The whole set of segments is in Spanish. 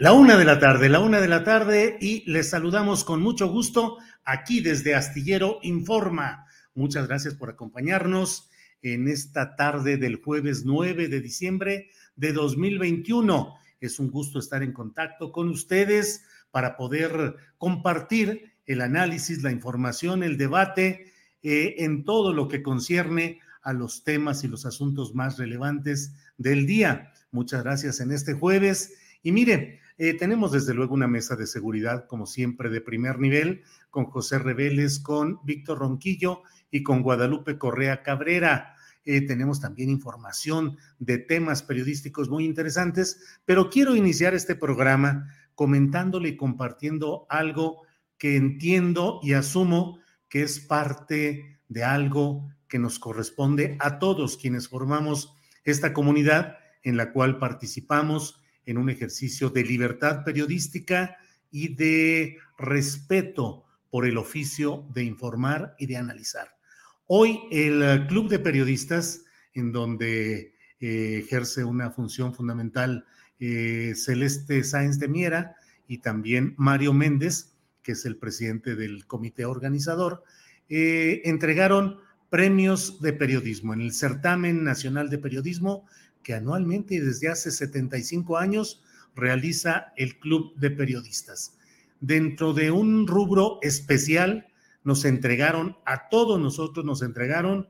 La una de la tarde, la una de la tarde y les saludamos con mucho gusto aquí desde Astillero Informa. Muchas gracias por acompañarnos en esta tarde del jueves 9 de diciembre de 2021. Es un gusto estar en contacto con ustedes para poder compartir el análisis, la información, el debate eh, en todo lo que concierne a los temas y los asuntos más relevantes del día. Muchas gracias en este jueves. Y mire, eh, tenemos desde luego una mesa de seguridad, como siempre, de primer nivel, con José Reveles, con Víctor Ronquillo y con Guadalupe Correa Cabrera. Eh, tenemos también información de temas periodísticos muy interesantes, pero quiero iniciar este programa comentándole y compartiendo algo que entiendo y asumo que es parte de algo que nos corresponde a todos quienes formamos esta comunidad en la cual participamos en un ejercicio de libertad periodística y de respeto por el oficio de informar y de analizar. Hoy el Club de Periodistas, en donde eh, ejerce una función fundamental eh, Celeste Sáenz de Miera y también Mario Méndez, que es el presidente del comité organizador, eh, entregaron premios de periodismo en el Certamen Nacional de Periodismo que anualmente y desde hace 75 años realiza el Club de Periodistas. Dentro de un rubro especial, nos entregaron, a todos nosotros nos entregaron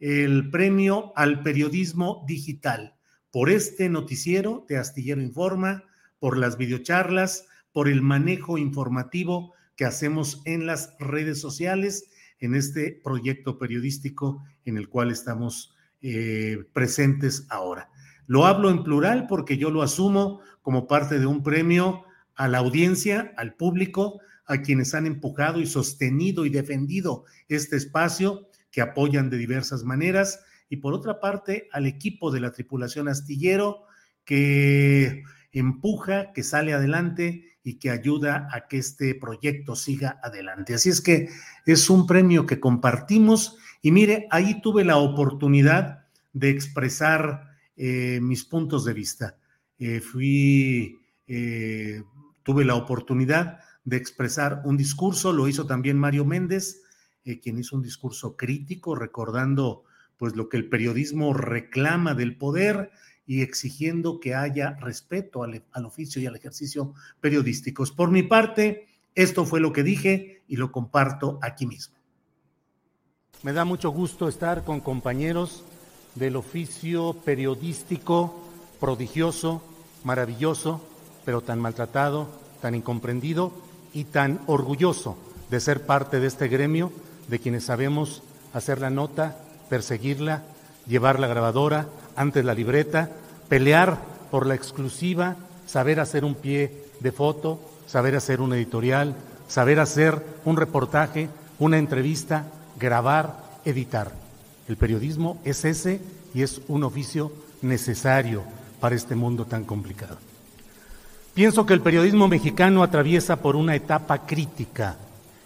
el premio al periodismo digital por este noticiero de Astillero Informa, por las videocharlas, por el manejo informativo que hacemos en las redes sociales, en este proyecto periodístico en el cual estamos eh, presentes ahora. Lo hablo en plural porque yo lo asumo como parte de un premio a la audiencia, al público, a quienes han empujado y sostenido y defendido este espacio, que apoyan de diversas maneras, y por otra parte al equipo de la tripulación astillero, que empuja, que sale adelante y que ayuda a que este proyecto siga adelante. Así es que es un premio que compartimos y mire, ahí tuve la oportunidad de expresar eh, mis puntos de vista. Eh, fui, eh, tuve la oportunidad de expresar un discurso, lo hizo también Mario Méndez, quien hizo un discurso crítico, recordando pues lo que el periodismo reclama del poder y exigiendo que haya respeto al, al oficio y al ejercicio periodísticos. Por mi parte, esto fue lo que dije y lo comparto aquí mismo. Me da mucho gusto estar con compañeros del oficio periodístico prodigioso, maravilloso, pero tan maltratado, tan incomprendido y tan orgulloso de ser parte de este gremio, de quienes sabemos hacer la nota, perseguirla, llevar la grabadora, antes la libreta, pelear por la exclusiva, saber hacer un pie de foto, saber hacer un editorial, saber hacer un reportaje una entrevista, grabar, editar. El periodismo es ese y es un oficio necesario para este mundo tan complicado. Pienso que el periodismo mexicano atraviesa por una etapa crítica,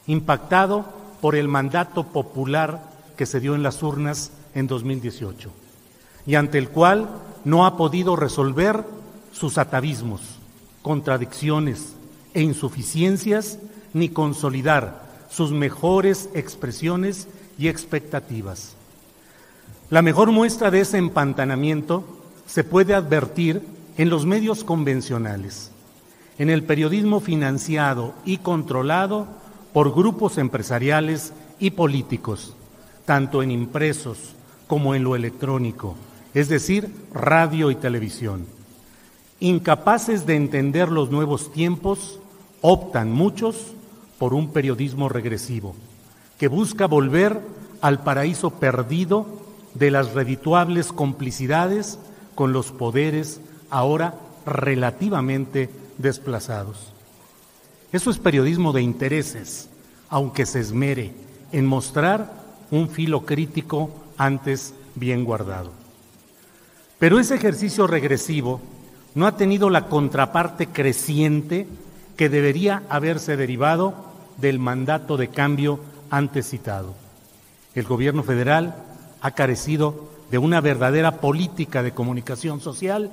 impactado por el mandato popular que se dio en las urnas en 2018 y ante el cual no ha podido resolver sus atavismos, contradicciones e insuficiencias ni consolidar sus mejores expresiones y expectativas. La mejor muestra de ese empantanamiento se puede advertir en los medios convencionales, en el periodismo financiado y controlado por grupos empresariales y políticos, tanto en impresos como en lo electrónico, es decir, radio y televisión. Incapaces de entender los nuevos tiempos, optan muchos por un periodismo regresivo, que busca volver al paraíso perdido de las redituables complicidades con los poderes ahora relativamente desplazados. Eso es periodismo de intereses, aunque se esmere en mostrar un filo crítico antes bien guardado. Pero ese ejercicio regresivo no ha tenido la contraparte creciente que debería haberse derivado del mandato de cambio antes citado. El gobierno federal ha carecido de una verdadera política de comunicación social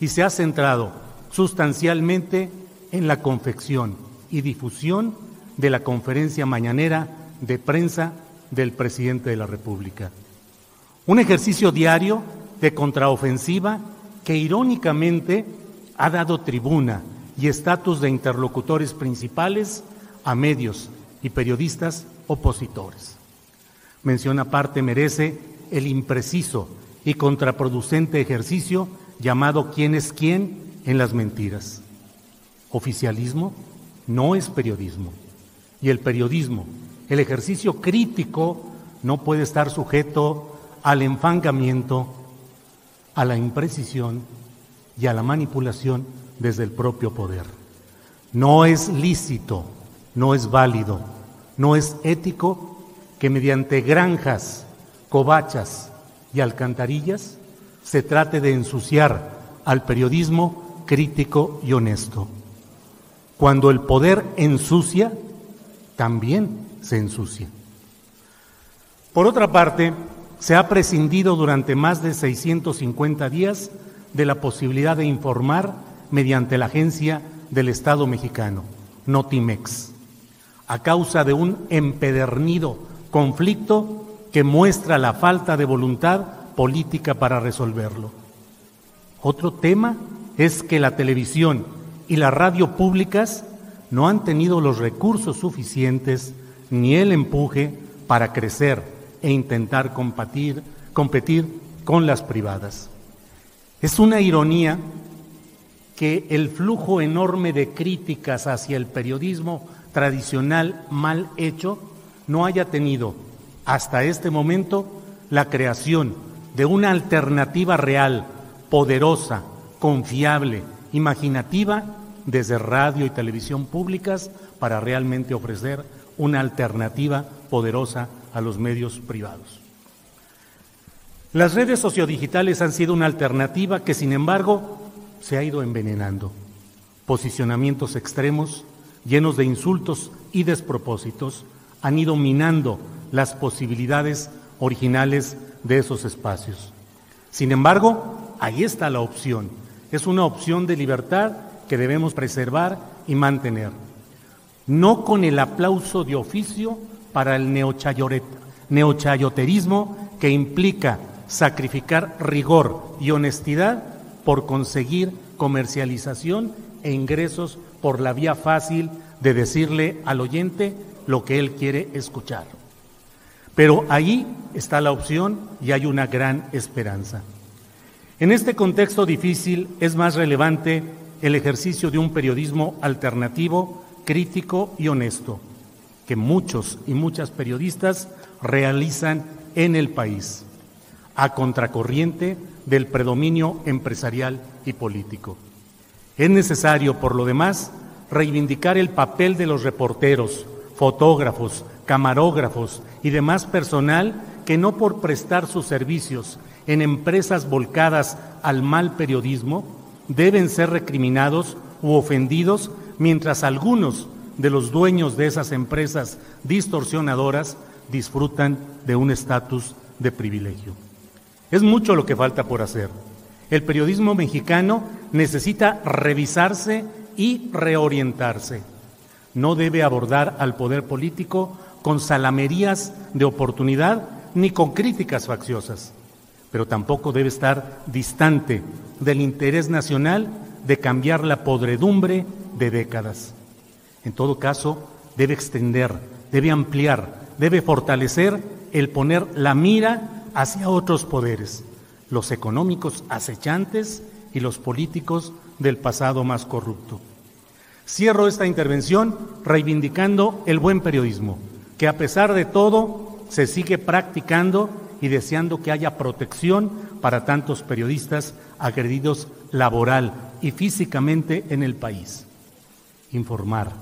y se ha centrado sustancialmente en la confección y difusión de la conferencia mañanera de prensa del presidente de la República. Un ejercicio diario de contraofensiva que irónicamente ha dado tribuna y estatus de interlocutores principales a medios y periodistas opositores. Mención aparte merece el impreciso y contraproducente ejercicio llamado quién es quién en las mentiras. Oficialismo no es periodismo. Y el periodismo, el ejercicio crítico, no puede estar sujeto al enfangamiento, a la imprecisión y a la manipulación desde el propio poder. No es lícito, no es válido, no es ético que mediante granjas, covachas y alcantarillas se trate de ensuciar al periodismo crítico y honesto. Cuando el poder ensucia, también se ensucia. Por otra parte, se ha prescindido durante más de 650 días de la posibilidad de informar mediante la agencia del Estado mexicano, Notimex, a causa de un empedernido conflicto que muestra la falta de voluntad política para resolverlo. Otro tema es que la televisión y la radio públicas no han tenido los recursos suficientes ni el empuje para crecer e intentar competir, competir con las privadas. Es una ironía que el flujo enorme de críticas hacia el periodismo tradicional mal hecho no haya tenido hasta este momento la creación de una alternativa real, poderosa, confiable, imaginativa desde radio y televisión públicas para realmente ofrecer una alternativa poderosa a los medios privados. Las redes sociodigitales han sido una alternativa que, sin embargo, se ha ido envenenando. Posicionamientos extremos, llenos de insultos y despropósitos, han ido minando las posibilidades originales de esos espacios. Sin embargo, ahí está la opción. Es una opción de libertad que debemos preservar y mantener. No con el aplauso de oficio para el neochayoterismo que implica sacrificar rigor y honestidad por conseguir comercialización e ingresos por la vía fácil de decirle al oyente lo que él quiere escuchar. Pero ahí está la opción y hay una gran esperanza. En este contexto difícil es más relevante el ejercicio de un periodismo alternativo, crítico y honesto, que muchos y muchas periodistas realizan en el país, a contracorriente del predominio empresarial y político. Es necesario, por lo demás, reivindicar el papel de los reporteros, fotógrafos, camarógrafos y demás personal que no por prestar sus servicios en empresas volcadas al mal periodismo deben ser recriminados u ofendidos mientras algunos de los dueños de esas empresas distorsionadoras disfrutan de un estatus de privilegio. Es mucho lo que falta por hacer. El periodismo mexicano necesita revisarse y reorientarse. No debe abordar al poder político con salamerías de oportunidad ni con críticas facciosas, pero tampoco debe estar distante del interés nacional de cambiar la podredumbre de décadas. En todo caso, debe extender, debe ampliar, debe fortalecer el poner la mira hacia otros poderes, los económicos acechantes y los políticos del pasado más corrupto. Cierro esta intervención reivindicando el buen periodismo, que a pesar de todo se sigue practicando y deseando que haya protección para tantos periodistas agredidos laboral y físicamente en el país. Informar,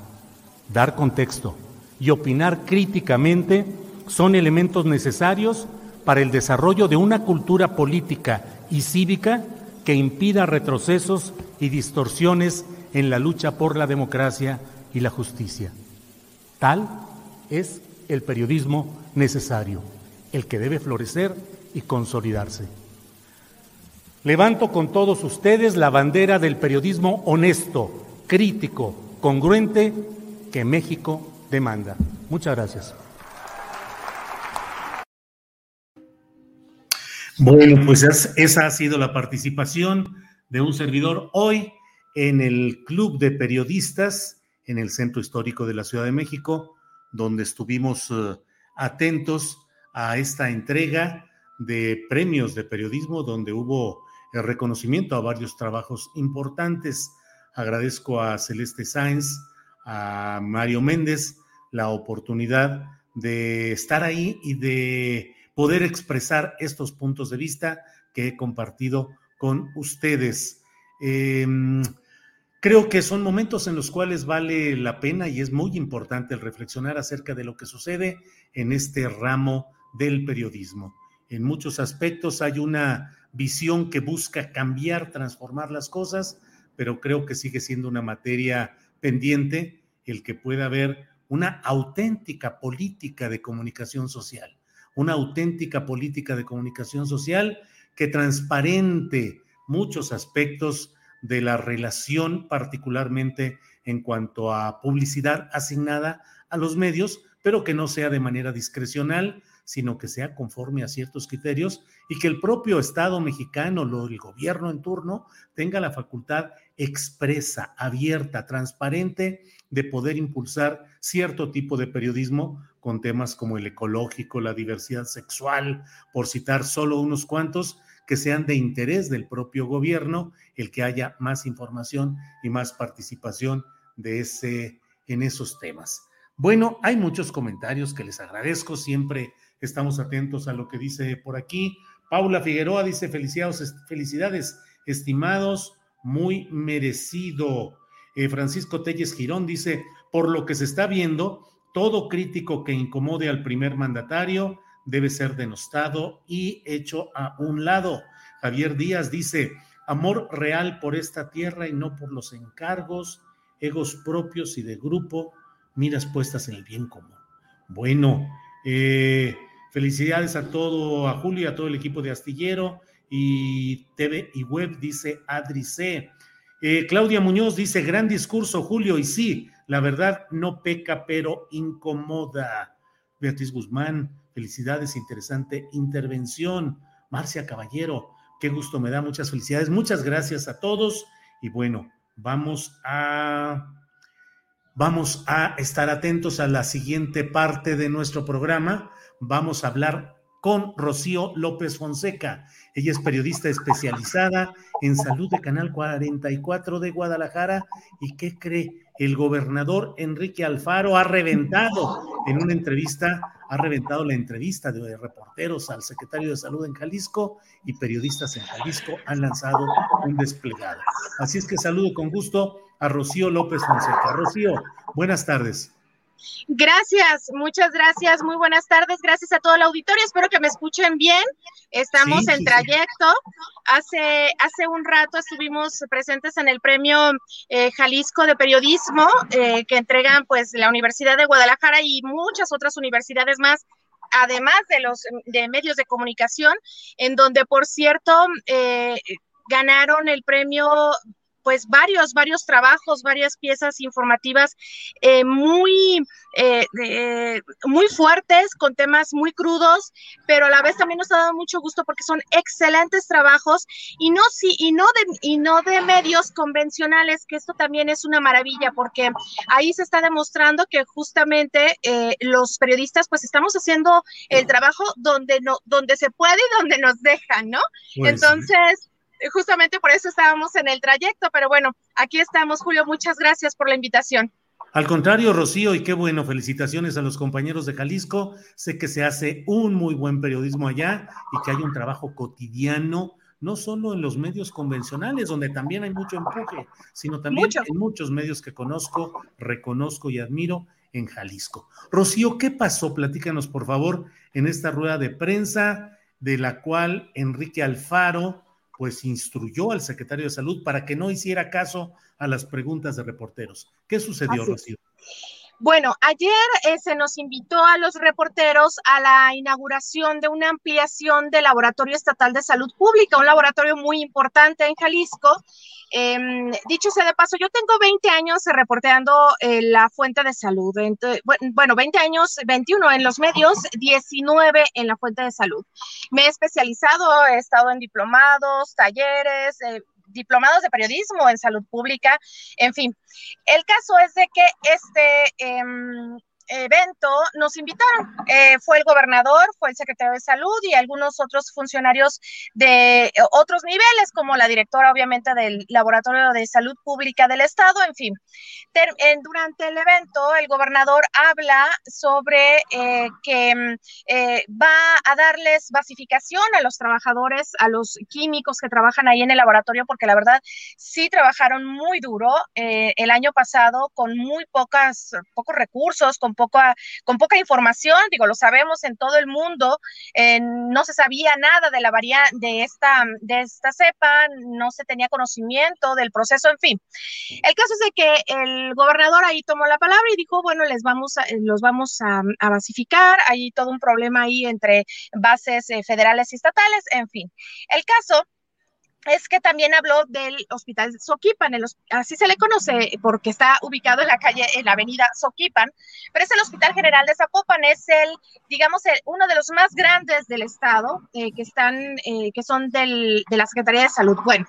dar contexto y opinar críticamente son elementos necesarios para el desarrollo de una cultura política y cívica que impida retrocesos y distorsiones en la lucha por la democracia y la justicia. Tal es el periodismo necesario, el que debe florecer y consolidarse. Levanto con todos ustedes la bandera del periodismo honesto, crítico, congruente que México demanda. Muchas gracias. Bueno, pues esa ha sido la participación de un servidor hoy en el Club de Periodistas en el Centro Histórico de la Ciudad de México, donde estuvimos eh, atentos a esta entrega de premios de periodismo, donde hubo el reconocimiento a varios trabajos importantes. Agradezco a Celeste Sáenz, a Mario Méndez, la oportunidad de estar ahí y de poder expresar estos puntos de vista que he compartido con ustedes. Em, creo que son momentos en los cuales vale la pena y es muy importante el reflexionar acerca de lo que sucede en este ramo del periodismo. En muchos aspectos hay una visión que busca cambiar, transformar las cosas, pero creo que sigue siendo una materia pendiente el que pueda haber una auténtica política de comunicación social una auténtica política de comunicación social que transparente muchos aspectos de la relación, particularmente en cuanto a publicidad asignada a los medios, pero que no sea de manera discrecional, sino que sea conforme a ciertos criterios y que el propio Estado mexicano, el gobierno en turno, tenga la facultad expresa, abierta, transparente de poder impulsar cierto tipo de periodismo con temas como el ecológico, la diversidad sexual, por citar solo unos cuantos, que sean de interés del propio gobierno, el que haya más información y más participación de ese, en esos temas. Bueno, hay muchos comentarios que les agradezco, siempre estamos atentos a lo que dice por aquí. Paula Figueroa dice, felicidades, felicidades estimados, muy merecido. Eh, Francisco Telles Girón dice, por lo que se está viendo, todo crítico que incomode al primer mandatario debe ser denostado y hecho a un lado. Javier Díaz dice, amor real por esta tierra y no por los encargos, egos propios y de grupo, miras puestas en el bien común. Bueno, eh, felicidades a todo, a Julio y a todo el equipo de Astillero y TV y Web, dice Adri C. Eh, Claudia Muñoz dice, gran discurso, Julio, y sí, la verdad no peca, pero incomoda. Beatriz Guzmán, felicidades, interesante intervención. Marcia Caballero, qué gusto me da, muchas felicidades. Muchas gracias a todos. Y bueno, vamos a vamos a estar atentos a la siguiente parte de nuestro programa. Vamos a hablar con Rocío López Fonseca. Ella es periodista especializada en salud de Canal 44 de Guadalajara. ¿Y qué cree? el gobernador Enrique Alfaro ha reventado en una entrevista, ha reventado la entrevista de reporteros al secretario de Salud en Jalisco y periodistas en Jalisco han lanzado un desplegado. Así es que saludo con gusto a Rocío López Fonseca. Rocío, buenas tardes. Gracias, muchas gracias, muy buenas tardes, gracias a todo el auditorio, espero que me escuchen bien, estamos en trayecto, hace, hace un rato estuvimos presentes en el premio eh, Jalisco de Periodismo eh, que entregan pues la Universidad de Guadalajara y muchas otras universidades más además de los de medios de comunicación, en donde, por cierto, eh, ganaron el premio pues varios, varios trabajos, varias piezas informativas eh, muy, eh, muy fuertes, con temas muy crudos, pero a la vez también nos ha dado mucho gusto porque son excelentes trabajos y no, sí, y no, de, y no de medios convencionales, que esto también es una maravilla porque ahí se está demostrando que justamente eh, los periodistas pues estamos haciendo el trabajo donde, no, donde se puede y donde nos dejan, ¿no? Pues Entonces justamente por eso estábamos en el trayecto, pero bueno, aquí estamos, Julio, muchas gracias por la invitación. Al contrario, Rocío, y qué bueno, felicitaciones a los compañeros de Jalisco. Sé que se hace un muy buen periodismo allá y que hay un trabajo cotidiano, no solo en los medios convencionales, donde también hay mucho empuje, sino también en muchos medios que conozco, reconozco y admiro en Jalisco. Rocío, ¿qué pasó? Platícanos, por favor, en esta rueda de prensa de la cual Enrique Alfaro pues instruyó al secretario de salud para que no hiciera caso a las preguntas de reporteros. ¿Qué sucedió, Rocío? Bueno, ayer eh, se nos invitó a los reporteros a la inauguración de una ampliación del Laboratorio Estatal de Salud Pública, un laboratorio muy importante en Jalisco. Em, dicho sea de paso, yo tengo 20 años reporteando eh, la fuente de salud. bueno, 20 años, 21 en los medios, 19 en la fuente de salud. Me he especializado, he estado en diplomados, talleres, eh, diplomados de periodismo en salud pública, en fin. El caso es de que este, em, evento nos invitaron. Eh, fue el gobernador, fue el secretario de salud y algunos otros funcionarios de eh, otros niveles, como la directora, obviamente, del Laboratorio de Salud Pública del Estado, en fin. durante el evento, el gobernador habla sobre eh, que mm, va a darles basificación a los trabajadores, a los químicos que trabajan ahí en el laboratorio, porque la verdad sí trabajaron muy duro el año pasado con muy pocas, pocos recursos, con poca, con poca información, digo, lo sabemos en todo el mundo, no se sabía nada de la variante de esta, de esta cepa, no se tenía conocimiento del proceso, en fin. El caso es de que el gobernador ahí tomó la palabra y dijo, bueno, les vamos a, los vamos a, basificar, hay todo un problema ahí entre bases eh, federales y estatales, en fin. El caso es que también habló del hospital Soquipan, así se le conoce porque está ubicado en la calle, en la avenida Soquipan, pero es el Hospital General de Zapopan, es el, digamos, uno de los más grandes del estado, eh, que están, eh, que son del, de la Secretaría de Salud. Bueno,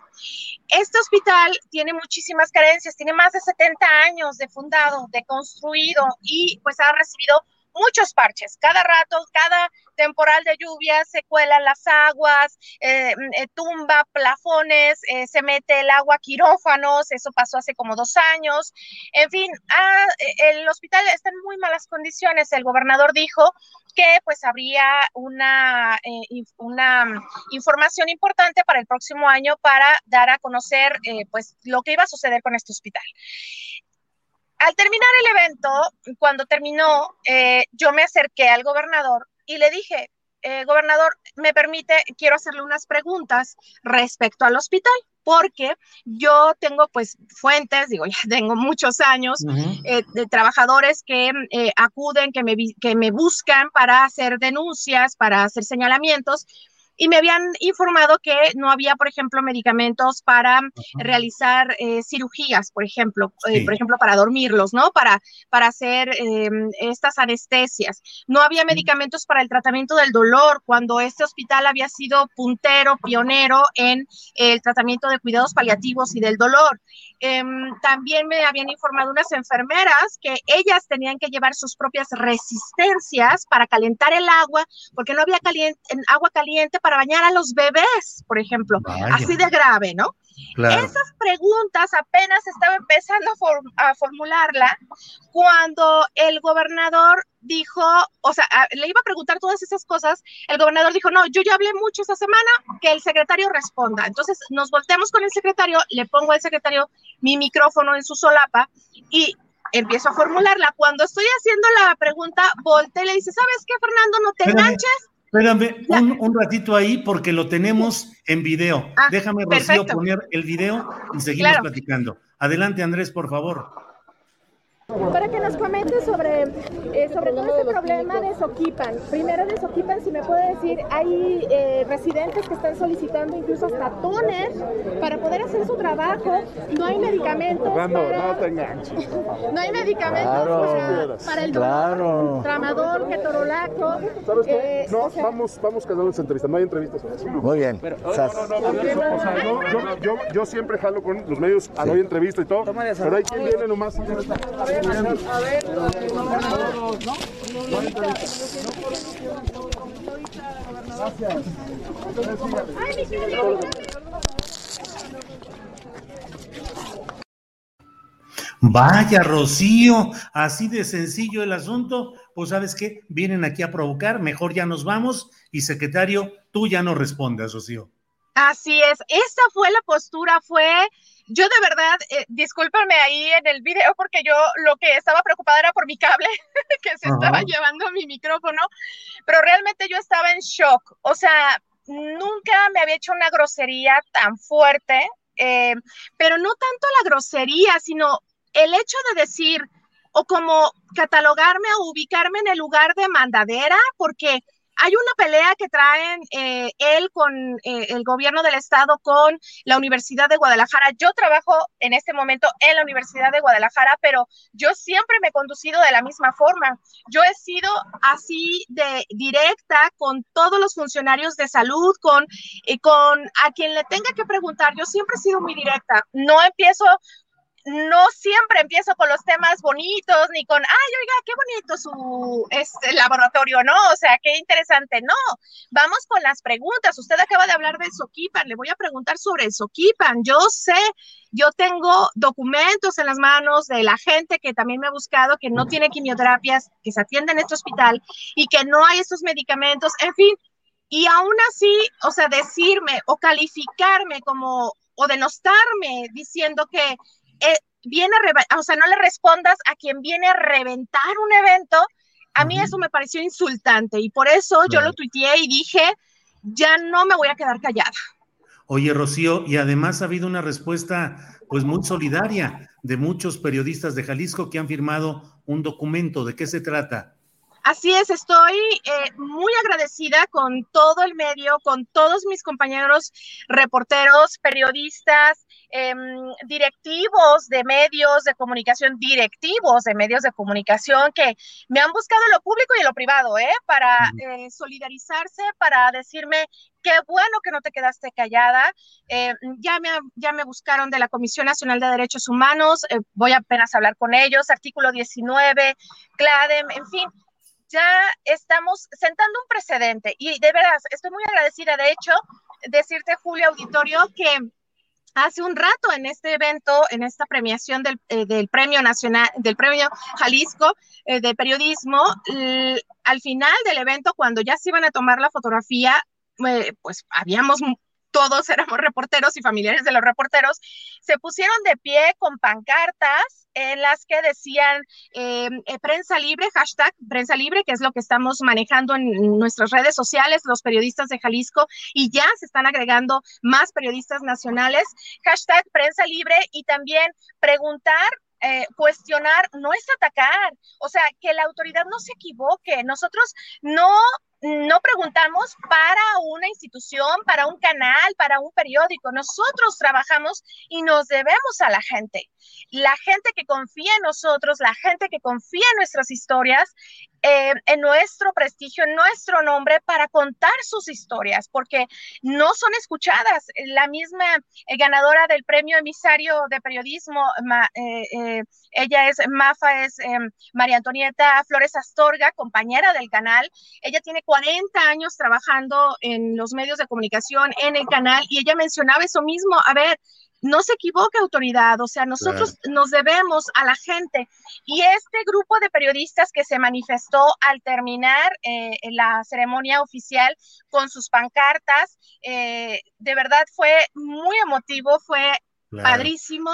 este hospital tiene muchísimas carencias, tiene más de 70 años de fundado, de construido y pues ha recibido muchos parches. Cada rato, cada temporal de lluvia se cuelan las aguas, eh, eh, tumba plafones, eh, se mete el agua a quirófanos, eso pasó hace como dos años. En fin, ah, el hospital está en muy malas condiciones. El gobernador dijo que pues habría una, una información importante para el próximo año para dar a conocer pues lo que iba a suceder con este hospital al terminar el evento, cuando terminó, eh, yo me acerqué al gobernador y le dije, eh, gobernador, me permite, quiero hacerle unas preguntas respecto al hospital, porque yo tengo pues fuentes, digo, ya tengo muchos años eh, de trabajadores que acuden, que me, que me buscan para hacer denuncias, para hacer señalamientos, y me habían informado que no había, por ejemplo, medicamentos para realizar eh, cirugías, por ejemplo, eh, por ejemplo, para dormirlos, ¿no? Para, para hacer em, estas anestesias. No había medicamentos para el tratamiento del dolor cuando este hospital había sido puntero, pionero en el tratamiento de cuidados paliativos y del dolor. Em, también me habían informado unas enfermeras que ellas tenían que llevar sus propias resistencias para calentar el agua, porque no había caliente, agua caliente para bañar a los bebés, por ejemplo. Así de grave, ¿no? Esas preguntas apenas estaba empezando a, formularla cuando el gobernador dijo, o sea, le iba a preguntar todas esas cosas, el gobernador dijo, no, yo ya hablé mucho esta semana, que el secretario responda. Entonces nos volteamos con el secretario, le pongo al secretario mi micrófono en su solapa y empiezo a formularla. Cuando estoy haciendo la pregunta, voltea y le dice, ¿sabes qué, Fernando? No te enganches. Espérame un, ratito ahí porque lo tenemos en video. Ah, Déjame, Rocío, poner el video y seguimos platicando. Adelante, Andrés, por favor. Para que nos comente sobre, eh, sobre todo este problema de Soquipan. Primero de Soquipan, si me puede decir, hay eh, residentes que están solicitando incluso hasta toner para poder hacer su trabajo. No hay medicamentos para... No hay medicamentos para, el dolor, tramador, ketorolaco. ¿Sabes qué? Eh, no, vamos, vamos quedando esa entrevista. No hay entrevistas Muy bien. yo, siempre jalo con los medios, no hay entrevista y todo, pero hay quien viene nomás. Vaya, Rocío, así de sencillo el asunto. Pues sabes qué, vienen aquí a provocar, mejor ya nos vamos y secretario, tú ya no respondas, Rocío. Así es, esa fue la postura, fue yo de verdad, eh, discúlpame ahí en el video porque yo lo que estaba preocupada era por mi cable que se estaba llevando mi micrófono, pero realmente yo estaba en shock. O sea, nunca me había hecho una grosería tan fuerte, eh, pero no tanto la grosería, sino el hecho de decir o como catalogarme o ubicarme en el lugar de mandadera, porque hay una pelea que traen eh, él con eh, el gobierno del estado, con la Universidad de Guadalajara. Yo trabajo en este momento en la Universidad de Guadalajara, pero yo siempre me he conducido de la misma forma. Yo he sido así de directa con todos los funcionarios de salud, con, eh, con a quien le tenga que preguntar. Yo siempre he sido muy directa. No empiezo no siempre empiezo con los temas bonitos, ni con, ay, oiga, qué bonito su este, laboratorio, ¿no? O sea, qué interesante, no. Vamos con las preguntas. Usted acaba de hablar del Soquipan, le voy a preguntar sobre el Soquipan. Yo sé, yo tengo documentos en las manos de la gente que también me ha buscado, que no tiene quimioterapias, que se atiende en este hospital y que no hay estos medicamentos, en fin. Y aún así, o sea, decirme o calificarme como o denostarme diciendo que eh, viene a o sea, no le respondas a quien viene a reventar un evento, a mí eso me pareció insultante y por eso yo lo tuiteé y dije, ya no me voy a quedar callada. Oye, Rocío, y además ha habido una respuesta pues muy solidaria de muchos periodistas de Jalisco que han firmado un documento. ¿De qué se trata? Así es, estoy eh, muy agradecida con todo el medio, con todos mis compañeros reporteros, periodisas, em, directivos de medios de comunicación, directivos de medios de comunicación que me han buscado en lo público y en lo privado, ¿eh? Para eh, solidarizarse, para decirme qué bueno que no te quedaste callada. Eh, ya, me, ya me buscaron de la Comisión Nacional de Derechos Humanos, voy apenas a hablar con ellos, artículo 19, CLADEM, en fin ya estamos sentando un precedente y de verdad estoy muy agradecida. De hecho, decirte, Julio Auditorio, que hace un rato en este evento, en esta premiación del, eh, Premio Nacional, del Premio Jalisco eh, de Periodismo, al final del evento, cuando ya se iban a tomar la fotografía, eh, pues habíamos todos éramos reporteros y familiares de los reporteros, se pusieron de pie con pancartas en las que decían eh, eh, prensa libre, hashtag prensa libre, que es lo que estamos manejando en nuestras redes sociales, los periodistas de Jalisco, y ya se están agregando más periodistas nacionales, hashtag prensa libre y también preguntar eh, cuestionar no es atacar, o sea, que la autoridad no se equivoque. Nosotros no no preguntamos para una institución, para un canal, para un periódico. Nosotros trabajamos y nos debemos a la gente. La gente que confía en nosotros, la gente que confía en nuestras historias, eh, en nuestro prestigio, en nuestro nombre para contar sus historias, porque no son escuchadas. La misma eh, ganadora del premio emisario de periodismo, eh, ella es Mafa, es María Antonieta Flores Astorga, compañera del canal. Ella tiene 40 años trabajando en los medios de comunicación, en el canal, y ella mencionaba eso mismo. A ver, no se equivoque autoridad, o sea, nosotros nos debemos a la gente. Y este grupo de periodistas que se manifestó al terminar eh, la ceremonia oficial con sus pancartas, eh, de verdad fue muy emotivo, fue padrísimo,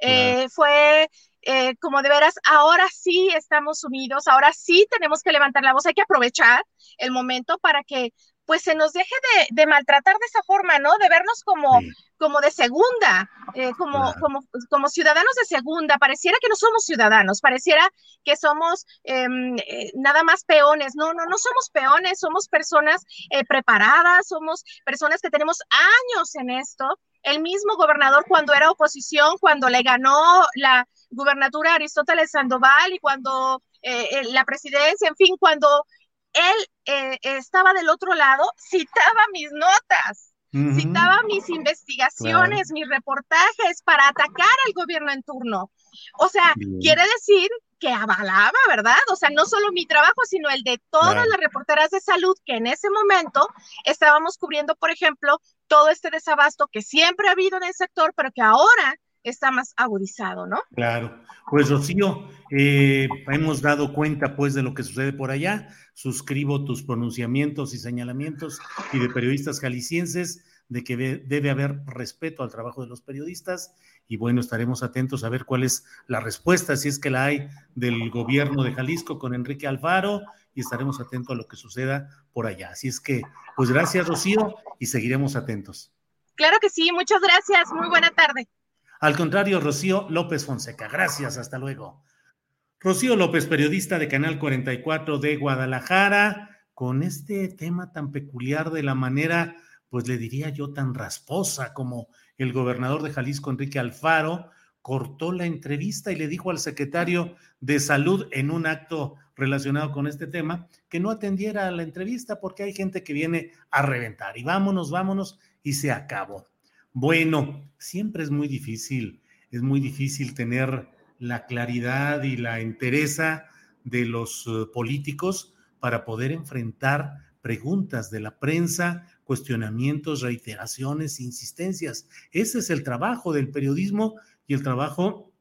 eh, fue eh, como de veras, ahora sí estamos unidos, ahora sí tenemos que levantar la voz, hay que aprovechar el momento para que pues se nos deje de, maltratar de esa forma, ¿no? De vernos como, como de segunda, eh, como, como, como ciudadanos de segunda. Pareciera que no somos ciudadanos, pareciera que somos em, eh, nada más peones. No, no, no somos peones, somos personas eh, preparadas, somos personas que tenemos años en esto. El mismo gobernador cuando era oposición, cuando le ganó la gubernatura Aristóteles Sandoval y cuando la presidencia, en fin, cuando él eh, estaba del otro lado, citaba mis notas, citaba mis investigaciones, mis reportajes para atacar al gobierno en turno. O sea, quiere decir que avalaba, ¿verdad? O sea, no solo mi trabajo, sino el de todas las reporteras de salud que en ese momento estábamos cubriendo, por ejemplo, todo este desabasto que siempre ha habido en el sector, pero que ahora está más agudizado, ¿no? Claro. Pues Rocío, eh, hemos dado cuenta pues de lo que sucede por allá. Suscribo tus pronunciamientos y señalamientos y de periodistas jaliscienses de que debe haber respeto al trabajo de los periodistas y bueno, estaremos atentos a ver cuál es la respuesta, si es que la hay del gobierno de Jalisco con Enrique Alfaro y estaremos atentos a lo que suceda por allá. Así es que, pues gracias Rocío y seguiremos atentos. Claro que sí, muchas gracias, muy buena tarde. Al contrario, Rocío López Fonseca. Gracias, hasta luego. Rocío López, periodista de Canal 44 de Guadalajara, con este tema tan peculiar de la manera, pues le diría yo, tan rasposa como el gobernador de Jalisco, Enrique Alfaro, cortó la entrevista y le dijo al secretario de salud en un acto relacionado con este tema que no atendiera a la entrevista porque hay gente que viene a reventar y vámonos, vámonos y se acabó. Bueno, siempre es muy difícil, es muy difícil tener la claridad y la entereza de los eh, políticos para poder enfrentar preguntas de la prensa, cuestionamientos, reiteraciones, insistencias. Ese es el trabajo del periodismo y el trabajo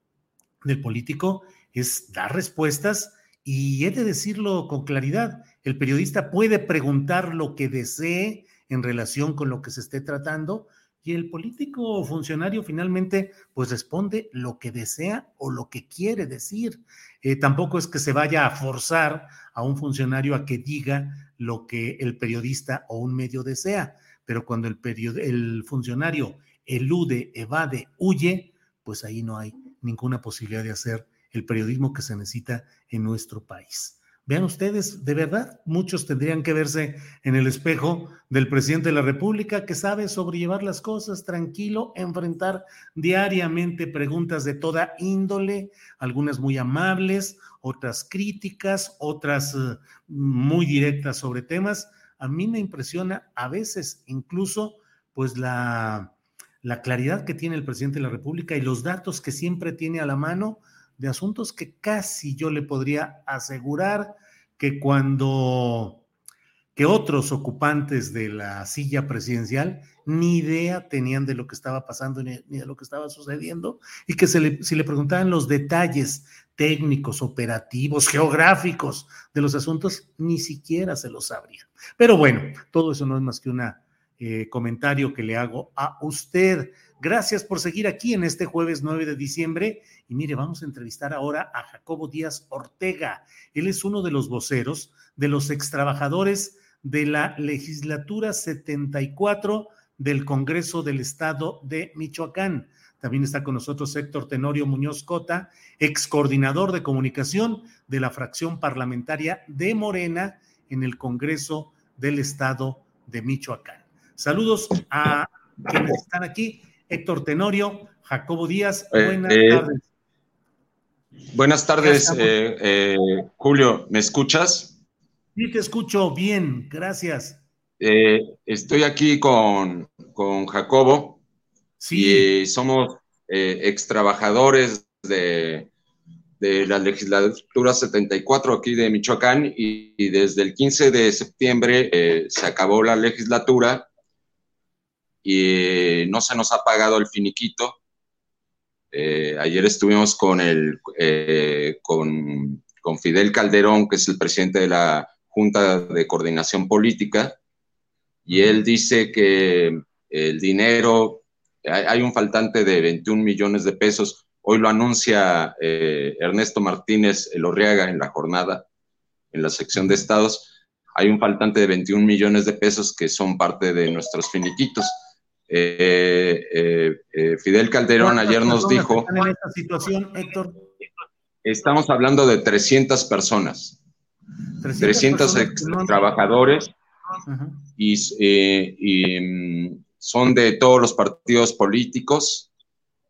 del político es dar respuestas y he de decirlo con claridad, el periodista puede preguntar lo que desee en relación con lo que se esté tratando, y el político funcionario finalmente pues responde lo que desea o lo que quiere decir. Eh, tampoco es que se vaya a forzar a un funcionario a que diga lo que el periodista o un medio desea, pero cuando el, el funcionario elude, evade, huye, pues ahí no hay ninguna posibilidad de hacer el periodismo que se necesita en nuestro país. Vean ustedes, de verdad, muchos tendrían que verse en el espejo del presidente de la República que sabe sobrellevar las cosas tranquilo, enfrentar diariamente preguntas de toda índole, algunas muy amables, otras críticas, otras eh, muy directas sobre temas. A mí me impresiona a veces incluso pues la, la claridad que tiene el presidente de la República y los datos que siempre tiene a la mano de asuntos que casi yo le podría asegurar que cuando que otros ocupantes de la silla presidencial ni idea tenían de lo que estaba pasando ni, de lo que estaba sucediendo y que se le, si le preguntaban los detalles técnicos, operativos, geográficos de los asuntos, ni siquiera se los sabrían. Pero bueno, todo eso no es más que un eh, comentario que le hago a usted. Gracias por seguir aquí en este jueves 9 de diciembre. Y mire, vamos a entrevistar ahora a Jacobo Díaz Ortega. Él es uno de los voceros de los extrabajadores de la legislatura 74 del Congreso del Estado de Michoacán. También está con nosotros Héctor Tenorio Muñoz Cota, ex coordinador de comunicación de la fracción parlamentaria de Morena en el Congreso del Estado de Michoacán. Saludos a quienes están aquí. Héctor Tenorio, Jacobo Díaz, eh, buenas eh, tardes. Buenas tardes, eh, Julio, ¿me escuchas? Sí, te escucho bien, gracias. estoy aquí con, con Jacobo. Sí. Y somos ex trabajadores de, de, la legislatura 74 aquí de Michoacán y desde el 15 de septiembre se acabó la legislatura y no se nos ha pagado el finiquito. Eh, ayer estuvimos con, el, eh, con, con, Fidel Calderón, que es el presidente de la Junta de Coordinación Política, y él dice que el dinero, hay, un faltante de 21 millones de pesos, Hoy lo anuncia eh, Ernesto Martínez Elorriaga en la jornada, en la sección de estados. Hay un faltante de 21 millones de pesos que son parte de nuestros finiquitos. Eh, Fidel Calderón ayer nos dijo... en esta situación, Héctor? Estamos hablando de 300 personas. 300, trabajadores y, mm, son de todos los partidos políticos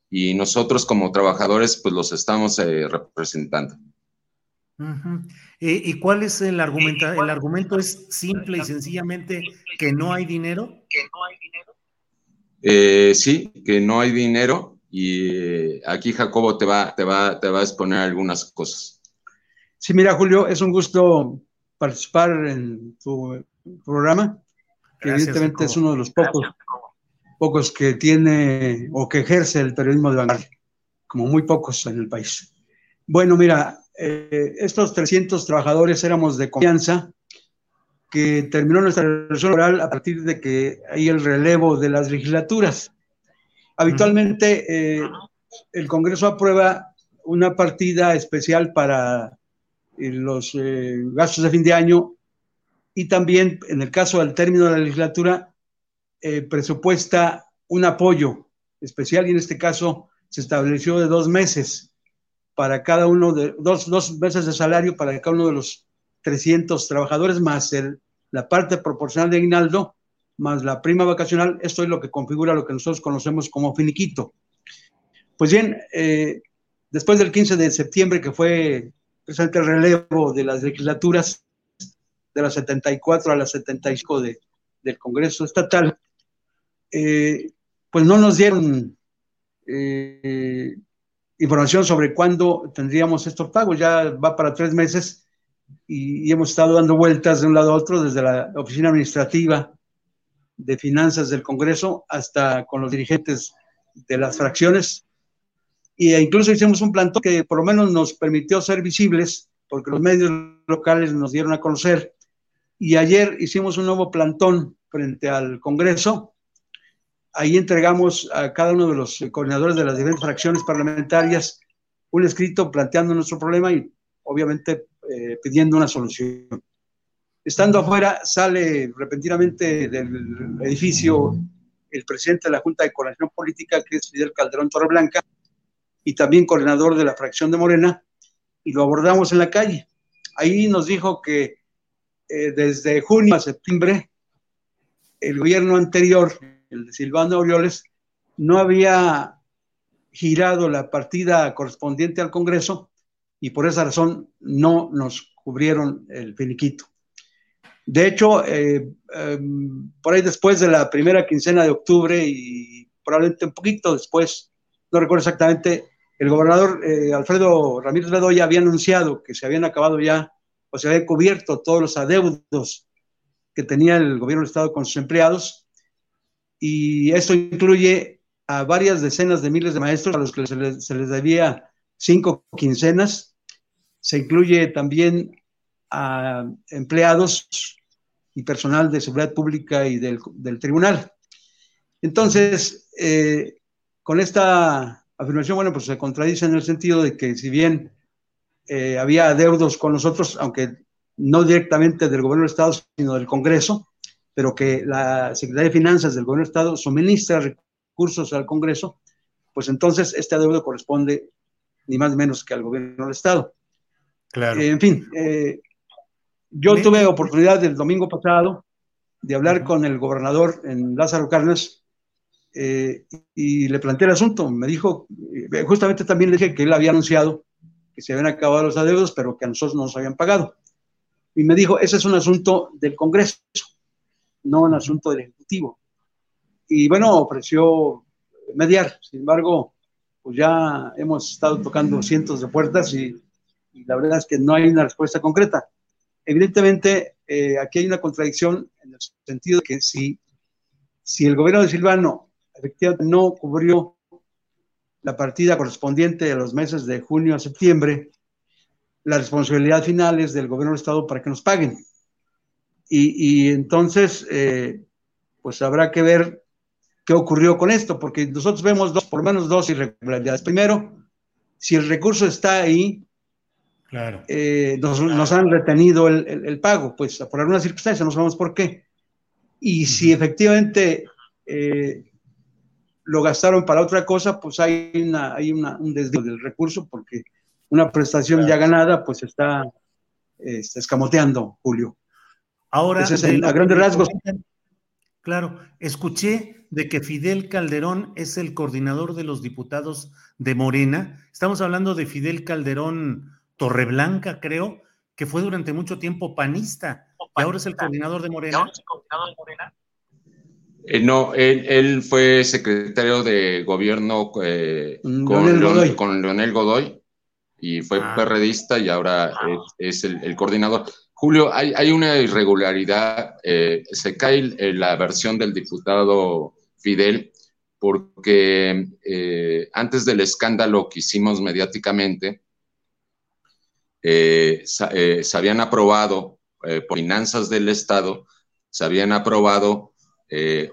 y nosotros como trabajadores pues los estamos eh, representando. ¿Y cuál es el argumento? ¿El argumento es simple y sencillamente que no hay dinero? Que no hay dinero. Eh, sí, que no hay dinero y eh, aquí Jacobo te va, te, va, te va a exponer algunas cosas. Sí, mira, Julio, es un gusto participar en tu programa, que evidentemente es uno de los pocos, pocos que tiene o que ejerce el periodismo de vanguardia, como muy pocos en el país. Bueno, mira, eh, estos 300 trabajadores éramos de confianza, que terminó nuestra relación laboral a partir de que hay el relevo de las legislaturas. Habitualmente eh, el Congreso aprueba una partida especial para eh, los gastos de fin de año y también, en el caso del término de la legislatura, eh, presupuesta un apoyo especial y en este caso se estableció de dos meses para cada uno de dos, dos meses de salario para cada uno de los 300 trabajadores más el, la parte proporcional de aguinaldo más la prima vacacional. Esto es lo que configura lo que nosotros conocemos como finiquito. Pues bien, eh, después del 15 de septiembre, que fue precisamente el relevo de las legislaturas, de la 74 a la 75 de, del Congreso Estatal, eh, pues no nos dieron eh, información sobre cuándo tendríamos estos pagos. Ya va para tres meses y, hemos estado dando vueltas de un lado a otro desde la oficina administrativa de finanzas del Congreso hasta con los dirigentes de las fracciones. E incluso hicimos un plantón que por lo menos nos permitió ser visibles, porque los medios locales nos dieron a conocer y ayer hicimos un nuevo plantón frente al Congreso. Ahí entregamos a cada uno de los coordinadores de las diferentes fracciones parlamentarias un escrito planteando nuestro problema y obviamente eh, pidiendo una solución. Estando afuera, sale repentinamente del edificio el presidente de la Junta de Coordinación Política, que es Fidel Calderón Torreblanca, y también coordinador de la fracción de Morena, y lo abordamos en la calle. Ahí nos dijo que eh, desde junio a septiembre, el gobierno anterior, el de Silvano Aureoles, no había girado la partida correspondiente al Congreso y por esa razón no nos cubrieron el finiquito. De hecho, eh, em, por ahí después de la primera quincena de octubre y probablemente un poquito después, no recuerdo exactamente, el gobernador eh, Alfredo Ramírez Bedoya había anunciado que se habían acabado ya o se había cubierto todos los adeudos que tenía el gobierno del Estado con sus empleados. Y esto incluye a varias decenas de miles de maestros a los que se les, debía cinco quincenas. Se incluye también a empleados y personal de seguridad pública y del, tribunal. Entonces, eh, con esta afirmación, bueno, pues se contradice en el sentido de que si bien eh, había adeudos con nosotros, aunque no directamente del gobierno del Estado, sino del Congreso, pero que la Secretaría de Finanzas del gobierno del Estado suministra recursos al Congreso, pues entonces este adeudo corresponde ni más ni menos que al gobierno del Estado. Claro. Eh, en fin, eh, yo tuve oportunidad el domingo pasado de hablar con el gobernador en Lázaro Cárdenas y le planteé el asunto. Me dijo, justamente también le dije que él había anunciado que se habían acabado los adeudos, pero que a nosotros no nos habían pagado. Y me dijo, ese es un asunto del Congreso, no un asunto del Ejecutivo. Y bueno, ofreció mediar. Sin embargo, pues ya hemos estado tocando cientos de puertas y, la verdad es que no hay una respuesta concreta. Evidentemente, eh, aquí hay una contradicción en el sentido de que si, si el gobierno de Silvano efectivamente no cubrió la partida correspondiente a los meses de junio a septiembre, la responsabilidad final es del gobierno del Estado para que nos paguen. Y, entonces, eh, pues habrá que ver qué ocurrió con esto, porque nosotros vemos dos, por lo menos dos irregularidades. Primero, si el recurso está ahí, claro. Eh, nos, han retenido el, pago, pues por alguna circunstancia, no sabemos por qué. Y si efectivamente eh, lo gastaron para otra cosa, pues hay, una, hay una, un desvío del recurso, porque una prestación ya ganada, pues está, está escamoteando, Julio. Ahora, a grandes rasgos. Claro, escuché de que Fidel Calderón es el coordinador de los diputados de Morena. Estamos hablando de Fidel Calderón Torreblanca, creo, que fue durante mucho tiempo panista y ahora es el coordinador de Morena. Eh, no, él, fue secretario de gobierno eh, con, Leonel Godoy. y fue ah. perredista y ahora es, el, coordinador. Julio, hay, una irregularidad. Eh, se cae la versión del diputado Fidel porque eh, antes del escándalo que hicimos mediáticamente, eh, se habían aprobado por finanzas del Estado, se habían aprobado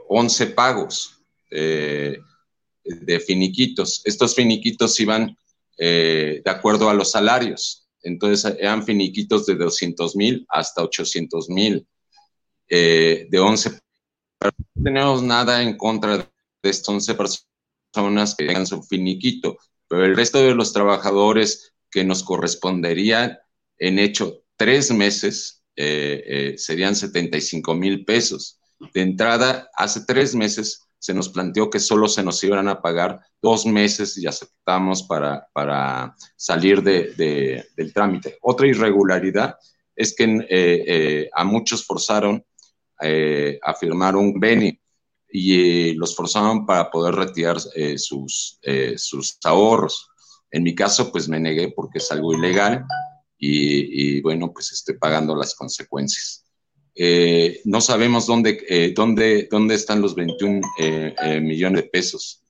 11 pagos de finiquitos. Estos finiquitos iban de acuerdo a los salarios. Entonces eran finiquitos de 200 mil hasta 800 mil, eh, de 11. Pero no tenemos nada en contra de estas 11 personas que tengan su finiquito, pero el resto de los trabajadores que nos corresponderían en hecho tres meses eh, eh, serían 75 mil pesos. De entrada, hace tres meses se nos planteó que solo se nos iban a pagar dos meses y aceptamos para, para salir de, del trámite. Otra irregularidad es que eh, eh, a muchos forzaron eh, a firmar un beni y los forzaron para poder retirar sus, sus ahorros. En mi caso, pues me negué porque es algo ilegal y, y bueno, pues estoy pagando las consecuencias. Eh, no sabemos dónde, eh, dónde, dónde están los 21 eh, millones de pesos.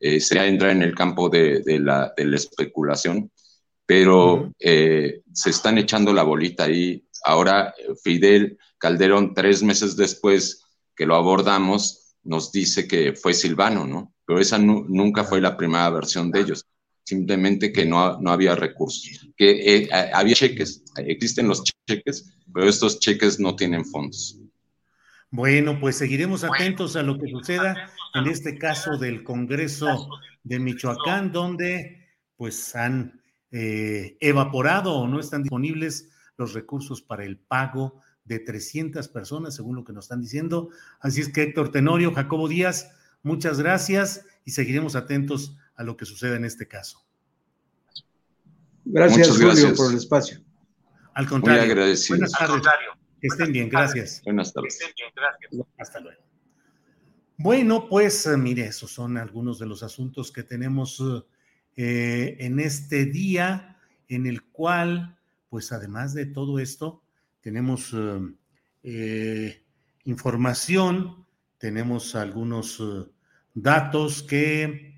sería entrar en el campo de, la, especulación, pero se están echando la bolita ahí. Ahora Fidel Calderón, tres meses después que lo abordamos, nos dice que fue Silvano, ¿no? Pero esa nunca fue la primera versión de ellos simplemente que no, no había recursos, que eh, había cheques, existen los cheques, pero estos cheques no tienen fondos. Bueno, pues seguiremos atentos a lo que suceda en este caso del Congreso de Michoacán, donde pues han eh, evaporado o no están disponibles los recursos para el pago de 300 personas, según lo que nos están diciendo. Así es que Héctor Tenorio, Jacobo Díaz, muchas gracias y seguiremos atentos a lo que suceda en este caso. Gracias, Julio, por el espacio. Al contrario. Muy agradecido. Buenas tardes. Que estén bien, gracias. Buenas tardes. Hasta luego. Bueno, pues eh, mire, esos son algunos de los asuntos que tenemos eh, en este día, en el cual, pues además de todo esto, tenemos eh, información, tenemos algunos datos que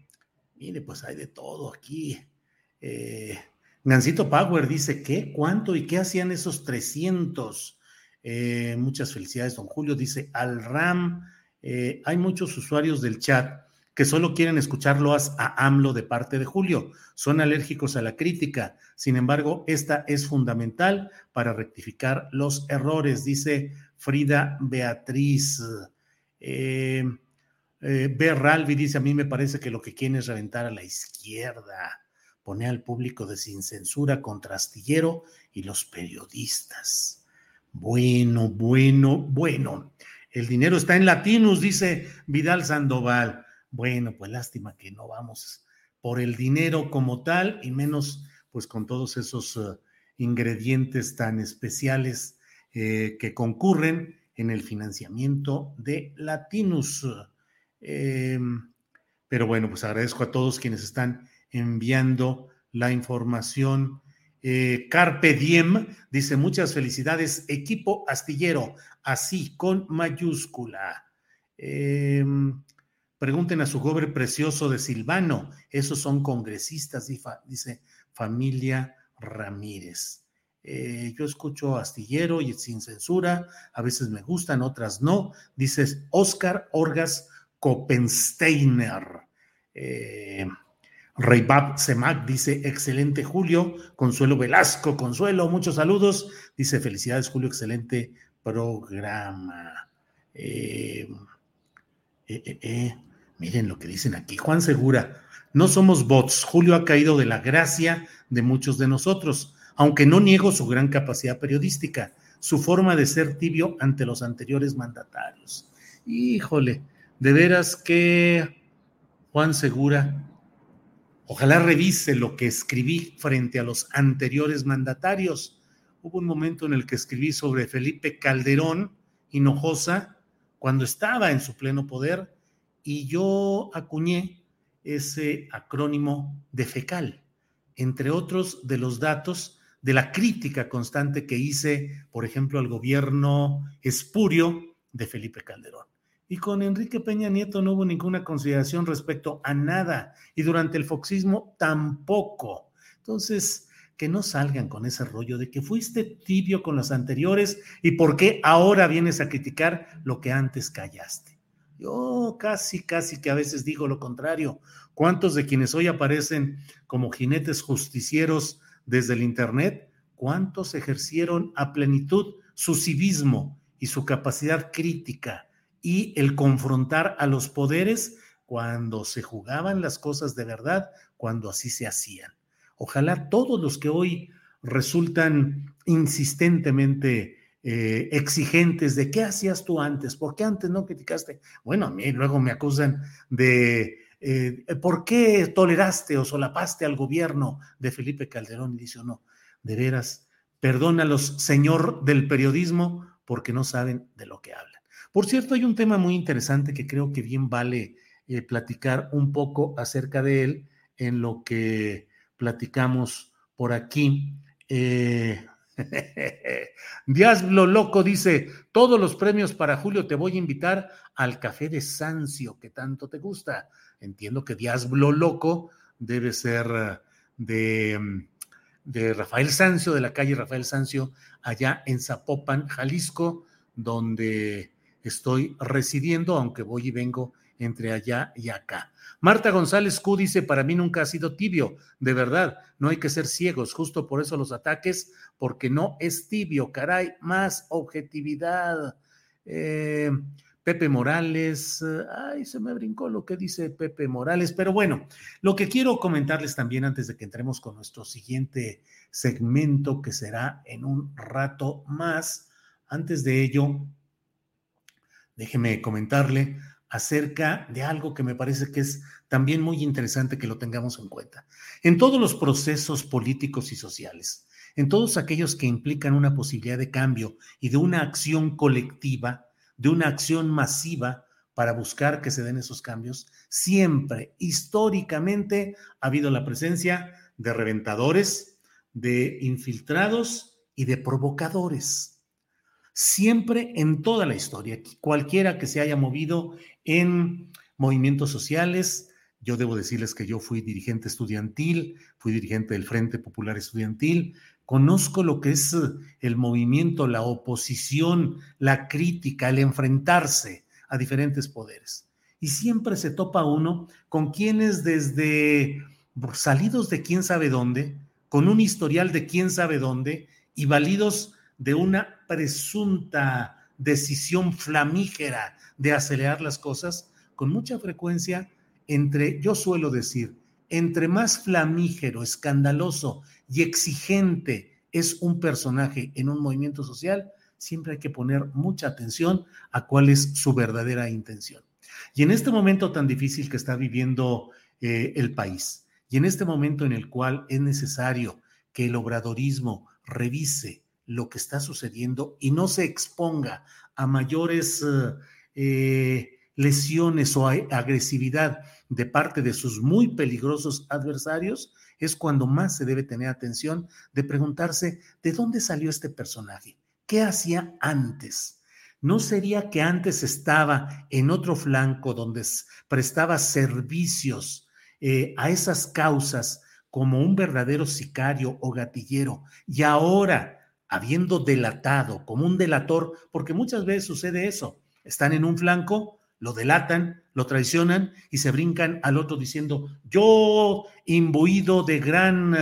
Mire, pues hay de todo aquí. Eh, Nancito Power dice, ¿qué? ¿Cuánto? ¿Y qué hacían esos 300? Eh, muchas felicidades, don Julio. Dice, al RAM, eh, hay muchos usuarios del chat que solo quieren escucharlo a AMLO de parte de Julio. Son alérgicos a la crítica. Sin embargo, esta es fundamental para rectificar los errores, dice Frida Beatriz. Eh, dice, a mí me parece que lo que quieren es reventar a la izquierda, poner al público de sin censura contra Astillero y los periodistas. Bueno, bueno, bueno. El dinero está en latinos, dice Vidal Sandoval. Bueno, pues lástima que no vamos por el dinero como tal y menos pues con todos esos eh, ingredientes tan especiales eh, que concurren en el financiamiento de Latinus. Em, pero bueno, pues agradezco a todos quienes están enviando la información. Eh, Carpe Diem dice muchas felicidades, equipo astillero, así con mayúscula. Em, pregunten a su joven precioso de Silvano, esos son congresistas, dice familia Ramírez. Eh, yo escucho astillero y sin censura, a veces me gustan, otras no. Dices Oscar Orgas Koppensteiner. Eh, Semac dice, excelente Julio. Consuelo Velasco, Consuelo, muchos saludos. Dice, felicidades Julio, excelente programa. Eh, eh, eh, miren lo que dicen aquí. Juan Segura, no somos bots. Julio ha caído de la gracia de muchos de nosotros, aunque no niego su gran capacidad periodística, su forma de ser tibio ante los anteriores mandatarios. Híjole, de veras que Juan Segura Ojalá revise lo que escribí frente a los anteriores mandatarios. Hubo un momento en el que escribí sobre Felipe Calderón Hinojosa cuando estaba en su pleno poder y yo acuñé ese acrónimo de FECAL, entre otros de los datos de la crítica constante que hice, por ejemplo, al gobierno espurio de Felipe Calderón. Y con Enrique Peña Nieto no hubo ninguna consideración respecto a nada. Y durante el foxismo tampoco. Entonces, que no salgan con ese rollo de que fuiste tibio con los anteriores y por qué ahora vienes a criticar lo que antes callaste. Yo casi, casi que a veces digo lo contrario. ¿Cuántos de quienes hoy aparecen como jinetes justicieros desde el Internet, cuántos ejercieron a plenitud su civismo y su capacidad crítica? Y el confrontar a los poderes cuando se jugaban las cosas de verdad, cuando así se hacían. Ojalá todos los que hoy resultan insistentemente eh, exigentes de qué hacías tú antes, por qué antes no criticaste. Bueno, a mí luego me acusan de eh, por qué toleraste o solapaste al gobierno de Felipe Calderón y dice, no, de veras, perdónalos, señor del periodismo, porque no saben de lo que hablan. Por cierto, hay un tema muy interesante que creo que bien vale eh, platicar un poco acerca de él en lo que platicamos por aquí. Eh, Diablo Loco dice, todos los premios para Julio te voy a invitar al café de Sancio, que tanto te gusta. Entiendo que Diablo Loco debe ser de, de Rafael Sancio, de la calle Rafael Sancio, allá en Zapopan, Jalisco, donde estoy residiendo, aunque voy y vengo entre allá y acá. Marta González Q dice, para mí nunca ha sido tibio, de verdad, no hay que ser ciegos, justo por eso los ataques, porque no es tibio, caray, más objetividad. Eh, Pepe Morales, ay, se me brincó lo que dice Pepe Morales, pero bueno, lo que quiero comentarles también antes de que entremos con nuestro siguiente segmento, que será en un rato más, antes de ello, déjeme comentarle acerca de algo que me parece que es también muy interesante que lo tengamos en cuenta. En todos los procesos políticos y sociales, en todos aquellos que implican una posibilidad de cambio y de una acción colectiva, de una acción masiva para buscar que se den esos cambios, siempre, históricamente, ha habido la presencia de reventadores, de infiltrados y de provocadores siempre en toda la historia, cualquiera que se haya movido en movimientos sociales. Yo debo decirles que yo fui dirigente estudiantil, fui dirigente del Frente Popular Estudiantil, conozco lo que es el movimiento, la oposición, la crítica, el enfrentarse a diferentes poderes. Y siempre se topa uno con quienes desde salidos de quién sabe dónde, con un historial de quién sabe dónde y validos de una presunta decisión flamígera de acelerar las cosas, con mucha frecuencia, entre, yo suelo decir, entre más flamígero, escandaloso y exigente es un personaje en un movimiento social, siempre hay que poner mucha atención a cuál es su verdadera intención. Y en este momento tan difícil que está viviendo eh, el país, y en este momento en el cual es necesario que el obradorismo revise lo que está sucediendo y no se exponga a mayores eh, lesiones o agresividad de parte de sus muy peligrosos adversarios, es cuando más se debe tener atención de preguntarse de dónde salió este personaje, qué hacía antes. ¿No sería que antes estaba en otro flanco donde prestaba servicios eh, a esas causas como un verdadero sicario o gatillero y ahora habiendo delatado como un delator, porque muchas veces sucede eso, están en un flanco, lo delatan, lo traicionan y se brincan al otro diciendo, yo, imbuido de gran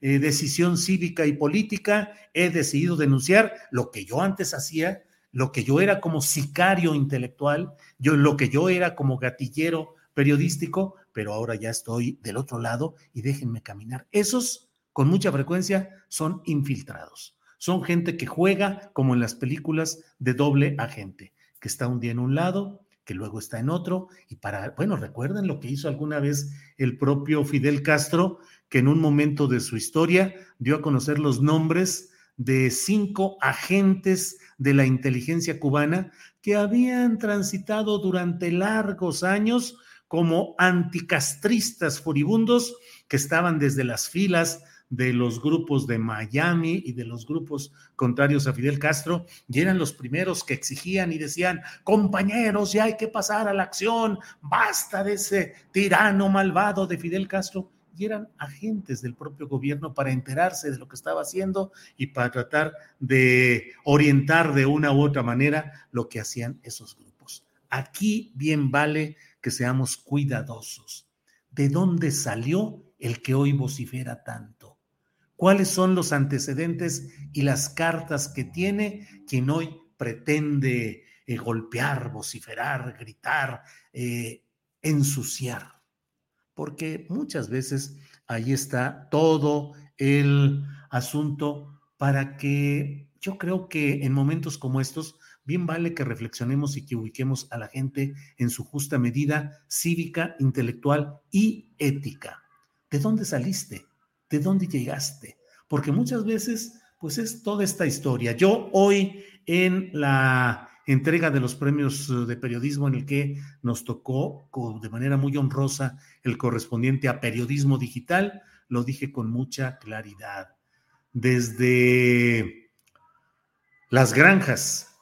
eh, decisión cívica y política, he decidido denunciar lo que yo antes hacía, lo que yo era como sicario intelectual, yo, lo que yo era como gatillero periodístico, pero ahora ya estoy del otro lado y déjenme caminar. Esos, con mucha frecuencia, son infiltrados. Son gente que juega como en las películas de doble agente, que está un día en un lado, que luego está en otro, y para, bueno, recuerden lo que hizo alguna vez el propio Fidel Castro, que en un momento de su historia dio a conocer los nombres de cinco agentes de la inteligencia cubana que habían transitado durante largos años como anticastristas furibundos que estaban desde las filas de los grupos de Miami y de los grupos contrarios a Fidel Castro, y eran los primeros que exigían y decían, compañeros, ya hay que pasar a la acción, basta de ese tirano malvado de Fidel Castro. Y eran agentes del propio gobierno para enterarse de lo que estaba haciendo y para tratar de orientar de una u otra manera lo que hacían esos grupos. Aquí bien vale que seamos cuidadosos. ¿De dónde salió el que hoy vocifera tanto? Cuáles son los antecedentes y las cartas que tiene quien hoy pretende eh, golpear, vociferar, gritar, eh, ensuciar. Porque muchas veces ahí está todo el asunto para que yo creo que en momentos como estos, bien vale que reflexionemos y que ubiquemos a la gente en su justa medida cívica, intelectual y ética. ¿De dónde saliste? ¿De dónde llegaste? Porque muchas veces, pues es toda esta historia. Yo hoy en la entrega de los premios eh, de periodismo en el que nos tocó de manera muy honrosa el correspondiente a periodismo digital, lo dije con mucha claridad. Desde las granjas,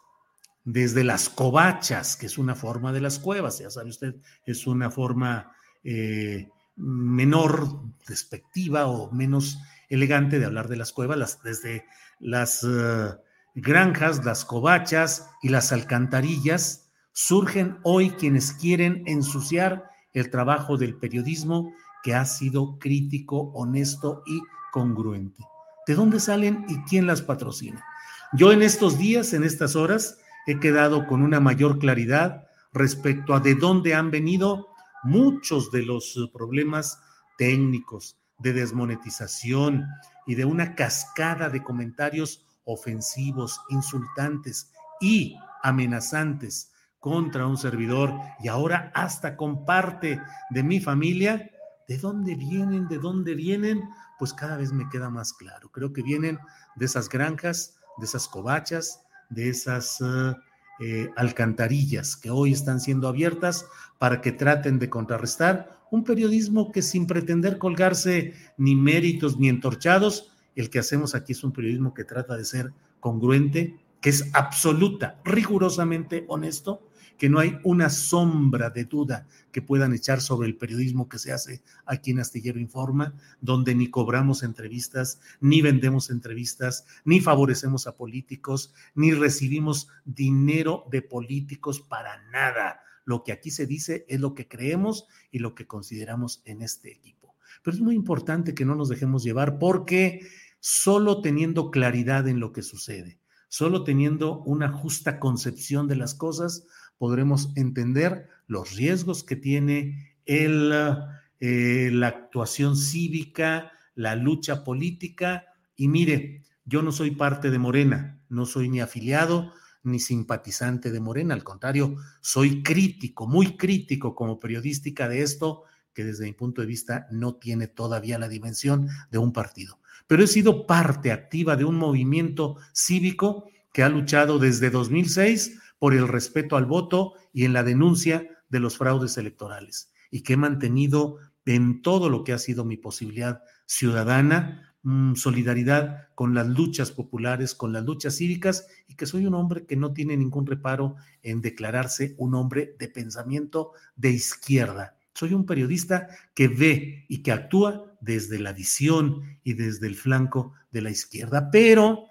desde las covachas, que es una forma de las cuevas, ya sabe usted, es una forma eh, menor despectiva o menos elegante de hablar de las cuevas, desde las eh, granjas, las covachas y las alcantarillas, surgen hoy quienes quieren ensuciar el trabajo del periodismo que ha sido crítico, honesto y congruente. ¿De dónde salen y quién las patrocina? Yo en estos días, en estas horas, he quedado con una mayor claridad respecto a de dónde han venido muchos de los eh, problemas técnicos, de desmonetización y de una cascada de comentarios ofensivos, insultantes y amenazantes contra un servidor y ahora hasta con parte de mi familia, ¿de dónde vienen? ¿De dónde vienen? Pues cada vez me queda más claro. Creo que vienen de esas granjas, de esas covachas, de esas eh, eh, alcantarillas que hoy están siendo abiertas para que traten de contrarrestar un periodismo que sin pretender colgarse ni méritos ni entorchados, el que hacemos aquí es un periodismo que trata de ser congruente, que es absoluta, rigurosamente honesto que no hay una sombra de duda que puedan echar sobre el periodismo que se hace aquí en Astillero Informa, donde ni cobramos entrevistas, ni vendemos entrevistas, ni favorecemos a políticos, ni recibimos dinero de políticos para nada. Lo que aquí se dice es lo que creemos y lo que consideramos en este equipo. Pero es muy importante que no nos dejemos llevar porque solo teniendo claridad en lo que sucede, solo teniendo una justa concepción de las cosas, podremos entender los riesgos que tiene el, eh, la actuación cívica, la lucha política. Y mire, yo no soy parte de Morena, no soy ni afiliado ni simpatizante de Morena, al contrario, soy crítico, muy crítico como periodística de esto, que desde mi punto de vista no tiene todavía la dimensión de un partido. Pero he sido parte activa de un movimiento cívico que ha luchado desde 2006 por el respeto al voto y en la denuncia de los fraudes electorales y que he mantenido en todo lo que ha sido mi posibilidad ciudadana, mm, solidaridad con las luchas populares, con las luchas cívicas y que soy un hombre que no tiene ningún reparo en declararse un hombre de pensamiento de izquierda. Soy un periodista que ve y que actúa desde la visión y desde el flanco de la izquierda, pero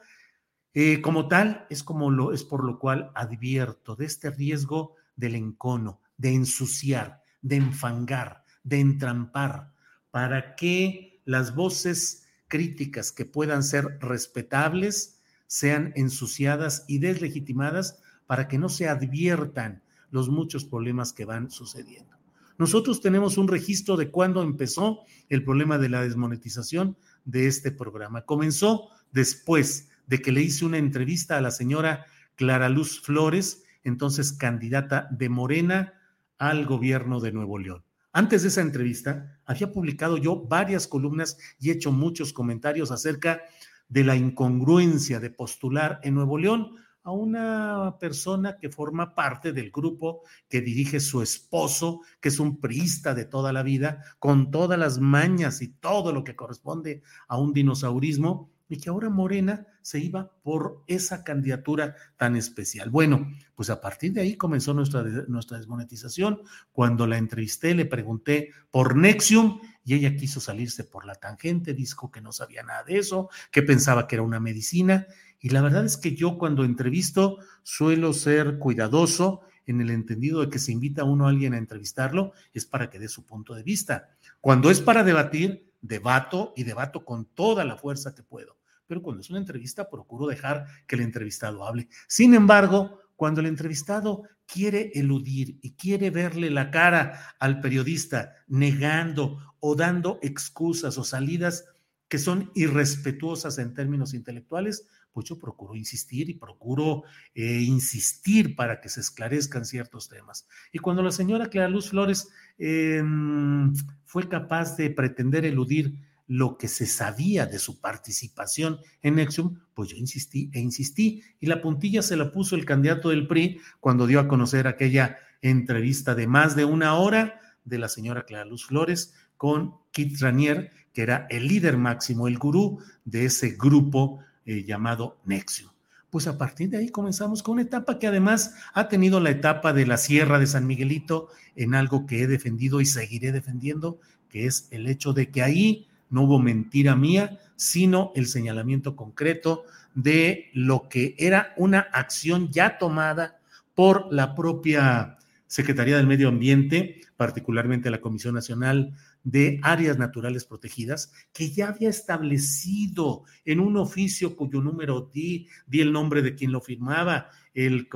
eh, como tal, es, como lo, es por lo cual advierto de este riesgo del encono, de ensuciar, de enfangar, de entrampar, para que las voces críticas que puedan ser respetables sean ensuciadas y deslegitimadas para que no se adviertan los muchos problemas que van sucediendo. Nosotros tenemos un registro de cuándo empezó el problema de la desmonetización de este programa. Comenzó después de que le hice una entrevista a la señora Clara Luz Flores, entonces candidata de Morena al gobierno de Nuevo León. Antes de esa entrevista, había publicado yo varias columnas y hecho muchos comentarios acerca de la incongruencia de postular en Nuevo León a una persona que forma parte del grupo que dirige su esposo, que es un priista de toda la vida, con todas las mañas y todo lo que corresponde a un dinosaurismo, y que ahora Morena se iba por esa candidatura tan especial. Bueno, pues a partir de ahí comenzó nuestra, nuestra desmonetización. Cuando la entrevisté, le pregunté por Nexium y ella quiso salirse por la tangente, dijo que no sabía nada de eso, que pensaba que era una medicina. Y la verdad es que yo cuando entrevisto suelo ser cuidadoso en el entendido de que se invita a uno a alguien a entrevistarlo, es para que dé su punto de vista. Cuando es para debatir, debato y debato con toda la fuerza que puedo. Pero cuando es una entrevista, procuro dejar que el entrevistado hable. Sin embargo, cuando el entrevistado quiere eludir y quiere verle la cara al periodista negando o dando excusas o salidas que son irrespetuosas en términos intelectuales, pues yo procuro insistir y procuro eh, insistir para que se esclarezcan ciertos temas. Y cuando la señora Clara Luz Flores em, fue capaz de pretender eludir lo que se sabía de su participación en Nexium, pues yo insistí e insistí. Y la puntilla se la puso el candidato del PRI cuando dio a conocer aquella entrevista de más de una hora de la señora Clara Luz Flores con Kit Ranier, que era el líder máximo, el gurú de ese grupo eh, llamado Nexium. Pues a partir de ahí comenzamos con una etapa que además ha tenido la etapa de la Sierra de San Miguelito en algo que he defendido y seguiré defendiendo, que es el hecho de que ahí no hubo mentira mía, sino el señalamiento concreto de lo que era una acción ya tomada por la propia Secretaría del Medio Ambiente, particularmente la Comisión Nacional de Áreas Naturales Protegidas, que ya había establecido en un oficio cuyo número di, di el nombre de quien lo firmaba, el,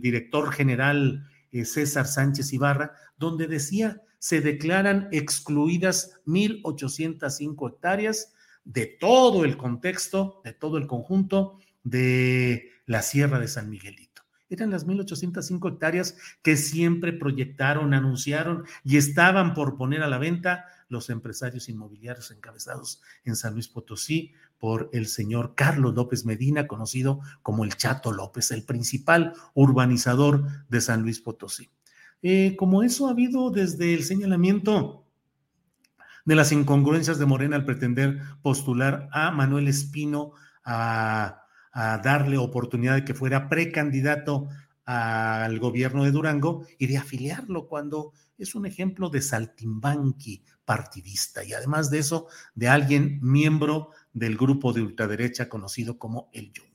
director general eh, César Sánchez Ibarra, donde decía se declaran excluidas 1.805 hectáreas de todo el contexto, de todo el conjunto de la Sierra de San Miguelito. Eran las 1.805 hectáreas que siempre proyectaron, anunciaron y estaban por poner a la venta los empresarios inmobiliarios encabezados en San Luis Potosí por el señor Carlos López Medina, conocido como el Chato López, el principal urbanizador de San Luis Potosí. Eh, como eso ha habido desde el señalamiento de las incongruencias de Morena al pretender postular a Manuel Espino a, a darle oportunidad de que fuera precandidato al gobierno de Durango y de afiliarlo cuando es un ejemplo de saltimbanqui partidista y además de eso de alguien miembro del grupo de ultraderecha conocido como el Yunque.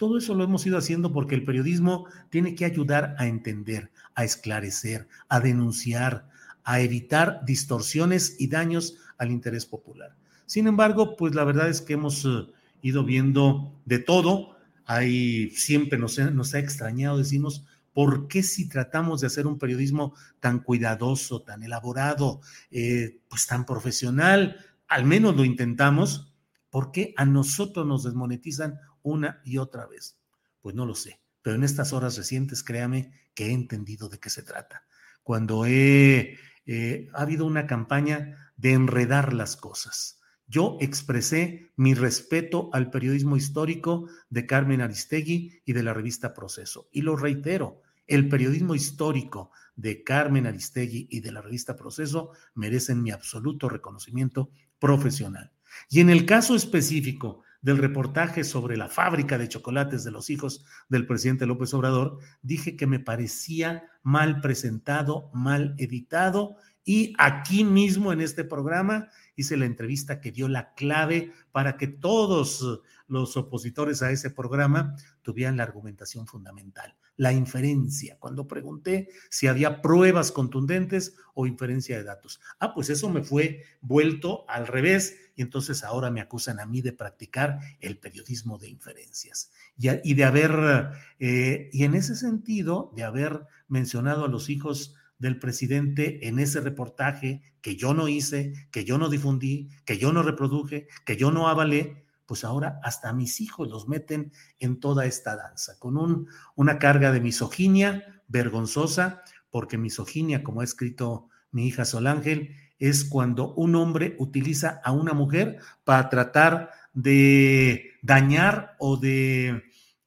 Todo eso lo hemos ido haciendo porque el periodismo tiene que ayudar a entender, a esclarecer, a denunciar, a evitar distorsiones y daños al interés popular. Sin embargo, pues la verdad es que hemos eh, ido viendo de todo. Ahí siempre nos, nos ha extrañado, decimos, ¿por qué si tratamos de hacer un periodismo tan cuidadoso, tan elaborado, eh, pues tan profesional, al menos lo intentamos, ¿por qué a nosotros nos desmonetizan una y otra vez? Pues no lo sé, pero en estas horas recientes, créame que he entendido de qué se trata. Cuando he, eh, ha habido una campaña de enredar las cosas. Yo expresé mi respeto al periodismo histórico de Carmen Aristegui y de la revista Proceso. Y lo reitero, el periodismo histórico de Carmen Aristegui y de la revista Proceso merecen mi absoluto reconocimiento profesional. Y en el caso específico del reportaje sobre la fábrica de chocolates de los hijos del presidente López Obrador, dije que me parecía mal presentado, mal editado y aquí mismo en este programa hice la entrevista que dio la clave para que todos los opositores a ese programa tuvieran la argumentación fundamental. la inferencia, cuando pregunté si había pruebas contundentes o inferencia de datos. Ah, pues eso me fue vuelto al revés y entonces ahora me acusan a mí de practicar el periodismo de inferencias. Y, de haber, eh, y en ese sentido, de haber mencionado a los hijos del presidente en ese reportaje que yo no hice, que yo no difundí, que yo no reproduje, que yo no avalé, pues ahora hasta mis hijos los meten en toda esta danza, con un, una carga de misoginia vergonzosa, porque misoginia, como ha escrito mi hija Solángel, es cuando un hombre utiliza a una mujer para tratar de dañar o de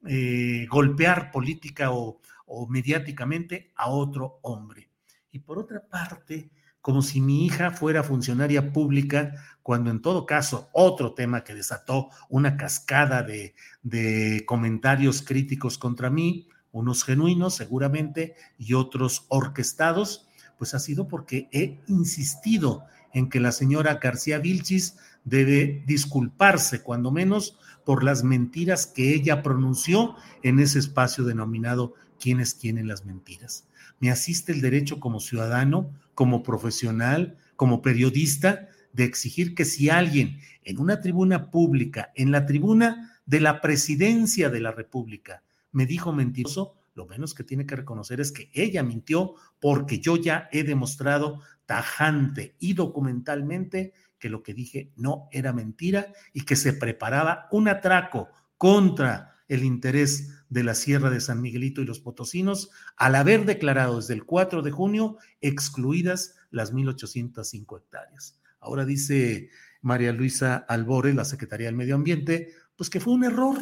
eh, golpear política o, o mediáticamente a otro hombre. Y por otra parte, como si mi hija fuera funcionaria pública, cuando en todo caso otro tema que desató una cascada de, comentarios críticos contra mí, unos genuinos seguramente y otros orquestados, pues ha sido porque he insistido en que la señora García Vilchis debe disculparse, cuando menos, por las mentiras que ella pronunció en ese espacio denominado ¿Quiénes tienen las mentiras? Me asiste el derecho como ciudadano como profesional, como periodista, de exigir que si alguien en una tribuna pública, en la tribuna de la presidencia de la República, me dijo mentiroso, lo menos que tiene que reconocer es que ella mintió porque yo ya he demostrado tajante y documentalmente que lo que dije no era mentira y que se preparaba un atraco contra el interés de la Sierra de San Miguelito y los Potosinos, al haber declarado desde el 4 de junio excluidas las 1.805 hectáreas. Ahora dice María Luisa Albore, la Secretaría del Medio Ambiente, pues que fue un error.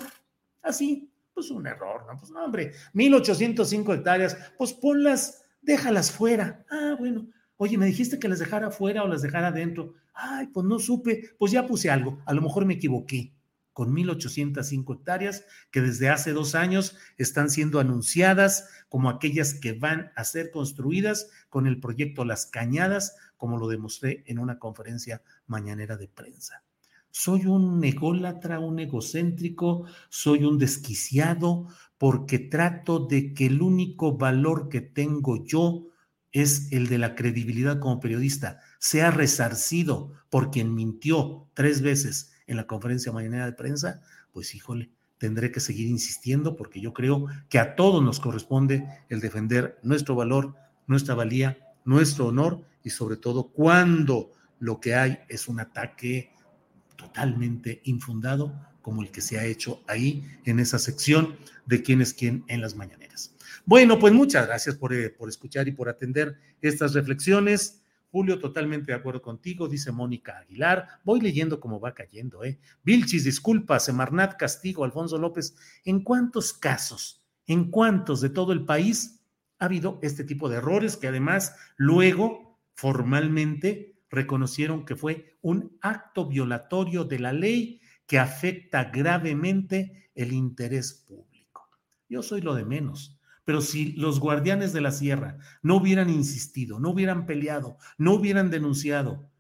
Así, pues un error, ¿no? Pues no, hombre, 1.805 hectáreas, pues ponlas, déjalas fuera. Ah, bueno. Oye, me dijiste que las dejara fuera o las dejara adentro. Ay, pues no supe, pues ya puse algo, a lo mejor me equivoqué con 1.805 hectáreas que desde hace dos años están siendo anunciadas como aquellas que van a ser construidas con el proyecto Las Cañadas, como lo demostré en una conferencia mañanera de prensa. Soy un ególatra, un egocéntrico, soy un desquiciado, porque trato de que el único valor que tengo yo es el de la credibilidad como periodista, sea resarcido por quien mintió tres veces en la conferencia mañana de prensa, pues híjole, tendré que seguir insistiendo porque yo creo que a todos nos corresponde el defender nuestro valor, nuestra valía, nuestro honor y sobre todo cuando lo que hay es un ataque totalmente infundado como el que se ha hecho ahí en esa sección de quién es quién en las mañaneras. Bueno, pues muchas gracias por, eh, por escuchar y por atender estas reflexiones. Julio, totalmente de acuerdo contigo, dice Mónica Aguilar. Voy leyendo cómo va cayendo, ¿eh? Vilchis, disculpa, Semarnat, castigo, Alfonso López. ¿En cuántos casos, en cuántos de todo el país ha habido este tipo de errores que además luego formalmente reconocieron que fue un acto violatorio de la ley que afecta gravemente el interés público? Yo soy lo de menos. Pero si los guardianes de la sierra no hubieran insistido, no hubieran peleado, no hubieran denunciado,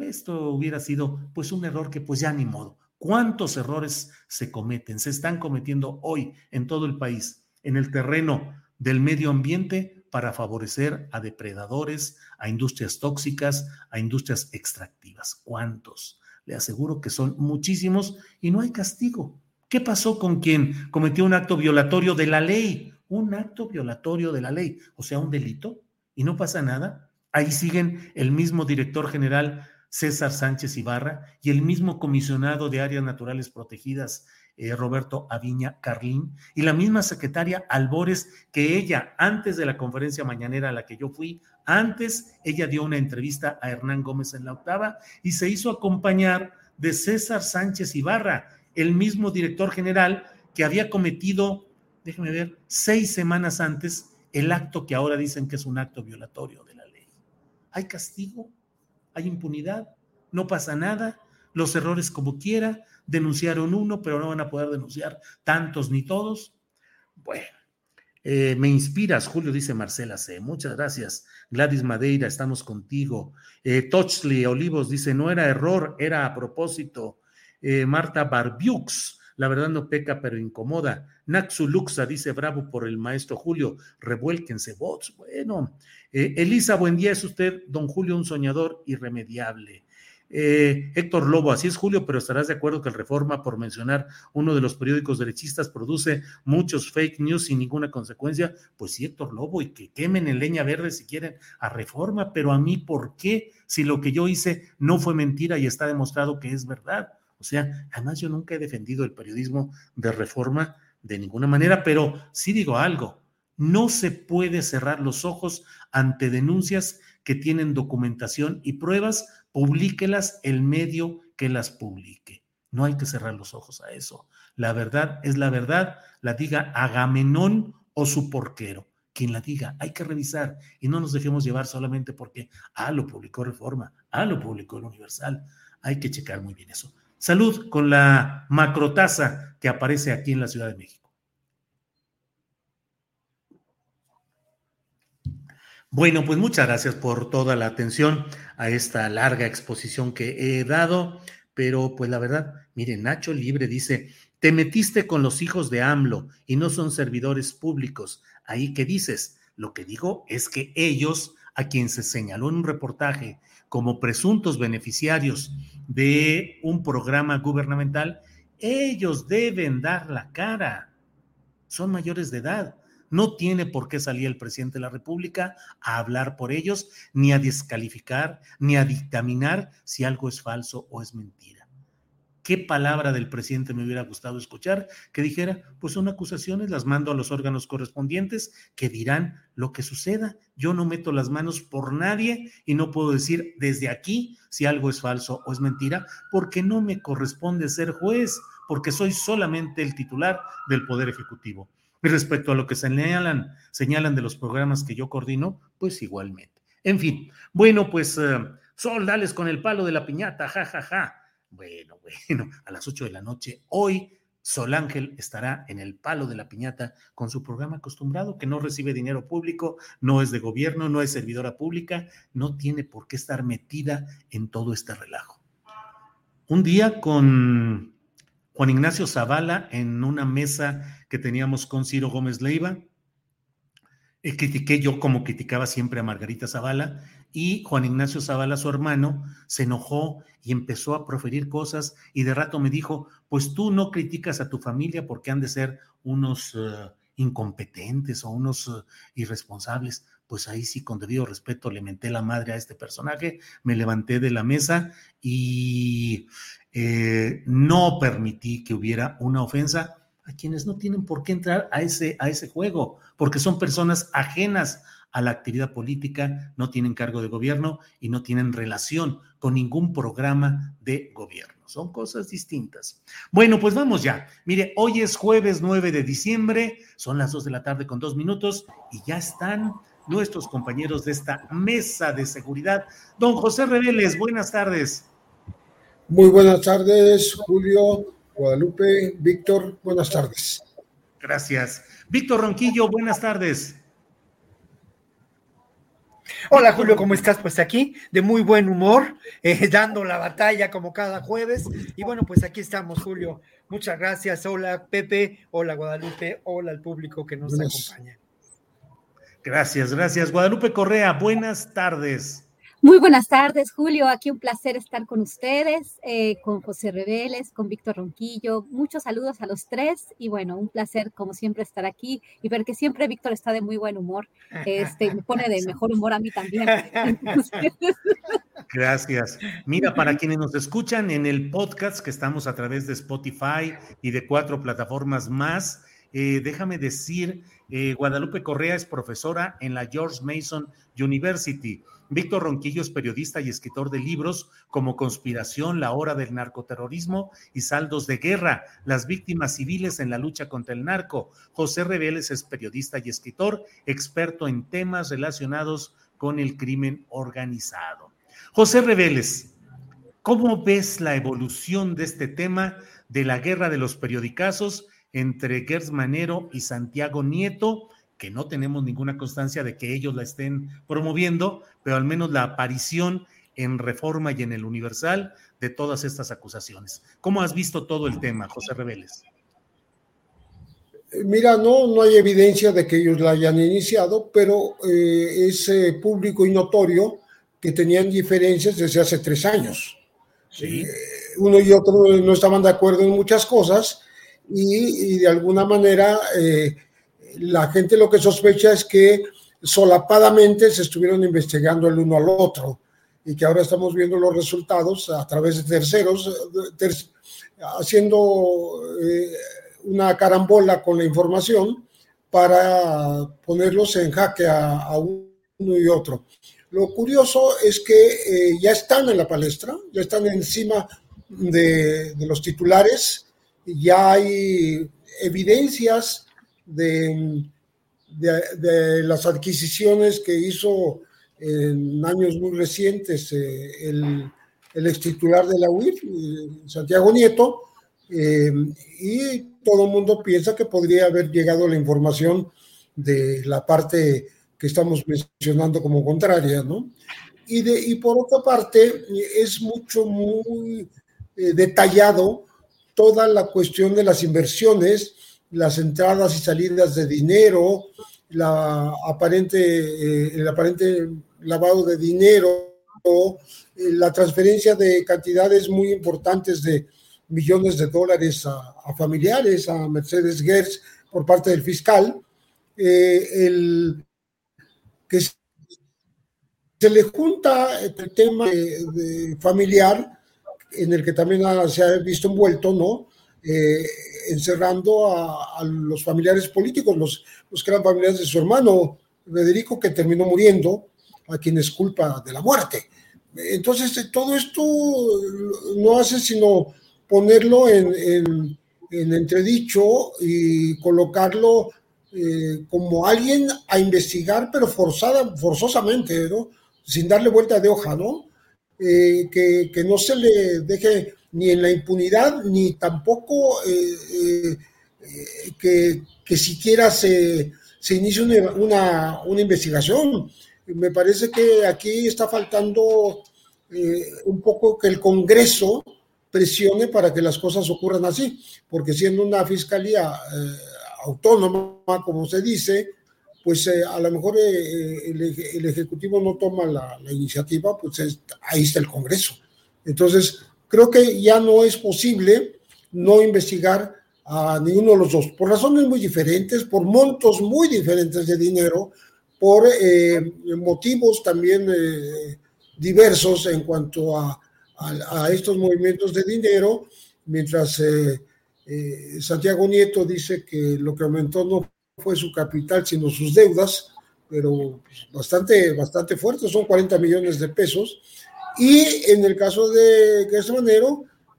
esto hubiera sido pues un error que pues ya ni modo. ¿Cuántos errores se cometen? Se están cometiendo hoy en todo el país, en el terreno del medio ambiente para favorecer a depredadores, a industrias tóxicas, a industrias extractivas. ¿Cuántos? Le aseguro que son muchísimos y no hay castigo. ¿Qué pasó con quien cometió un acto violatorio de la ley? un acto violatorio de la ley, o sea, un delito, y no pasa nada. Ahí siguen el mismo director general César Sánchez Ibarra y el mismo comisionado de áreas naturales protegidas eh, Roberto Aviña Carlín y la misma secretaria Albores que ella antes de la conferencia mañanera a la que yo fui, antes ella dio una entrevista a Hernán Gómez en la octava y se hizo acompañar de César Sánchez Ibarra, el mismo director general que había cometido déjeme ver, seis semanas antes el acto que ahora dicen que es un acto violatorio de la ley. ¿Hay castigo? ¿Hay impunidad? ¿No pasa nada? Los errores como quiera, denunciaron uno, pero no van a poder denunciar tantos ni todos. Bueno, eh, me inspiras, Julio, dice Marcela C. Muchas gracias. Gladys Madeira, estamos contigo. Eh, Olivos dice, no era error, era a propósito. Eh, Marta Barbiux, la verdad no peca, pero incomoda. Naxu Luxa dice bravo por el maestro Julio, revuélquense bots. Bueno, eh, Elisa, buen día, es usted, don Julio, un soñador irremediable. Eh, Héctor Lobo, así es Julio, pero estarás de acuerdo que el Reforma, por mencionar uno de los periódicos derechistas, produce muchos fake news sin ninguna consecuencia. Pues sí, Héctor Lobo, y que quemen en leña verde si quieren a Reforma, pero a mí, ¿por qué? Si lo que yo hice no fue mentira y está demostrado que es verdad. O sea, además yo nunca he defendido el periodismo de Reforma de ninguna manera, pero sí digo algo, no se puede cerrar los ojos ante denuncias que tienen documentación y pruebas publíquelas el medio que las publique. No hay que cerrar los ojos a eso. La verdad es la verdad, la diga Agamenón o su porquero. Quien la diga, hay que revisar y no nos dejemos llevar solamente porque, ah, lo publicó Reforma, ah, lo publicó el Universal. Hay que checar muy bien eso. Salud con la macrotasa que aparece aquí en la Ciudad de México. Bueno, pues muchas gracias por toda la atención a esta larga exposición que he dado, pero pues la verdad, mire, Nacho Libre dice, te metiste con los hijos de AMLO y no son servidores públicos. Ahí qué dices, lo que digo es que ellos, a quien se señaló en un reportaje como presuntos beneficiarios de un programa gubernamental, ellos deben dar la cara. Son mayores de edad no tiene por qué salir el presidente de la República a hablar por ellos, ni a descalificar, ni a dictaminar si algo es falso o es mentira. ¿Qué palabra del presidente me hubiera gustado escuchar? Que dijera, pues son acusaciones, las mando a los órganos correspondientes que dirán lo que suceda. Yo no meto las manos por nadie y no puedo decir desde aquí si algo es falso o es mentira, porque no me corresponde ser juez, porque soy solamente el titular del Poder Ejecutivo. Y respecto a lo que señalan, señalan de los programas que yo coordino, pues igualmente. En fin, bueno, pues uh, Sol, dales con el palo de la piñata, ja, ja, ja. Bueno, bueno, a las 8 de la noche, hoy Sol Ángel estará en el palo de la piñata con su programa acostumbrado, que no recibe dinero público, no es de gobierno, no es servidora pública, no tiene por qué estar metida en todo este relajo. Un día con Juan Ignacio Zavala en una mesa que teníamos con Ciro Gómez Leiva. Eh, critiqué yo como criticaba siempre a Margarita Zavala y Juan Ignacio Zavala, su hermano, se enojó y empezó a proferir cosas y de rato me dijo, pues tú no criticas a tu familia porque han de ser unos eh, incompetentes o unos eh, irresponsables. Pues ahí sí, con debido respeto, le menté la madre a este personaje, me levanté de la mesa y no permití que hubiera una ofensa a quienes no tienen por qué entrar a ese, a ese juego, porque son personas ajenas a la actividad política, no tienen cargo de gobierno y no tienen relación con ningún programa de gobierno. Son cosas distintas. Bueno, pues vamos ya. Mire, hoy es jueves 9 de diciembre, son las 2 de la tarde con dos minutos y ya están nuestros compañeros de esta mesa de seguridad. Don José Reveles, buenas tardes. Muy buenas tardes, Julio. Guadalupe, Víctor, buenas tardes. Gracias. Víctor Ronquillo, buenas tardes. Hola Julio, ¿cómo estás? Pues aquí de muy buen humor, eh, dando la batalla como cada jueves. Y bueno, pues aquí estamos, Julio. Muchas gracias. Hola Pepe, hola Guadalupe, hola al público que nos acompaña. Gracias, gracias. Guadalupe Correa, buenas tardes. Muy buenas tardes, Julio. Aquí un placer estar con ustedes, eh, con José Reveles, con Víctor Ronquillo. Muchos saludos a los tres y bueno, un placer como siempre estar aquí y ver que siempre Víctor está de muy buen humor. Este, me pone de mejor humor a mí también. Gracias. Mira, para quienes nos escuchan en el podcast que estamos a través de Spotify y de cuatro plataformas más, eh, déjame decir, eh, Guadalupe Correa es profesora en la George Mason University. Víctor Ronquillo es periodista y escritor de libros como Conspiración, la hora del narcoterrorismo y Saldos de Guerra, las víctimas civiles en la lucha contra el narco. José Reveles es periodista y escritor, experto en temas relacionados con el crimen organizado. José Reveles, ¿cómo ves la evolución de este tema de la guerra de los periodicazos entre Gers Manero y Santiago Nieto? Que no tenemos ninguna constancia de que ellos la estén promoviendo, pero al menos la aparición en Reforma y en el Universal de todas estas acusaciones. ¿Cómo has visto todo el tema, José Reveles? Mira, no, no hay evidencia de que ellos la hayan iniciado, pero eh, es eh, público y notorio que tenían diferencias desde hace tres años. Sí. Eh, uno y otro no estaban de acuerdo en muchas cosas y, y de alguna manera eh, la gente lo que sospecha es que solapadamente se estuvieron investigando el uno al otro y que ahora estamos viendo los resultados a través de terceros, ter haciendo eh, una carambola con la información para ponerlos en jaque a, uno y otro. Lo curioso es que eh, ya están en la palestra, ya están encima de, los titulares, ya hay evidencias de, de, las adquisiciones que hizo en años muy recientes eh, el, el ex titular de la UIF, eh, Santiago Nieto, eh, y todo el mundo piensa que podría haber llegado la información de la parte que estamos mencionando como contraria, ¿no? Y, de, y por otra parte, es mucho, muy detallado toda la cuestión de las inversiones, las entradas y salidas de dinero, eh, el aparente lavado de dinero, eh, la transferencia de cantidades muy importantes de millones de dólares a, familiares, a Mercedes Gers por parte del fiscal, eh, que se le junta el tema de familiar, en el que también se ha visto envuelto, ¿no? Eh, encerrando a, los familiares políticos, los, los que eran familiares de su hermano Federico, que terminó muriendo, a quien es culpa de la muerte. Entonces, todo esto no hace sino ponerlo en, en, en entredicho y colocarlo eh, como alguien a investigar, pero forzada, forzosamente, ¿no? Sin darle vuelta de hoja, ¿no? Eh, que, no se le deje ni en la impunidad, ni tampoco eh, eh que, que, siquiera se, se inicie una, una, una, investigación. Me parece que aquí está faltando eh, un poco que el Congreso presione para que las cosas ocurran así, porque siendo una fiscalía eh, autónoma, como se dice, pues eh, a lo mejor eh, el, el, Ejecutivo no toma la, iniciativa, pues es, ahí está el Congreso. Entonces, creo que ya no es posible no investigar a ninguno de los dos, por razones muy diferentes, por montos muy diferentes de dinero, por eh, motivos también eh, diversos en cuanto a, estos movimientos de dinero, mientras eh, Santiago Nieto dice que lo que aumentó no fue su capital, sino sus deudas, pero bastante, bastante fuertes, son 40 millones de pesos. Y en el caso de Gertz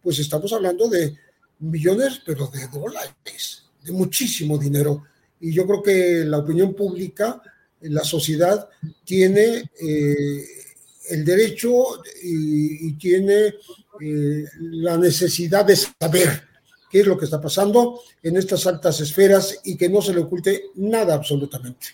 pues estamos hablando de millones, pero de dólares, de muchísimo dinero. Y yo creo que la opinión pública, la sociedad, tiene eh, el derecho y, y tiene eh, la necesidad de saber qué es lo que está pasando en estas altas esferas y que no se le oculte nada absolutamente.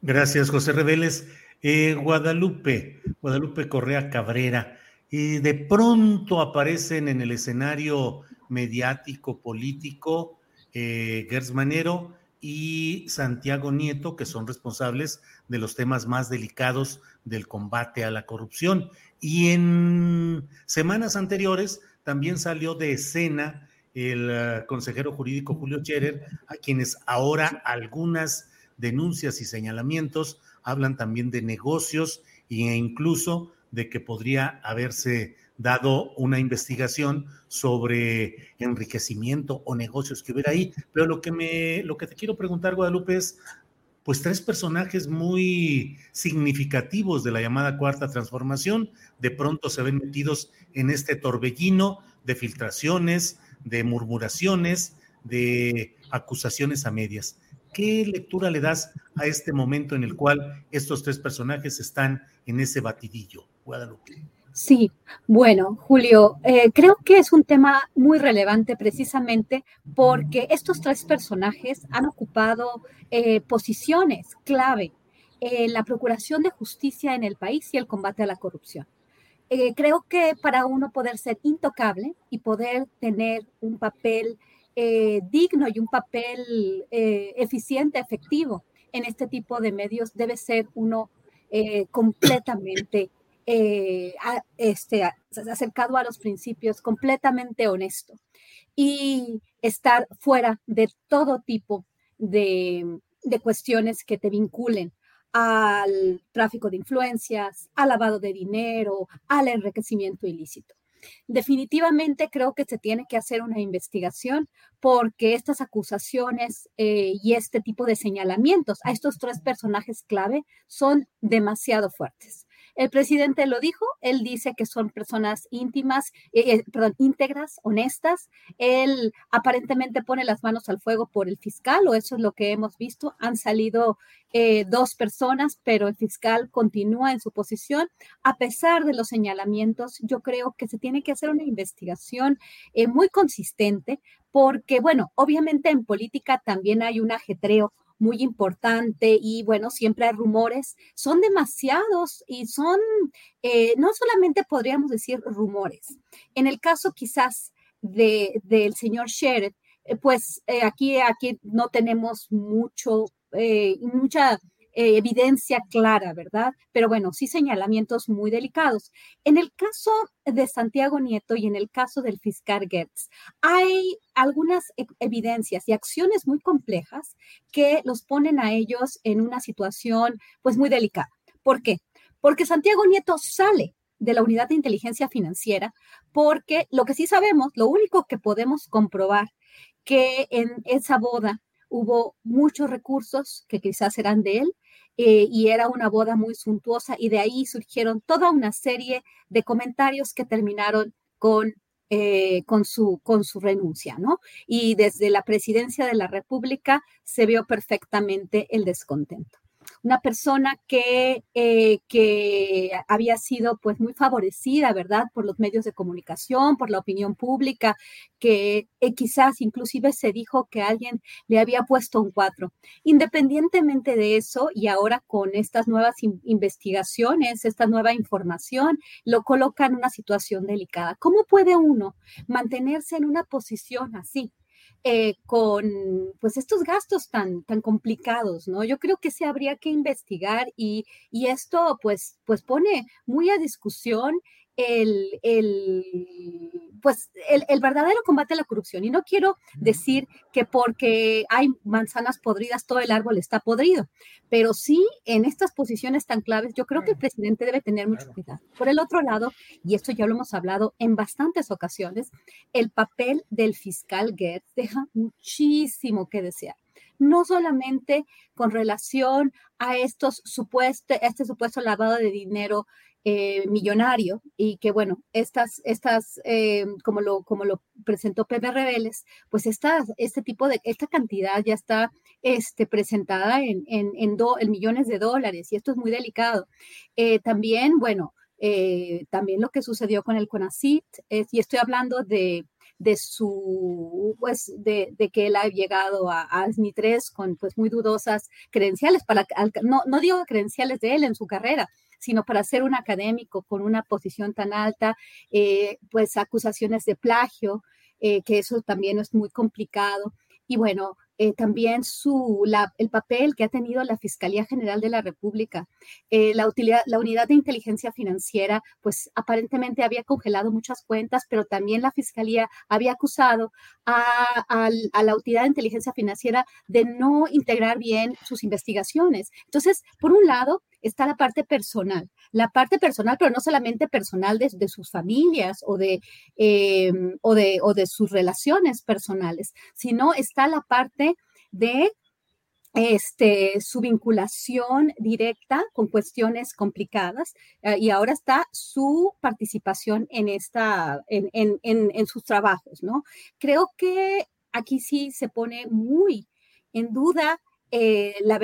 Gracias, José Reveles. Eh, Guadalupe, Guadalupe Correa Cabrera, y de pronto aparecen en el escenario mediático, político, eh, Manero y Santiago Nieto, que son responsables de los temas más delicados del combate a la corrupción. Y en semanas anteriores también salió de escena el uh, consejero jurídico Julio Scherer, a quienes ahora algunas denuncias y señalamientos hablan también de negocios e incluso de que podría haberse dado una investigación sobre enriquecimiento o negocios que hubiera ahí. Pero lo que me, lo que te quiero preguntar, Guadalupe, es pues tres personajes muy significativos de la llamada cuarta transformación, de pronto se ven metidos en este torbellino de filtraciones, de murmuraciones, de acusaciones a medias. ¿Qué lectura le das a este momento en el cual estos tres personajes están en ese batidillo, Guadalupe? Sí, bueno, Julio, eh, creo que es un tema muy relevante precisamente porque estos tres personajes han ocupado eh, posiciones clave en la procuración de justicia en el país y el combate a la corrupción. eh, creo que para uno poder ser intocable y poder tener un papel eh, digno y un papel eh, eficiente, efectivo en este tipo de medios, debe ser uno completamente este, acercado a los principios, completamente honesto y estar fuera de todo tipo de cuestiones que te vinculen al tráfico de influencias, al lavado de dinero, al enriquecimiento ilícito. Definitivamente creo que se tiene que hacer una investigación porque estas acusaciones eh, y este tipo de señalamientos a estos tres personajes clave son demasiado fuertes. El presidente lo dijo, él dice que son personas íntimas, eh, eh, perdón, íntegras, honestas. Él aparentemente pone las manos al fuego por el fiscal, o eso es lo que hemos visto. Han salido eh, dos personas, pero el fiscal continúa en su posición. A pesar de los señalamientos, yo creo que se tiene que hacer una investigación muy consistente, porque, bueno, obviamente en política también hay un ajetreo muy importante y bueno, siempre hay rumores, son demasiados y son, eh, no solamente podríamos decir rumores. En el caso quizás de, del señor Sheriff, eh, pues eh, aquí, aquí no tenemos mucho, mucha eh, evidencia clara, ¿verdad? Pero bueno, sí señalamientos muy delicados. En el caso de Santiago Nieto y en el caso del fiscal Gertz, hay algunas e, evidencias y acciones muy complejas que los ponen a ellos en una situación pues muy delicada. ¿Por qué? Porque Santiago Nieto sale de la unidad de inteligencia financiera, porque lo que sí sabemos, lo único que podemos comprobar, que en esa boda hubo muchos recursos que quizás eran de él, eh, y era una boda muy suntuosa y de ahí surgieron toda una serie de comentarios que terminaron con, eh, con, su, con su renuncia, ¿no? Y desde la presidencia de la República se vio perfectamente el descontento una persona que, eh, que había sido pues muy favorecida, ¿verdad? Por los medios de comunicación, por la opinión pública, que eh, quizás inclusive se dijo que alguien le había puesto un cuatro. Independientemente de eso, y ahora con estas nuevas investigaciones, esta nueva información, lo coloca en una situación delicada. ¿Cómo puede uno mantenerse en una posición así? Eh, con pues estos gastos tan, tan complicados, ¿no? Yo creo que se habría que investigar y, y esto pues, pues pone muy a discusión el, el pues el, el, verdadero combate a la corrupción. Y no quiero decir que porque hay manzanas podridas, todo el árbol está podrido, pero sí en estas posiciones tan claves, yo creo que el presidente debe tener mucho cuidado. Por el otro lado, y esto ya lo hemos hablado en bastantes ocasiones, el papel del fiscal Gertz deja muchísimo que desear no solamente con relación a estos supuestos, este supuesto lavado de dinero eh, millonario y que bueno, estas, estas eh, como, lo, como lo presentó Pepe Rebeles, pues esta, este tipo de, esta cantidad ya está este, presentada en, en, en, millones de dólares y esto es muy delicado. Eh, también, bueno, también lo que sucedió con el CONACIT, y estoy hablando de, de su, pues, de, de, que él ha llegado a, a 3 con, pues, muy dudosas credenciales, para, no, no digo credenciales de él en su carrera, sino para ser un académico con una posición tan alta, eh, pues acusaciones de plagio, eh, que eso también es muy complicado. Y bueno, eh, también su, el papel que ha tenido la Fiscalía General de la República. La, utilidad, la unidad de inteligencia financiera, pues aparentemente había congelado muchas cuentas, pero también la Fiscalía había acusado a, a la utilidad de inteligencia financiera de no integrar bien sus investigaciones. Entonces, por un lado, está la parte personal, la parte personal, pero no solamente personal de, sus familias o de, em, o, de, o de sus relaciones personales, sino está la parte de este, su vinculación directa con cuestiones complicadas eh, y ahora está su participación en, esta, en, en, en, sus trabajos, ¿no? Creo que aquí sí se pone muy en duda eh, la,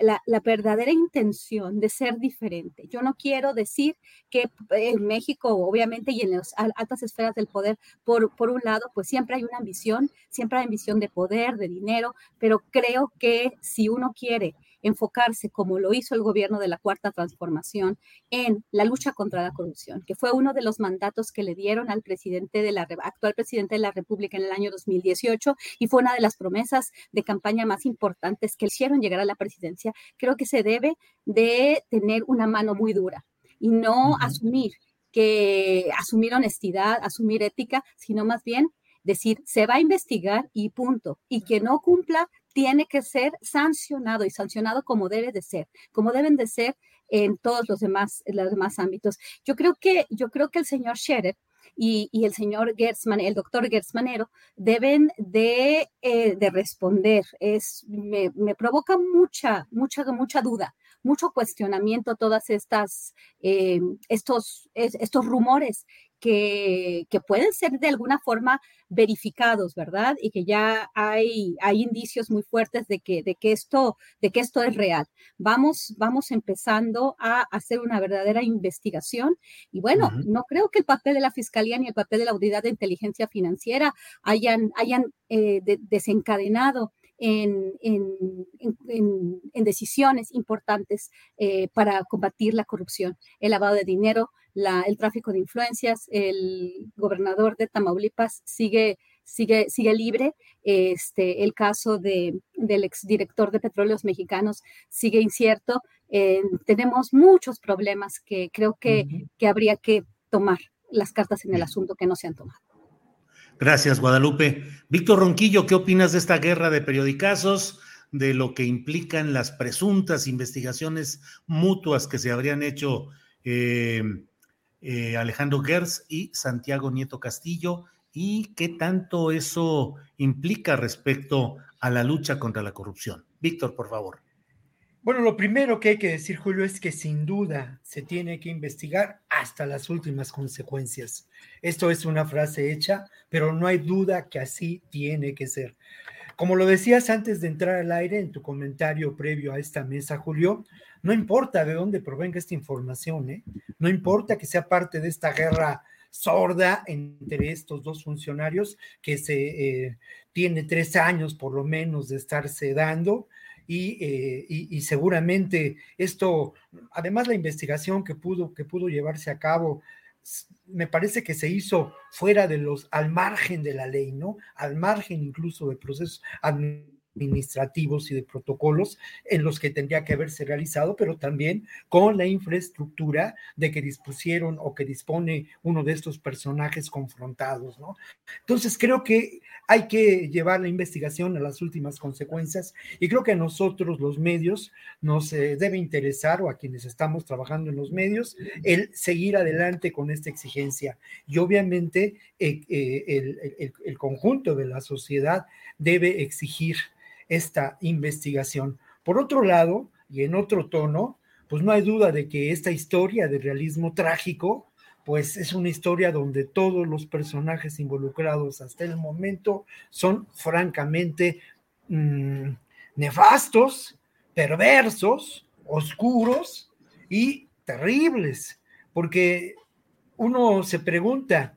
la, la, verdadera intención de ser diferente. Yo no quiero decir que en México, obviamente, y en las altas esferas del poder, por, por un lado, pues siempre hay una ambición, siempre hay ambición de poder, de dinero, pero creo que si uno quiere enfocarse, como lo hizo el gobierno de la Cuarta Transformación, en la lucha contra la corrupción, que fue uno de los mandatos que le dieron al presidente de la actual presidente de la República en el año 2018 y fue una de las promesas de campaña más importantes que hicieron llegar a la presidencia, creo que se debe de tener una mano muy dura y no asumir que asumir honestidad, asumir ética, sino más bien decir, se va a investigar y punto. Y que no cumpla tiene que ser sancionado y sancionado como debe de ser, como deben de ser en todos los demás, los demás ámbitos. Yo creo que, yo creo que el señor Scherer y, el señor Gertzman, el doctor Gertzmanero, deben de, eh, de responder. Es, me, me, provoca mucha, mucha, mucha duda mucho cuestionamiento todas estas, eh, estos, estos rumores que, que, pueden ser de alguna forma verificados, ¿verdad? Y que ya hay, hay indicios muy fuertes de que, de, que esto, de que esto es real. Vamos, vamos empezando a hacer una verdadera investigación y bueno, no creo que el papel de la Fiscalía ni el papel de la Unidad de Inteligencia Financiera hayan, hayan eh, desencadenado en, en, decisiones importantes eh, para combatir la corrupción, el lavado de dinero, la, el tráfico de influencias. El gobernador de Tamaulipas sigue, sigue, sigue libre. Este, el caso de, del exdirector de Petróleos Mexicanos sigue incierto. Eh, tenemos muchos problemas que creo que, que habría que tomar las cartas en el asunto que no se han tomado. Gracias, Guadalupe. Víctor Ronquillo, ¿qué opinas de esta guerra de periodicazos, de lo que implican las presuntas investigaciones mutuas que se habrían hecho eh, eh, Alejandro Gers y Santiago Nieto Castillo? ¿Y qué tanto eso implica respecto a la lucha contra la corrupción? Víctor, por favor. Bueno, lo primero que hay que decir, Julio, es que sin duda se tiene que investigar hasta las últimas consecuencias. Esto es una frase hecha, pero no hay duda que así tiene que ser. Como lo decías antes de entrar al aire en tu comentario previo a esta mesa, Julio, no importa de dónde provenga esta información, ¿eh? no importa que sea parte de esta guerra sorda entre estos dos funcionarios que se eh, tiene tres años por lo menos de estarse dando eh, y, seguramente esto, además la investigación que pudo, que pudo llevarse a cabo, me parece que se hizo fuera de los, al margen de la ley, ¿no? Al margen incluso de procesos administrativos administrativos y de protocolos en los que tendría que haberse realizado, pero también con la infraestructura de que dispusieron o que dispone uno de estos personajes confrontados, ¿no? Entonces creo que hay que llevar la investigación a las últimas consecuencias y creo que a nosotros los medios nos eh, debe interesar o a quienes estamos trabajando en los medios el seguir adelante con esta exigencia y obviamente eh, eh, el, el conjunto de la sociedad debe exigir esta investigación. Por otro lado, y en otro tono, pues no hay duda de que esta historia de realismo trágico, pues es una historia donde todos los personajes involucrados hasta el momento son francamente mm, nefastos, perversos, oscuros y terribles, porque uno se pregunta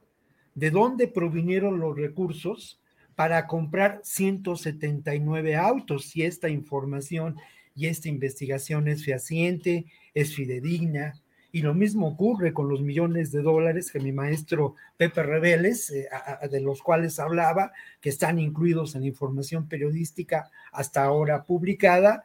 de dónde provinieron los recursos para comprar 179 autos. Si esta información y esta investigación es fehaciente, es fidedigna, y lo mismo ocurre con los millones de dólares que mi maestro Pepe Reveles, eh, de los cuales hablaba, que están incluidos en información periodística hasta ahora publicada,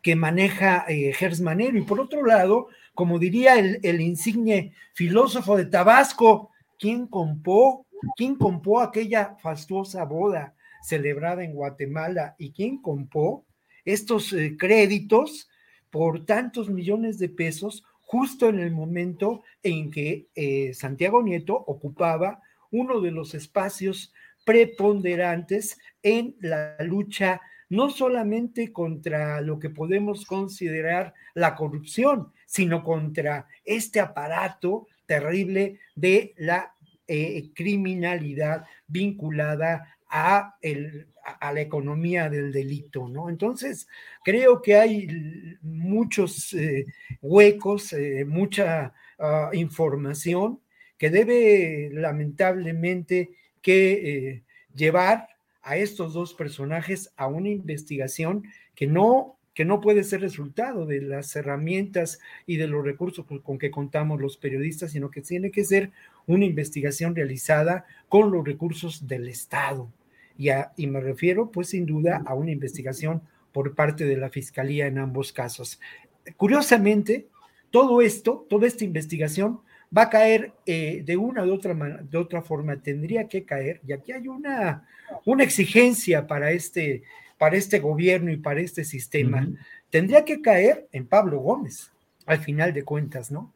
que maneja eh, Manero. Y por otro lado, como diría el, el insigne filósofo de Tabasco, ¿quién compró ¿Quién compró aquella fastuosa boda celebrada en Guatemala y quién compró estos eh, créditos por tantos millones de pesos justo en el momento en que eh, Santiago Nieto ocupaba uno de los espacios preponderantes en la lucha no solamente contra lo que podemos considerar la corrupción, sino contra este aparato terrible de la eh, criminalidad vinculada a, el, a la economía del delito, ¿no? Entonces, creo que hay muchos eh, huecos, eh, mucha ah, información que debe lamentablemente que llevar a estos dos personajes a una investigación que no que no puede ser resultado de las herramientas y de los recursos con que contamos los periodistas, sino que tiene que ser una investigación realizada con los recursos del Estado. Y, y me refiero, pues, sin duda, a una investigación por parte de la Fiscalía en ambos casos. Curiosamente, todo esto, toda esta investigación va a caer eh, de una u otra, de otra forma, tendría que caer, y aquí hay una, una exigencia para este para este gobierno y para este sistema, tendría que caer en Pablo Gómez, al final de cuentas, ¿no?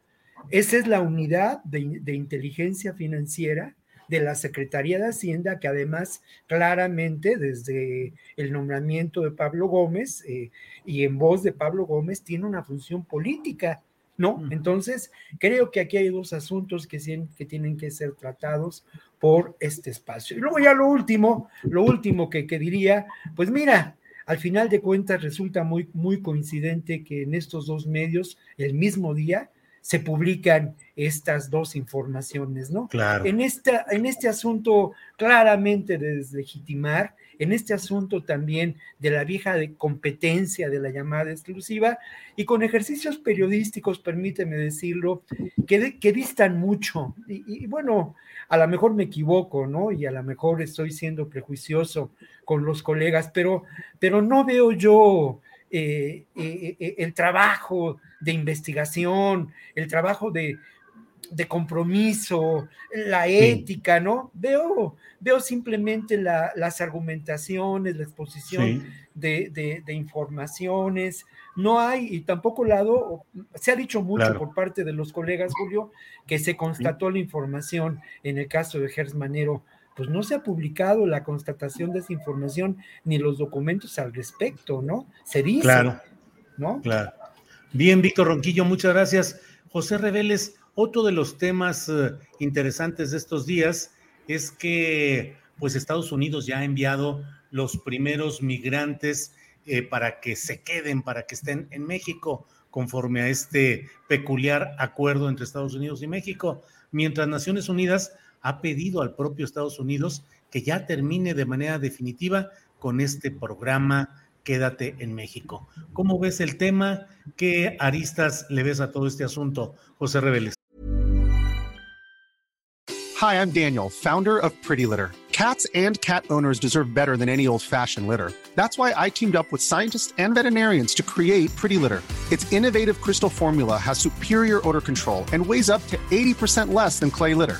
Esa es la unidad de, inteligencia financiera de la Secretaría de Hacienda, que además claramente desde el nombramiento de Pablo Gómez eh, y en voz de Pablo Gómez tiene una función política, ¿no? Entonces, creo que aquí hay dos asuntos que, que tienen que ser tratados por este espacio. Y luego ya lo último, lo último que, que diría, pues mira, al final de cuentas resulta muy, muy coincidente que en estos dos medios, el mismo día, se publican estas dos informaciones, ¿no? Claro. En, esta, en este asunto claramente de deslegitimar, en este asunto también de la vieja de competencia de la llamada exclusiva y con ejercicios periodísticos, permíteme decirlo, que, que distan mucho. Y, y, bueno, a lo mejor me equivoco, ¿no? Y a lo mejor estoy siendo prejuicioso con los colegas, pero, pero no veo yo eh, eh, eh, el trabajo de investigación, el trabajo de, de compromiso, la ética, ¿no? Veo, veo simplemente las argumentaciones, la exposición de, informaciones. No hay, y tampoco lado, se ha dicho mucho por parte de los colegas, Julio, que se constató la información en el caso de Gers Manero. Pues no se ha publicado la constatación de esa información ni los documentos al respecto, ¿no? Se dice. Claro. ¿No? Claro. Bien, Víctor Ronquillo, muchas gracias. José Reveles, otro de los temas eh, interesantes de estos días es que pues Estados Unidos ya ha enviado los primeros migrantes eh, para que se queden, para que estén en México, conforme a este peculiar acuerdo entre Estados Unidos y México, mientras Naciones Unidas ha pedido al propio Estados Unidos que ya termine de manera definitiva con este programa Quédate en México. ¿Cómo ves el tema? ¿Qué aristas le ves a todo este asunto, José Reveles? Hi, I'm Daniel, founder of Pretty Litter. Cats and cat owners deserve better than any old-fashioned litter. That's why I teamed up with scientists and veterinarians to create Pretty Litter. Its innovative crystal formula has superior odor control and weighs up to 80% less than clay litter.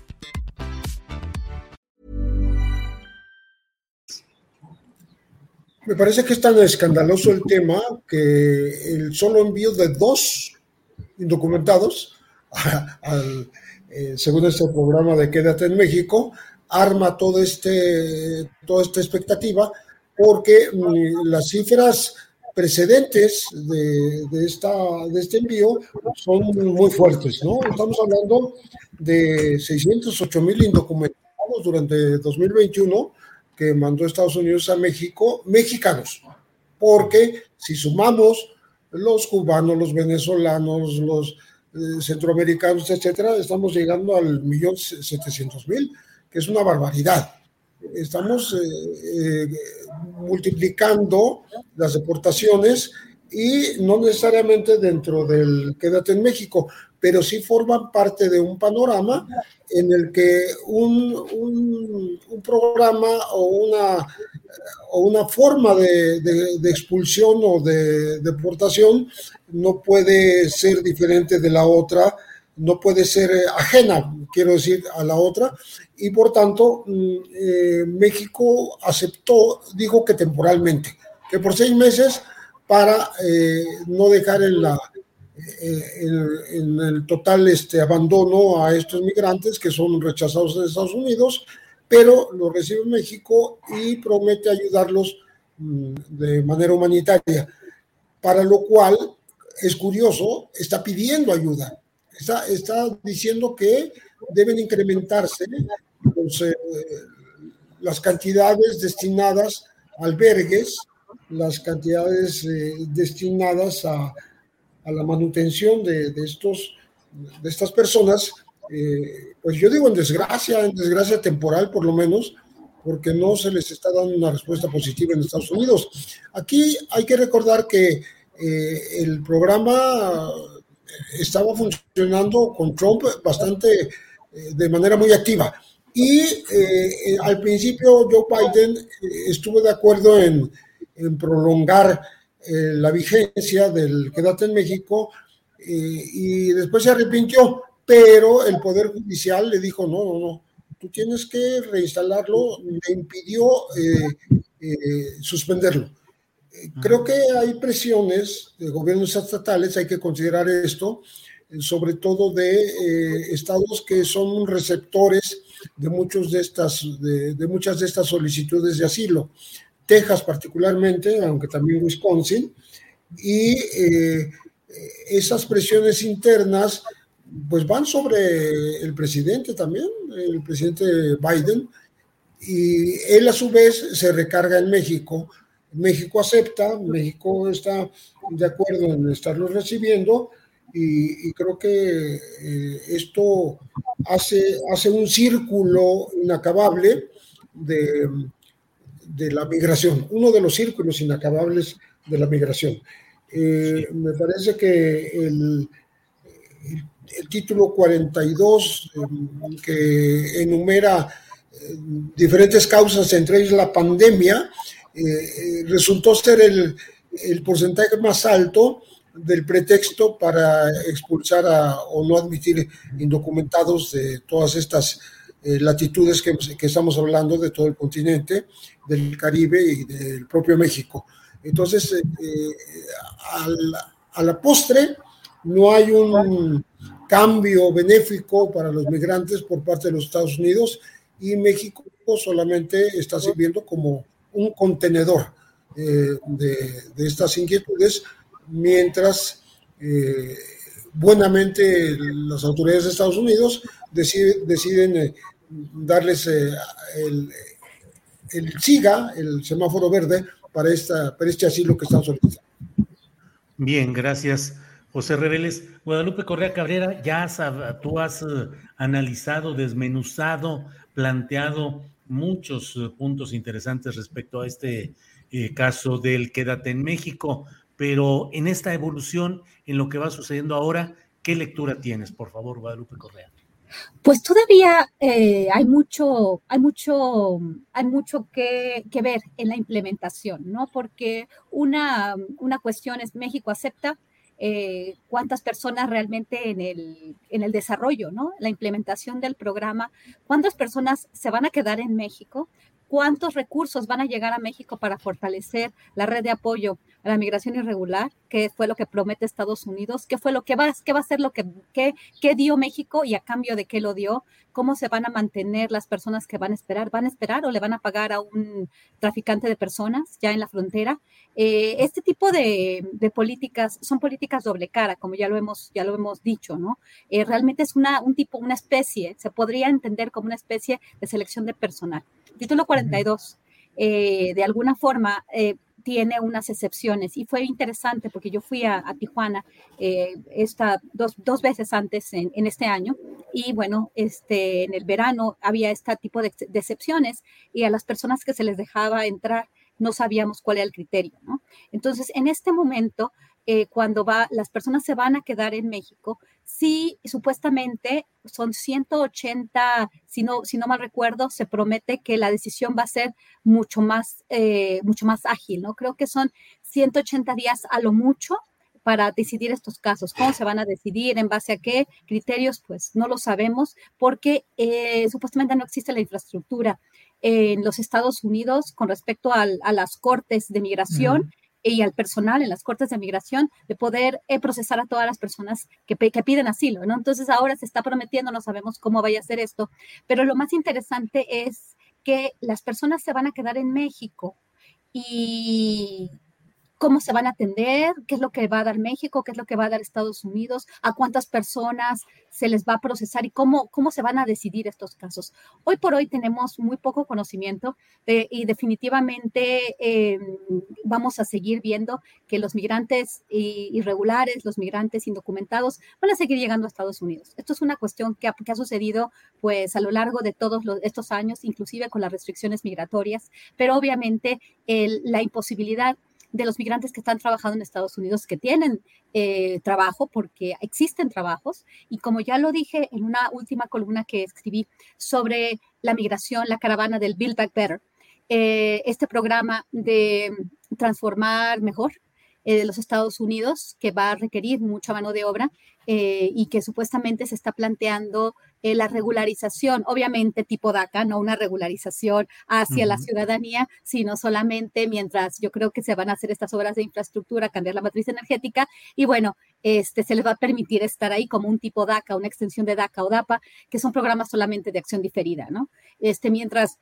Me parece que es tan escandaloso el tema que el solo envío de dos indocumentados al, eh, según este programa de Quédate en México arma todo este, toda esta expectativa porque mm, las cifras precedentes de, de, esta, de este envío son muy fuertes, ¿no? Estamos hablando de 608 mil indocumentados durante 2021 que mandó Estados Unidos a México, mexicanos, porque si sumamos los cubanos, los venezolanos, los eh, centroamericanos, etcétera, estamos llegando al millón setecientos mil, que es una barbaridad. Estamos eh, eh, multiplicando las deportaciones y no necesariamente dentro del Quédate en México, pero sí forman parte de un panorama en el que un, un, programa o una, o una forma de, de, expulsión o de deportación no puede ser diferente de la otra, no puede ser ajena, quiero decir, a la otra, y por tanto mm, eh, México aceptó, dijo que temporalmente, que por seis meses para eh, no dejar en, la, eh, en, el total este, abandono a estos migrantes que son rechazados en Estados Unidos, pero lo recibe México y promete ayudarlos mm, de manera humanitaria, para lo cual es curioso, está pidiendo ayuda, está, está diciendo que deben incrementarse eh, las cantidades destinadas a albergues, las cantidades eh, destinadas a, a, la manutención de, de, estos, de estas personas, eh, pues yo digo en desgracia, en desgracia temporal por lo menos, porque no se les está dando una respuesta positiva en Estados Unidos. Aquí hay que recordar que eh, el programa estaba funcionando con Trump bastante eh, de manera muy activa. Y eh, al principio Joe Biden estuvo de acuerdo en, en prolongar la vigencia del Quédate en México y después se arrepintió, pero el Poder Judicial le dijo, no, no, no, tú tienes que reinstalarlo, le impidió suspenderlo. Creo que hay presiones de gobiernos estatales, hay que considerar esto, sobre todo de eh, estados que son receptores de, muchos de, estas, de, muchas de estas solicitudes de asilo. Texas particularmente, aunque también Wisconsin, y eh, esas presiones internas pues van sobre el presidente también, el presidente Biden, y él a su vez se recarga en México. México acepta, México está de acuerdo en estarlos recibiendo y, creo que eh, esto hace, hace un círculo inacabable de, de, la migración, uno de los círculos inacabables de la migración. Eh, me parece que el, el título 42, eh, que enumera diferentes causas, entre ellas la pandemia, eh, eh, resultó ser el, el, porcentaje más alto del pretexto para expulsar a, o no admitir indocumentados de todas estas eh, latitudes que, estamos hablando, de todo el continente, del Caribe y del propio México. Entonces, a la postre, no hay un cambio benéfico para los migrantes por parte de los Estados Unidos y México solamente está sirviendo como un contenedor eh, de, estas inquietudes, mientras eh, buenamente las autoridades de Estados Unidos deciden, eh, darles el, el SIGA, el semáforo verde, para, esta, para este asilo que están solicitando. Bien, gracias. José Reveles, Guadalupe Correa Cabrera, ya tú has analizado, desmenuzado, planteado muchos eh, puntos interesantes respecto a este eh, caso del Quédate en México, pero en esta evolución, en lo que va sucediendo ahora, ¿qué lectura tienes, por favor, Guadalupe Correa? Pues todavía eh, hay mucho, hay mucho, hay mucho que, que, ver en la implementación, ¿no? Porque una, una cuestión es México acepta eh, cuántas personas realmente en el, en el desarrollo, ¿no? La implementación del programa, cuántas personas se van a quedar en México, cuántos recursos van a llegar a México para fortalecer la red de apoyo a la migración irregular, qué fue lo que promete Estados Unidos, qué fue lo que va, qué va a ser lo que qué, dio México y a cambio de qué lo dio, cómo se van a mantener las personas que van a esperar, van a esperar o le van a pagar a un traficante de personas ya en la frontera. Eh, este tipo de, de, políticas son políticas doble cara, como ya lo hemos, ya lo hemos dicho, ¿no? Eh, realmente es una, un tipo, una especie, se podría entender como una especie de selección de personal. Título 42. Eh, de alguna forma tiene unas excepciones y fue interesante porque yo fui a, Tijuana eh, esta, dos, dos, veces antes en, en, este año y bueno, este, en el verano había este tipo de, de, excepciones y a las personas que se les dejaba entrar no sabíamos cuál era el criterio, ¿no? Entonces, en este momento, eh, cuando va, las personas se van a quedar en México, sí, supuestamente son 180, si no, si no mal recuerdo, se promete que la decisión va a ser mucho más, eh, mucho más ágil, ¿no? Creo que son 180 días a lo mucho para decidir estos casos. ¿Cómo se van a decidir? ¿En base a qué criterios? Pues no lo sabemos porque eh, supuestamente no existe la infraestructura en los Estados Unidos con respecto a las cortes de migración y al personal en las cortes de migración de poder eh, procesar a todas las personas que, que, piden asilo, ¿no? Entonces ahora se está prometiendo, no sabemos cómo vaya a ser esto, pero lo más interesante es que las personas se van a quedar en México y cómo se van a atender, qué es lo que va a dar México, qué es lo que va a dar Estados Unidos, a cuántas personas se les va a procesar y cómo, cómo se van a decidir estos casos. Hoy por hoy tenemos muy poco conocimiento y definitivamente eh, vamos a seguir viendo que los migrantes irregulares, los migrantes indocumentados van a seguir llegando a Estados Unidos. Esto es una cuestión que ha, que ha sucedido pues a lo largo de todos estos años, inclusive con las restricciones migratorias, pero obviamente la imposibilidad de los migrantes que están trabajando en Estados Unidos, que tienen eh, trabajo, porque existen trabajos. Y como ya lo dije en una última columna que escribí sobre la migración, la caravana del Build Back Better, eh, este programa de transformar mejor eh, de los Estados Unidos, que va a requerir mucha mano de obra y que supuestamente se está planteando eh, la regularización, obviamente tipo DACA, no una regularización hacia la ciudadanía, sino solamente mientras yo creo que se van a hacer estas obras de infraestructura, cambiar la matriz energética y bueno, este, se les va a permitir estar ahí como un tipo DACA, una extensión de DACA o DAPA, que son programas solamente de acción diferida, ¿no? Este, mientras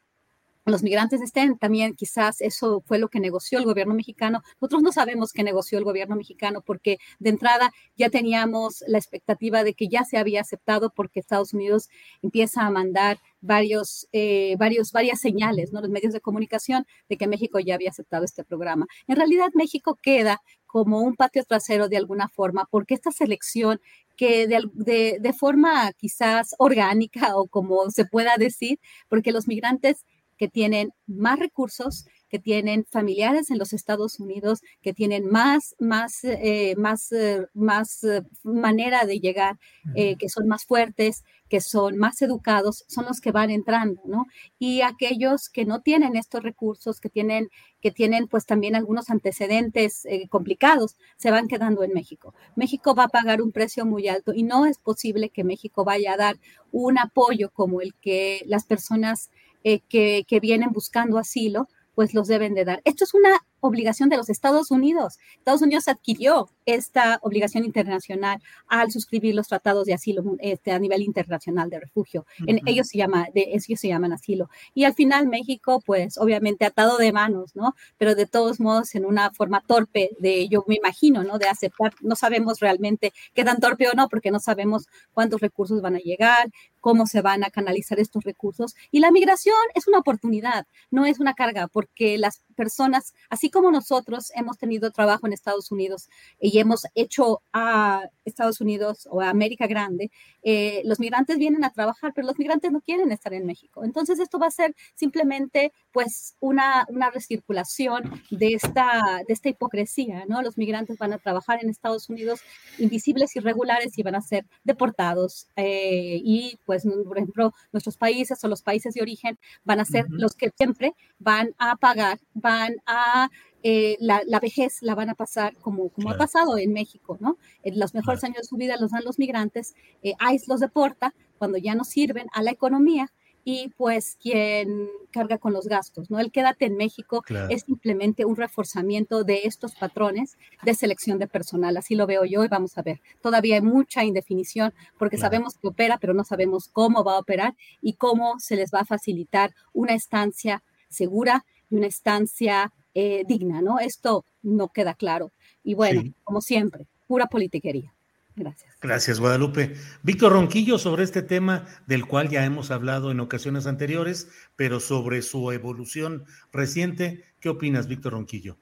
los migrantes estén, también quizás eso fue lo que negoció el gobierno mexicano. Nosotros no sabemos qué negoció el gobierno mexicano porque de entrada ya teníamos la expectativa de que ya se había aceptado porque Estados Unidos empieza a mandar varios, eh, varios, varias señales, ¿no? Los medios de comunicación de que México ya había aceptado este programa. En realidad México queda como un patio trasero de alguna forma porque esta selección que de, de forma quizás orgánica o como se pueda decir, porque los migrantes que tienen más recursos, que tienen familiares en los Estados Unidos, que tienen más, más, eh, más, eh, más eh, manera de llegar, que son más fuertes, que son más educados, son los que van entrando, ¿no? Y aquellos que no tienen estos recursos, que tienen, que tienen pues también algunos antecedentes complicados, se van quedando en México. México va a pagar un precio muy alto y no es posible que México vaya a dar un apoyo como el que las personas eh, que, que, vienen buscando asilo, pues los deben de dar. Esto es una obligación de los Estados Unidos. Estados Unidos adquirió esta obligación internacional al suscribir los tratados de asilo este, a nivel internacional de refugio. en, ellos, se llama, de, ellos se llaman asilo. Y al final México, pues obviamente atado de manos, ¿no? Pero de todos modos en una forma torpe de, yo me imagino, ¿no? De aceptar, no sabemos realmente qué tan torpe o no, porque no sabemos cuántos recursos van a llegar, cómo se van a canalizar estos recursos. Y la migración es una oportunidad, no es una carga, porque las personas, así como nosotros hemos tenido trabajo en Estados Unidos y hemos hecho a Estados Unidos o a América Grande, eh, los migrantes vienen a trabajar, pero los migrantes no quieren estar en México. Entonces esto va a ser simplemente pues una, una recirculación de esta, de esta hipocresía, ¿no? Los migrantes van a trabajar en Estados Unidos invisibles, irregulares y van a ser deportados eh, y pues por ejemplo nuestros países o los países de origen van a ser los que siempre van a pagar, van a eh, la, vejez la van a pasar como, como ha pasado en México, ¿no? En los mejores años de su vida los dan los migrantes, eh, ICE los deporta cuando ya no sirven a la economía y pues quien carga con los gastos, ¿no? El quédate en México es simplemente un reforzamiento de estos patrones de selección de personal, así lo veo yo y vamos a ver. Todavía hay mucha indefinición porque sabemos que opera, pero no sabemos cómo va a operar y cómo se les va a facilitar una estancia segura y una estancia eh, digna, ¿no? Esto no queda claro. Y bueno, como siempre, pura politiquería. Gracias. Gracias, Guadalupe. Víctor Ronquillo, sobre este tema del cual ya hemos hablado en ocasiones anteriores, pero sobre su evolución reciente, ¿qué opinas, Víctor Ronquillo?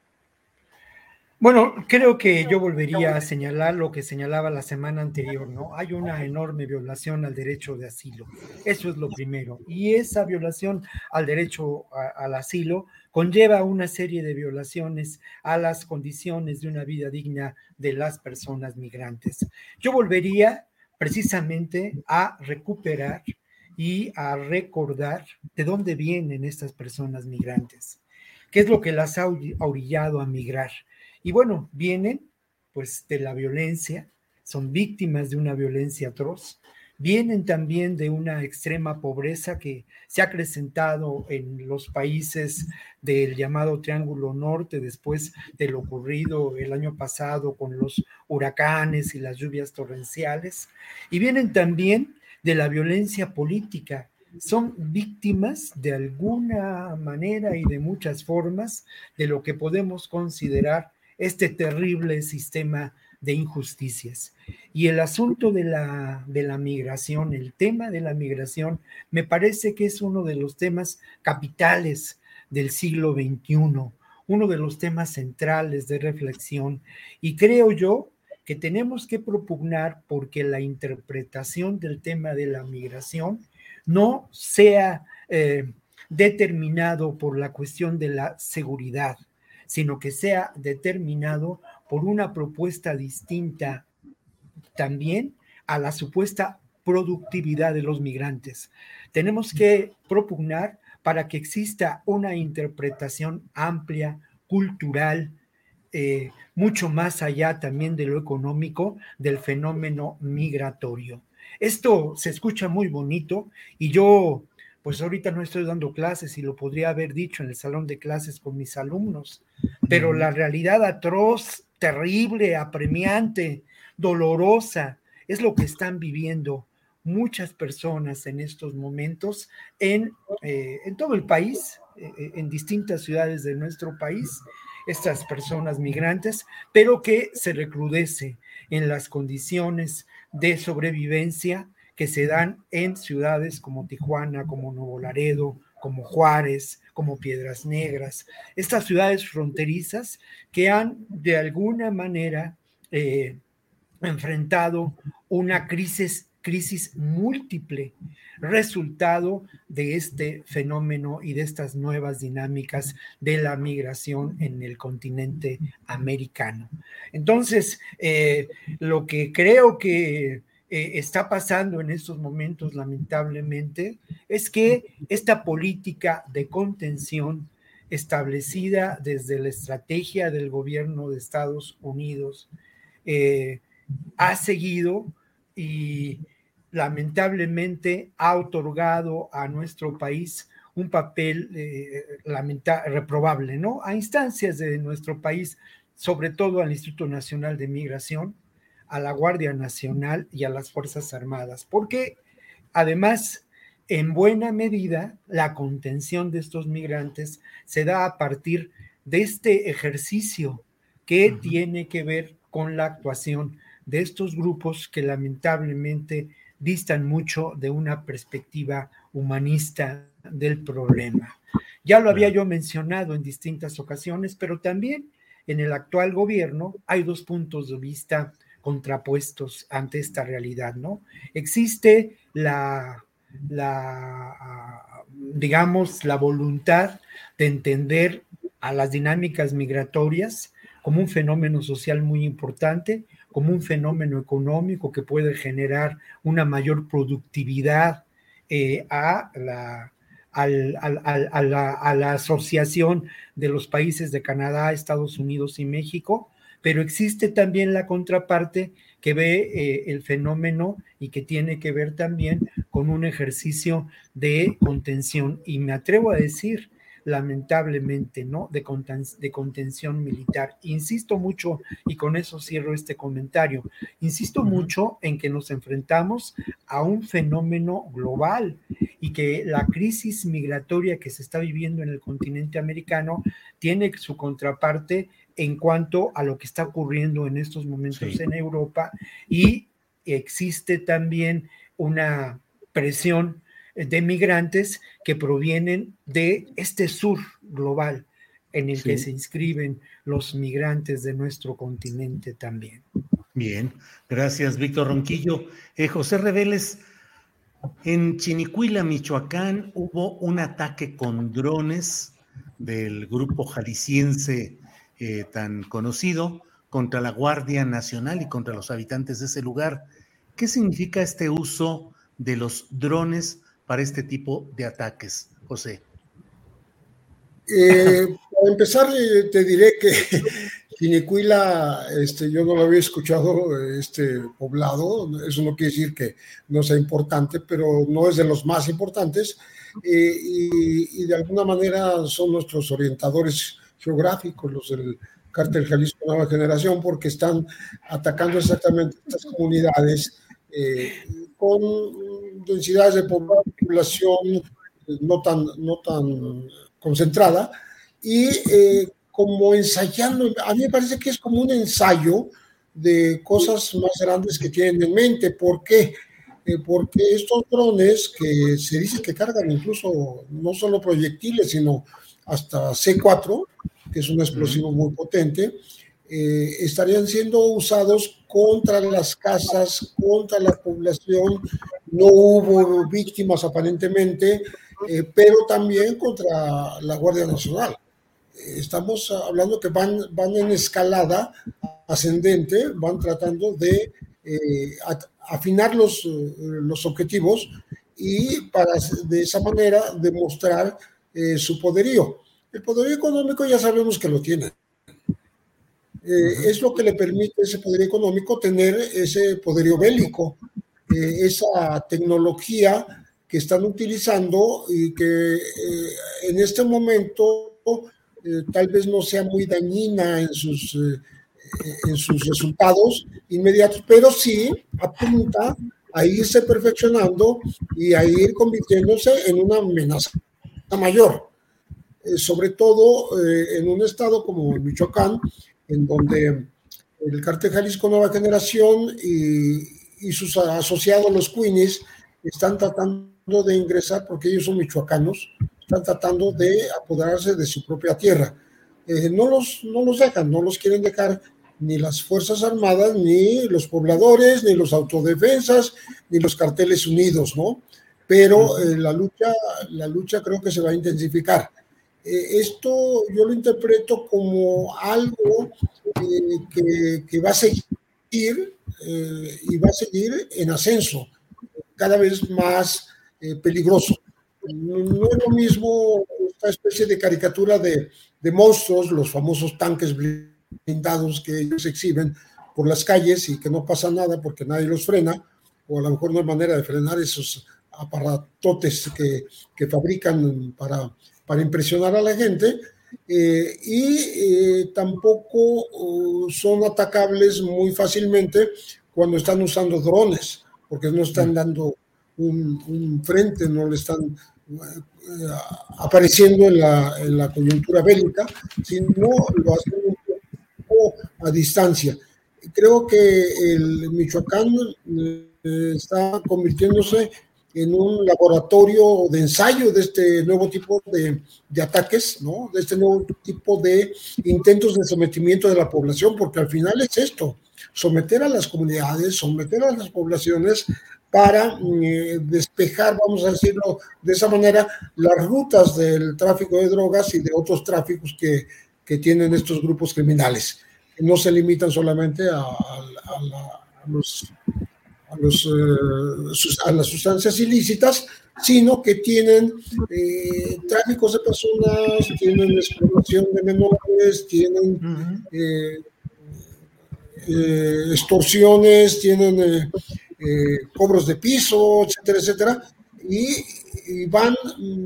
Bueno, creo que yo volvería a señalar lo que señalaba la semana anterior, ¿no? Hay una enorme violación al derecho de asilo. Eso es lo primero. Y esa violación al derecho al asilo conlleva una serie de violaciones a las condiciones de una vida digna de las personas migrantes. Yo volvería precisamente a recuperar y a recordar de dónde vienen estas personas migrantes, qué es lo que las ha orillado a migrar y bueno, vienen pues de la violencia, son víctimas de una violencia atroz, vienen también de una extrema pobreza que se ha acrecentado en los países del llamado Triángulo Norte después de lo ocurrido el año pasado con los huracanes y las lluvias torrenciales, y vienen también de la violencia política. Son víctimas de alguna manera y de muchas formas de lo que podemos considerar este terrible sistema de injusticias. Y el asunto de la, de la migración, el tema de la migración, me parece que es uno de los temas capitales del siglo XXI, uno de los temas centrales de reflexión. Y creo yo que tenemos que propugnar porque la interpretación del tema de la migración no sea eh, determinado por la cuestión de la seguridad, sino que sea determinado por una propuesta distinta también a la supuesta productividad de los migrantes. Tenemos que propugnar para que exista una interpretación amplia, cultural, eh, mucho más allá también de lo económico del fenómeno migratorio. Esto se escucha muy bonito y yo, pues ahorita no estoy dando clases y lo podría haber dicho en el salón de clases con mis alumnos, pero la realidad atroz terrible, apremiante, dolorosa. Es lo que están viviendo muchas personas en estos momentos en, eh, en todo el país, eh, eh, en distintas ciudades de nuestro país, estas personas migrantes, pero que se recrudece en las condiciones de sobrevivencia que se dan en ciudades como Tijuana, como Nuevo Laredo, como Juárez, como Piedras Negras, estas ciudades fronterizas que han de alguna manera eh, enfrentado una crisis, crisis múltiple, resultado de este fenómeno y de estas nuevas dinámicas de la migración en el continente americano. Entonces, eh, lo que creo que eh, está pasando en estos momentos, lamentablemente, es que esta política de contención establecida desde la estrategia del gobierno de Estados Unidos eh, ha seguido y lamentablemente ha otorgado a nuestro país un papel eh, reprobable, ¿no? A instancias de nuestro país, sobre todo al Instituto Nacional de Migración, a la Guardia Nacional y a las Fuerzas Armadas, porque además, en buena medida, la contención de estos migrantes se da a partir de este ejercicio que tiene que ver con la actuación de estos grupos que lamentablemente distan mucho de una perspectiva humanista del problema. Ya lo había yo mencionado en distintas ocasiones, pero también en el actual gobierno hay dos puntos de vista contrapuestos ante esta realidad, ¿no? Existe la, la, digamos, la voluntad de entender a las dinámicas migratorias como un fenómeno social muy importante, como un fenómeno económico que puede generar una mayor productividad eh, a, la, a, la, a la asociación de los países de Canadá, Estados Unidos y México, pero existe también la contraparte que ve eh, el fenómeno y que tiene que ver también con un ejercicio de contención. Y me atrevo a decir, lamentablemente, ¿no? De, de contención militar. Insisto mucho, y con eso cierro este comentario, insisto mucho en que nos enfrentamos a un fenómeno global y que la crisis migratoria que se está viviendo en el continente americano tiene su contraparte en cuanto a lo que está ocurriendo en estos momentos en Europa y existe también una presión de migrantes que provienen de este sur global en el que se inscriben los migrantes de nuestro continente también. Bien, gracias Víctor Ronquillo. Eh, José Reveles, en Chinicuila, Michoacán, hubo un ataque con drones del grupo jalisciense eh, tan conocido contra la Guardia Nacional y contra los habitantes de ese lugar. ¿Qué significa este uso de los drones para este tipo de ataques, José? Eh, para empezar, te diré que Finicuila, este, yo no lo había escuchado, este poblado, eso no quiere decir que no sea importante, pero no es de los más importantes, eh, y, de alguna manera son nuestros orientadores geográficos, los del Cártel Jalisco Nueva Generación, porque están atacando exactamente estas comunidades eh, con densidades de población no tan, no tan concentrada, y como ensayando, a mí me parece que es como un ensayo de cosas más grandes que tienen en mente. ¿Por qué? Eh, porque estos drones que se dice que cargan incluso no solo proyectiles, sino hasta C4, que es un explosivo muy potente, eh, estarían siendo usados contra las casas, contra la población. No hubo víctimas aparentemente, eh, pero también contra la Guardia Nacional estamos hablando que van, van en escalada ascendente, van tratando de eh, afinar los, los objetivos y para de esa manera demostrar eh, su poderío. El poderío económico ya sabemos que lo tienen. Eh, es lo que le permite ese poderío económico tener ese poderío bélico, esa tecnología que están utilizando y que en este momento eh, tal vez no sea muy dañina en sus, eh, en sus resultados inmediatos, pero sí apunta a irse perfeccionando y a ir convirtiéndose en una amenaza mayor, eh, sobre todo en un estado como Michoacán, en donde el cartel Jalisco Nueva Generación y, y sus asociados los Queenies están tratando de ingresar porque ellos son michoacanos, están tratando de apoderarse de su propia tierra. Eh, no, los, no los dejan, no los quieren dejar ni las Fuerzas Armadas, ni los pobladores, ni los autodefensas, ni los carteles unidos, ¿no? Pero eh, la, lucha, la lucha creo que se va a intensificar. Eh, esto yo lo interpreto como algo que, que, va a seguir y va a seguir en ascenso, cada vez más peligroso no es lo mismo esta especie de caricatura de, monstruos, los famosos tanques blindados que ellos exhiben por las calles y que no pasa nada porque nadie los frena, o a lo mejor no hay manera de frenar esos aparatotes que, que fabrican para, para impresionar a la gente, eh, y eh, tampoco uh, son atacables muy fácilmente cuando están usando drones, porque no están dando un, frente, no le están eh, apareciendo en la, en la, coyuntura bélica, sino lo hacen un poco a distancia. Creo que el Michoacán eh, está convirtiéndose en un laboratorio de ensayo de este nuevo tipo de, de, ataques, ¿no? de este nuevo tipo de intentos de sometimiento de la población, porque al final es esto, someter a las comunidades, someter a las poblaciones para eh, despejar, vamos a decirlo de esa manera, las rutas del tráfico de drogas y de otros tráficos que, que tienen estos grupos criminales. No se limitan solamente a, los, a, los, eh, a, las sustancias ilícitas, sino que tienen eh, tráficos de personas, tienen explotación de menores, tienen extorsiones, tienen eh, cobros de piso, etcétera, etcétera, y, van,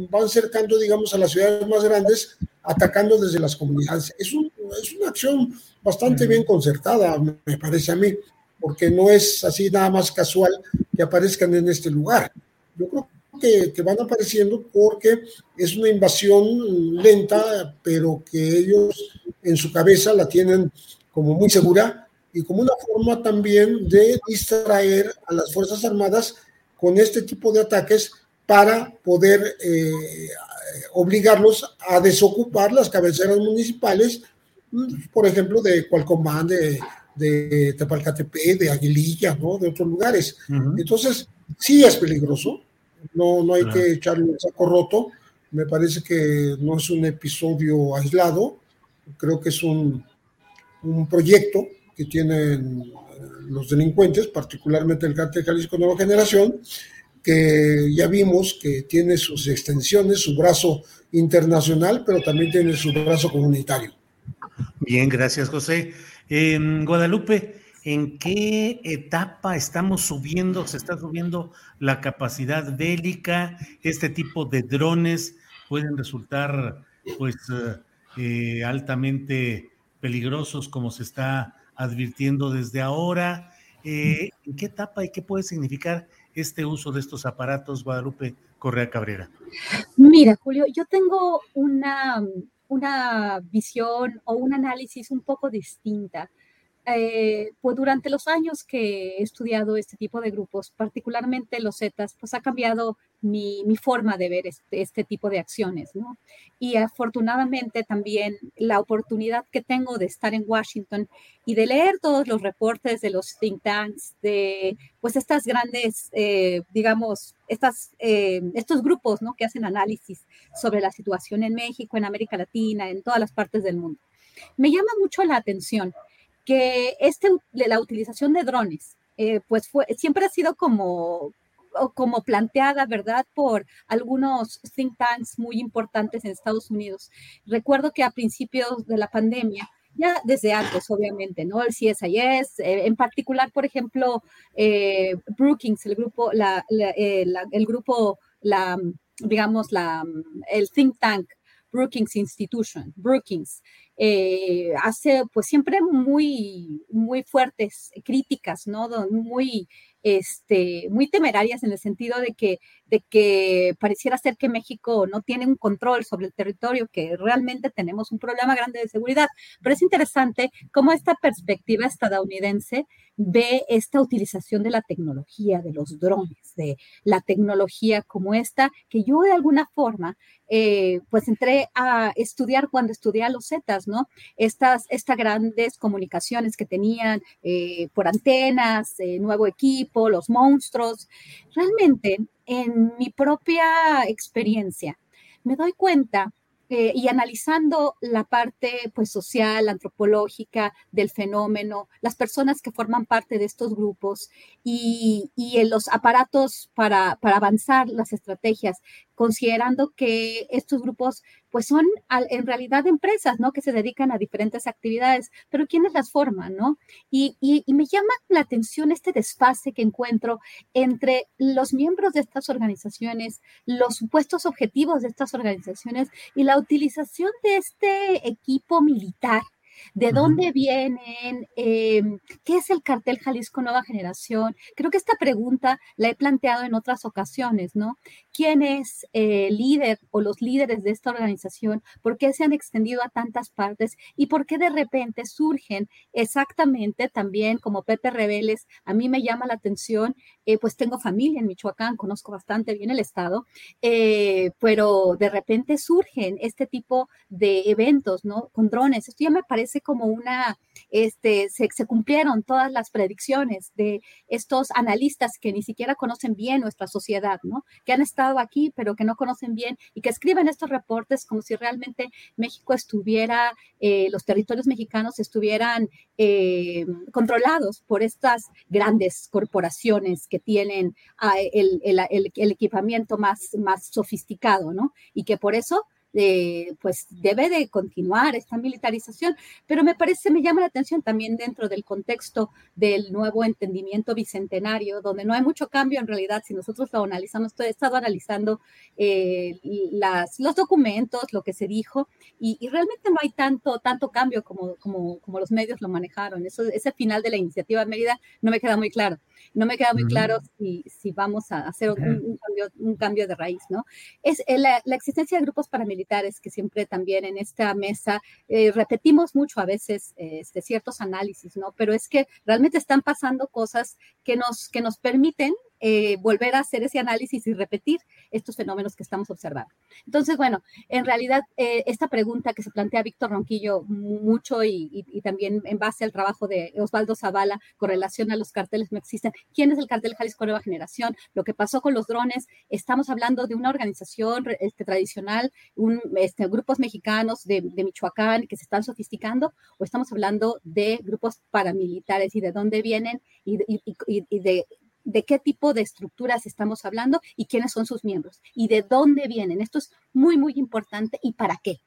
van cercando, digamos, a las ciudades más grandes, atacando desde las comunidades. Es, es una acción bastante bien concertada, me parece a mí, porque no es así nada más casual que aparezcan en este lugar. Yo creo que, que, van apareciendo porque es una invasión lenta, pero que ellos en su cabeza la tienen como muy segura y como una forma también de distraer a las Fuerzas Armadas con este tipo de ataques para poder eh, obligarlos a desocupar las cabeceras municipales, por ejemplo, de Cualcomán, de, de Tepalcatepec, de Aguililla, ¿no? de otros lugares. Entonces, sí es peligroso, no, no hay que echarle un saco roto, me parece que no es un episodio aislado, creo que es un, un proyecto que tienen eh, los delincuentes, particularmente el cártel Jalisco Nueva Generación, que ya vimos que tiene sus extensiones, su brazo internacional, pero también tiene su brazo comunitario. Bien, gracias, José. Eh, Guadalupe, ¿en qué etapa estamos subiendo? ¿Se está subiendo la capacidad bélica? ¿Este tipo de drones pueden resultar, pues, eh, altamente peligrosos, como se está advirtiendo desde ahora? Eh, ¿En qué etapa y qué puede significar este uso de estos aparatos, Guadalupe Correa Cabrera? Mira, Julio, yo tengo una, una visión o un análisis un poco distinta. Eh, pues durante los años que he estudiado este tipo de grupos, particularmente los Zetas, pues ha cambiado mi, mi forma de ver este, este, tipo de acciones, ¿no? Y afortunadamente también la oportunidad que tengo de estar en Washington y de leer todos los reportes de los think tanks, de pues estas grandes, eh, digamos, estas, eh, estos grupos, ¿no? Que hacen análisis sobre la situación en México, en América Latina, en todas las partes del mundo. Me llama mucho la atención que este, la utilización de drones, eh, pues fue, siempre ha sido como, como planteada, ¿verdad?, por algunos think tanks muy importantes en Estados Unidos. Recuerdo que a principios de la pandemia, ya desde antes, obviamente, ¿no? El CSIS, eh, en particular, por ejemplo, eh, Brookings, el grupo, la, el grupo, la, digamos, la, el think tank Brookings Institution, Brookings, eh, hace pues siempre muy, muy fuertes críticas, ¿no? Muy, este, muy temerarias en el sentido de que, de que pareciera ser que México no tiene un control sobre el territorio, que realmente tenemos un problema grande de seguridad. Pero es interesante cómo esta perspectiva estadounidense ve esta utilización de la tecnología, de los drones, de la tecnología como esta, que yo de alguna forma, eh, pues entré a estudiar cuando estudié a los Zetas, Estas, estas grandes comunicaciones que tenían eh, por antenas, eh, nuevo equipo, los monstruos. Realmente, en mi propia experiencia, me doy cuenta eh, y analizando la parte pues, social, antropológica del fenómeno, las personas que forman parte de estos grupos y, y los aparatos para, para avanzar las estrategias, considerando que estos grupos pues son en realidad empresas, ¿no? Que se dedican a diferentes actividades, pero ¿quiénes las forman, no? Y, y, me llama la atención este desfase que encuentro entre los miembros de estas organizaciones, los supuestos objetivos de estas organizaciones y la utilización de este equipo militar de dónde vienen, em, qué es el cartel Jalisco Nueva Generación. Creo que esta pregunta la he planteado en otras ocasiones, ¿no? ¿Quién es el líder o los líderes de esta organización? ¿Por qué se han extendido a tantas partes? ¿Y por qué de repente surgen exactamente también como Pepe Rebeles? A mí me llama la atención, eh, pues tengo familia en Michoacán, conozco bastante bien el estado, eh, pero de repente surgen este tipo de eventos, ¿no? Con drones. Esto ya me parece como una, este, se, cumplieron todas las predicciones de estos analistas que ni siquiera conocen bien nuestra sociedad, ¿no? Que han estado aquí, pero que no conocen bien y que escriben estos reportes como si realmente México estuviera, eh, los territorios mexicanos estuvieran eh, controlados por estas grandes corporaciones que tienen ah, el, el, equipamiento más, más sofisticado, ¿no? Y que por eso pues debe de continuar esta militarización, pero me parece, me llama la atención también dentro del contexto del nuevo entendimiento bicentenario, donde no hay mucho cambio en realidad, si nosotros lo analizamos, he estado analizando eh, las, los documentos, lo que se dijo, y, realmente no hay tanto, tanto cambio como, como, como los medios lo manejaron. Eso, ese final de la iniciativa de Mérida no me queda muy claro. No me queda muy claro si, si vamos a hacer un, cambio, un, cambio, de raíz, ¿no? Es eh, la, la existencia de grupos paramilitares que siempre también en esta mesa eh, repetimos mucho a veces este, ciertos análisis, ¿no? Pero es que realmente están pasando cosas que nos, que nos permiten eh, volver a hacer ese análisis y repetir estos fenómenos que estamos observando. Entonces, bueno, en realidad eh, esta pregunta que se plantea Víctor Ronquillo mucho y, también en base al trabajo de Osvaldo Zavala con relación a los carteles no existen. ¿Quién es el cartel Jalisco Nueva Generación? Lo que pasó con los drones, estamos hablando de una organización este, tradicional, un, este, grupos mexicanos de, Michoacán que se están sofisticando o estamos hablando de grupos paramilitares y de dónde vienen y de de qué tipo de estructuras estamos hablando y quiénes son sus miembros y de dónde vienen. Esto es muy, muy importante y para qué.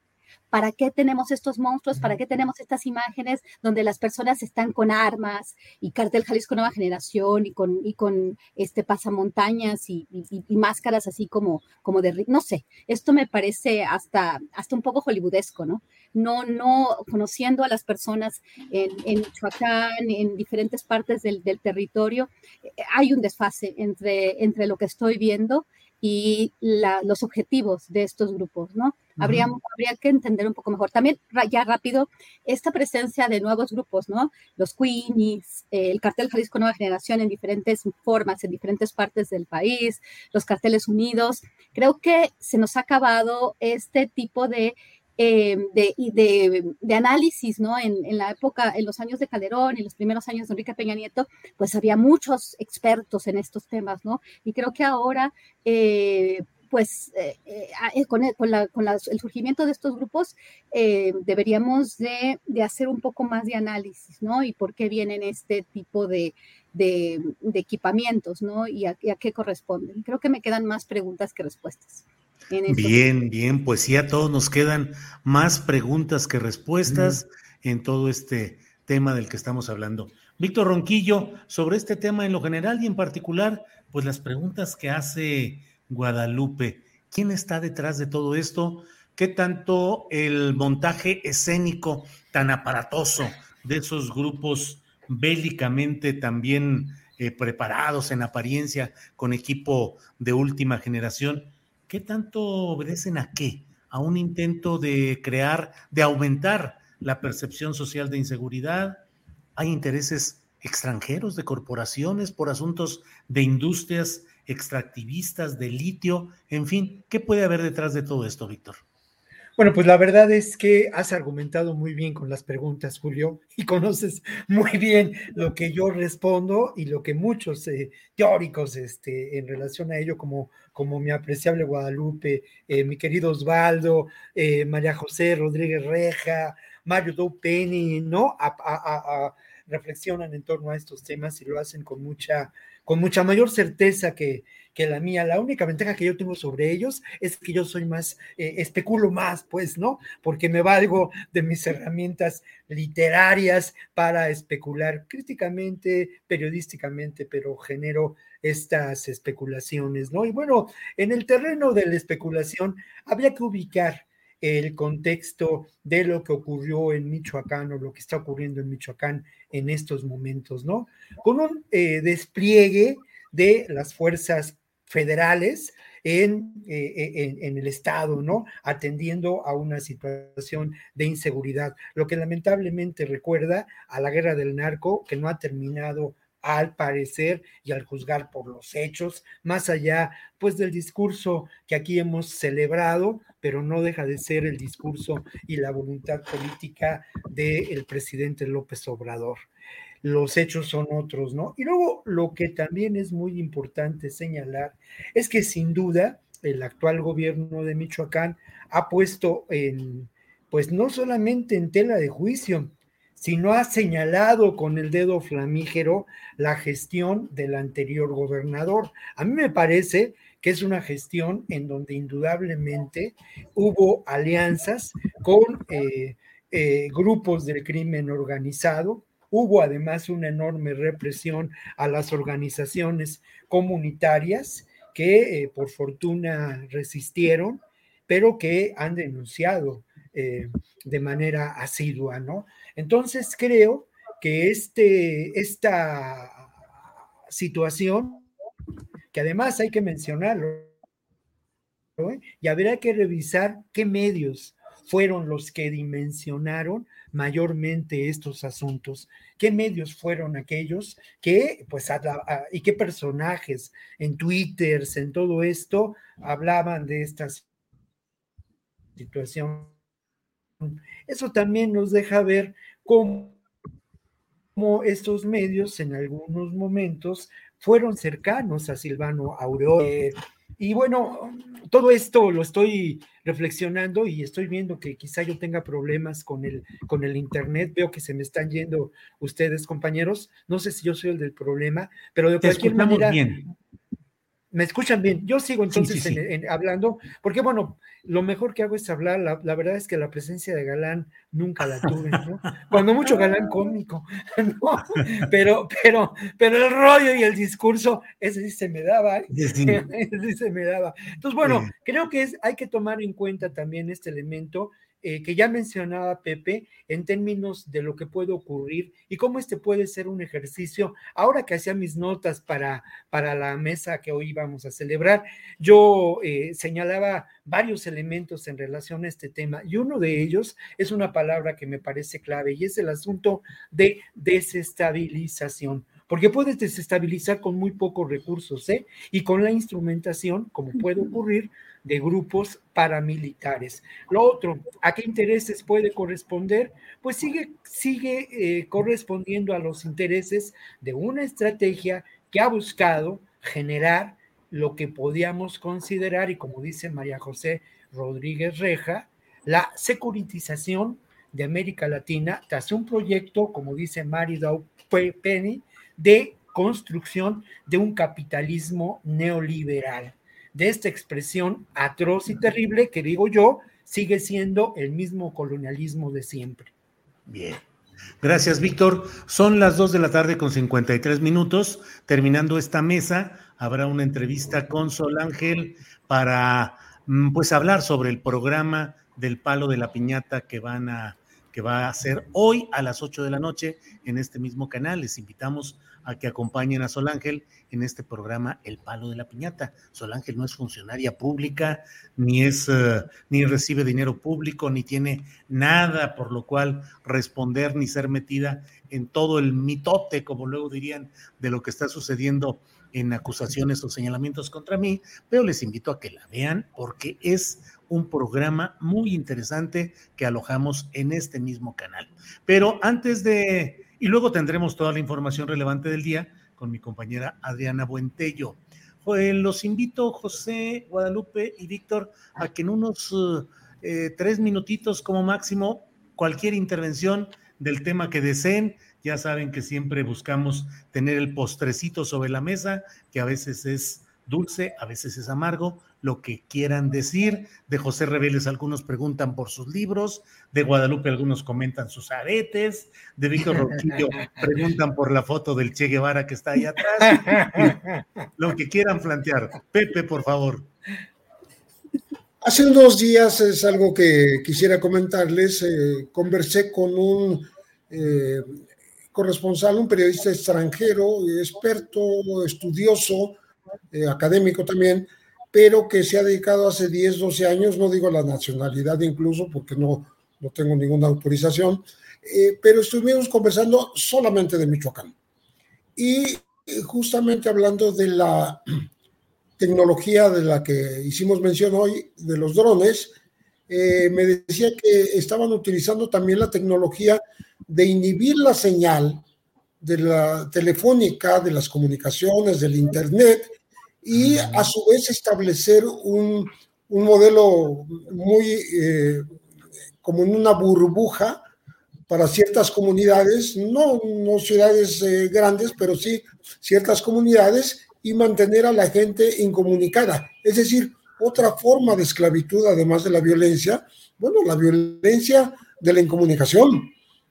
¿Para qué tenemos estos monstruos? ¿Para qué tenemos estas imágenes donde las personas están con armas y cartel Jalisco Nueva Generación y con, y con este pasamontañas y, y, máscaras así como, como de, no sé, esto me parece hasta, hasta un poco hollywoodesco, ¿no? No, no conociendo a las personas en, en Michoacán, en diferentes partes del, del territorio, eh, hay un desfase entre, entre lo que estoy viendo y los objetivos de estos grupos, ¿no? Habría, habría que entender un poco mejor. También, ya rápido, esta presencia de nuevos grupos, ¿no? Los Queenies, el cartel Jalisco Nueva Generación en diferentes formas, en diferentes partes del país, los carteles unidos. Creo que se nos ha acabado este tipo de eh, de, de, de, análisis, ¿no? En, en, la época, en los años de Calderón, en los primeros años de Enrique Peña Nieto, pues había muchos expertos en estos temas, ¿no? Y creo que ahora, eh, pues eh, con, el, con, la, con el, surgimiento de estos grupos, deberíamos de, de, hacer un poco más de análisis, ¿no? Y por qué vienen este tipo de, de equipamientos, ¿no? Y a, y a qué corresponden. Creo que me quedan más preguntas que respuestas. Bien, bien, pues sí, a todos nos quedan más preguntas que respuestas en todo este tema del que estamos hablando. Víctor Ronquillo, sobre este tema en lo general y en particular, pues las preguntas que hace Guadalupe. ¿Quién está detrás de todo esto? ¿Qué tanto el montaje escénico tan aparatoso de esos grupos bélicamente también eh, preparados en apariencia con equipo de última generación? ¿qué tanto obedecen a qué? A un intento de crear, de aumentar la percepción social de inseguridad. Hay intereses extranjeros de corporaciones por asuntos de industrias extractivistas, de litio, en fin, ¿qué puede haber detrás de todo esto, Víctor? Bueno, pues la verdad es que has argumentado muy bien con las preguntas, Julio, y conoces muy bien lo que yo respondo y lo que muchos eh, teóricos este, en relación a ello, como, como mi apreciable Guadalupe, eh, mi querido Osvaldo, eh, María José Rodríguez Reja, Mario Doupeni, ¿no? reflexionan en torno a estos temas y lo hacen con mucha, con mucha mayor certeza que, que la mía. La única ventaja que yo tengo sobre ellos es que yo soy más, eh, especulo más, pues, ¿no? Porque me valgo de mis herramientas literarias para especular críticamente, periodísticamente, pero genero estas especulaciones, ¿no? Y bueno, en el terreno de la especulación habría que ubicar el contexto de lo que ocurrió en Michoacán o lo que está ocurriendo en Michoacán en estos momentos, ¿no? Con un eh, despliegue de las fuerzas federales en, eh, en, el Estado, ¿no? Atendiendo a una situación de inseguridad, lo que lamentablemente recuerda a la guerra del narco, que no ha terminado al parecer y al juzgar por los hechos, más allá pues del discurso que aquí hemos celebrado, pero no deja de ser el discurso y la voluntad política del presidente López Obrador los hechos son otros, ¿no? Y luego lo que también es muy importante señalar es que sin duda el actual gobierno de Michoacán ha puesto en, pues no solamente en tela de juicio, sino ha señalado con el dedo flamígero la gestión del anterior gobernador. A mí me parece que es una gestión en donde indudablemente hubo alianzas con eh, eh, grupos del crimen organizado, Hubo además una enorme represión a las organizaciones comunitarias que eh, por fortuna resistieron, pero que han denunciado de manera asidua, ¿no? Entonces creo que este, esta situación, que además hay que mencionarlo, y habrá que revisar qué medios fueron los que dimensionaron mayormente estos asuntos? ¿Qué medios fueron aquellos que, pues, y qué personajes en Twitter, en todo esto, hablaban de estas situación? Eso también nos deja ver cómo, estos medios en algunos momentos fueron cercanos a Silvano Aureoles, y bueno, todo esto lo estoy reflexionando y estoy viendo que quizá yo tenga problemas con el, con el Internet. Veo que se me están yendo ustedes, compañeros. No sé si yo soy el del problema, pero de cualquier manera. Bien. ¿Me escuchan bien? Yo sigo entonces hablando, porque bueno, lo mejor que hago es hablar. La, verdad es que la presencia de Galán nunca la tuve, ¿no? Cuando mucho Galán cómico, ¿no? Pero, pero, pero el rollo y el discurso, ese sí se me daba, ¿eh? ese sí se me daba. Entonces, bueno, creo que es, hay que tomar en cuenta también este elemento eh, que ya mencionaba Pepe en términos de lo que puede ocurrir y cómo este puede ser un ejercicio. Ahora que hacía mis notas para, para la mesa que hoy vamos a celebrar, yo eh, señalaba varios elementos en relación a este tema y uno de ellos es una palabra que me parece clave y es el asunto de desestabilización porque puedes desestabilizar con muy pocos recursos, ¿eh? Y con la instrumentación, como puede ocurrir, de grupos paramilitares. Lo otro, ¿a qué intereses puede corresponder? Pues sigue, sigue eh, correspondiendo a los intereses de una estrategia que ha buscado generar lo que podíamos considerar, y como dice María José Rodríguez Reja, la securitización de América Latina tras un proyecto, como dice Mary Dow Penny, de construcción de un capitalismo neoliberal de esta expresión atroz y terrible que digo yo, sigue siendo el mismo colonialismo de siempre. Bien. Gracias, Víctor. Son las dos de la tarde con 53 minutos. Terminando esta mesa, habrá una entrevista con Sol Ángel para mm, pues hablar sobre el programa del palo de la piñata que van a que va a hacer hoy a las 8 de la noche en este mismo canal. Les invitamos a que acompañen a Sol Ángel en este programa El Palo de la Piñata. Sol Ángel no es funcionaria pública, ni es, eh, ni recibe dinero público, ni tiene nada por lo cual responder ni ser metida en todo el mitote, como luego dirían, de lo que está sucediendo en acusaciones o señalamientos contra mí, pero les invito a que la vean porque es un programa muy interesante que alojamos en este mismo canal. Pero antes de y luego tendremos toda la información relevante del día con mi compañera Adriana Buentello. Los invito, José, Guadalupe y Víctor, a que en unos eh, tres minutitos como máximo, cualquier intervención del tema que deseen. Ya saben que siempre buscamos tener el postrecito sobre la mesa, que a veces es dulce, a veces es amargo, lo que quieran decir. De José Reveles algunos preguntan por sus libros, de Guadalupe algunos comentan sus aretes, de Víctor Roquillo preguntan por la foto del Che Guevara que está ahí atrás. lo que quieran plantear. Pepe, por favor. Hace unos días es algo que quisiera comentarles. Eh, conversé con un eh, corresponsal, un periodista extranjero, experto, estudioso, eh, académico también, pero que se ha dedicado hace 10, 12 años, no digo la nacionalidad incluso, porque no, no tengo ninguna autorización, eh, pero estuvimos conversando solamente de Michoacán. Y justamente hablando de la tecnología de la que hicimos mención hoy, de los drones, eh, me decía que estaban utilizando también la tecnología de inhibir la señal de la telefónica, de las comunicaciones, del Internet, y a su vez establecer un, un modelo muy eh, como en una burbuja para ciertas comunidades, no, no ciudades eh, grandes, pero sí ciertas comunidades y mantener a la gente incomunicada. Es decir, otra forma de esclavitud, además de la violencia, bueno, la violencia de la incomunicación.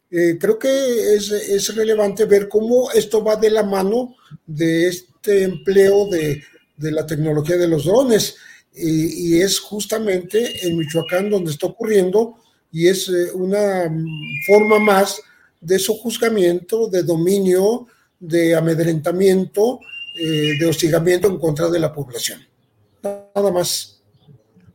Eh, creo que es, es relevante ver cómo esto va de la mano de este empleo de de la tecnología de los drones. Y, es justamente en Michoacán donde está ocurriendo y es eh, una forma más de sojuzgamiento, de dominio, de amedrentamiento, eh, de hostigamiento en contra de la población. Nada más.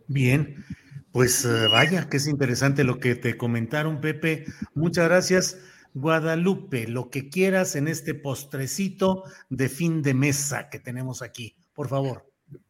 Bien, pues eh, vaya, que es interesante lo que te comentaron, Pepe. Muchas gracias. Guadalupe, lo que quieras en este postrecito de fin de mesa que tenemos aquí por favor.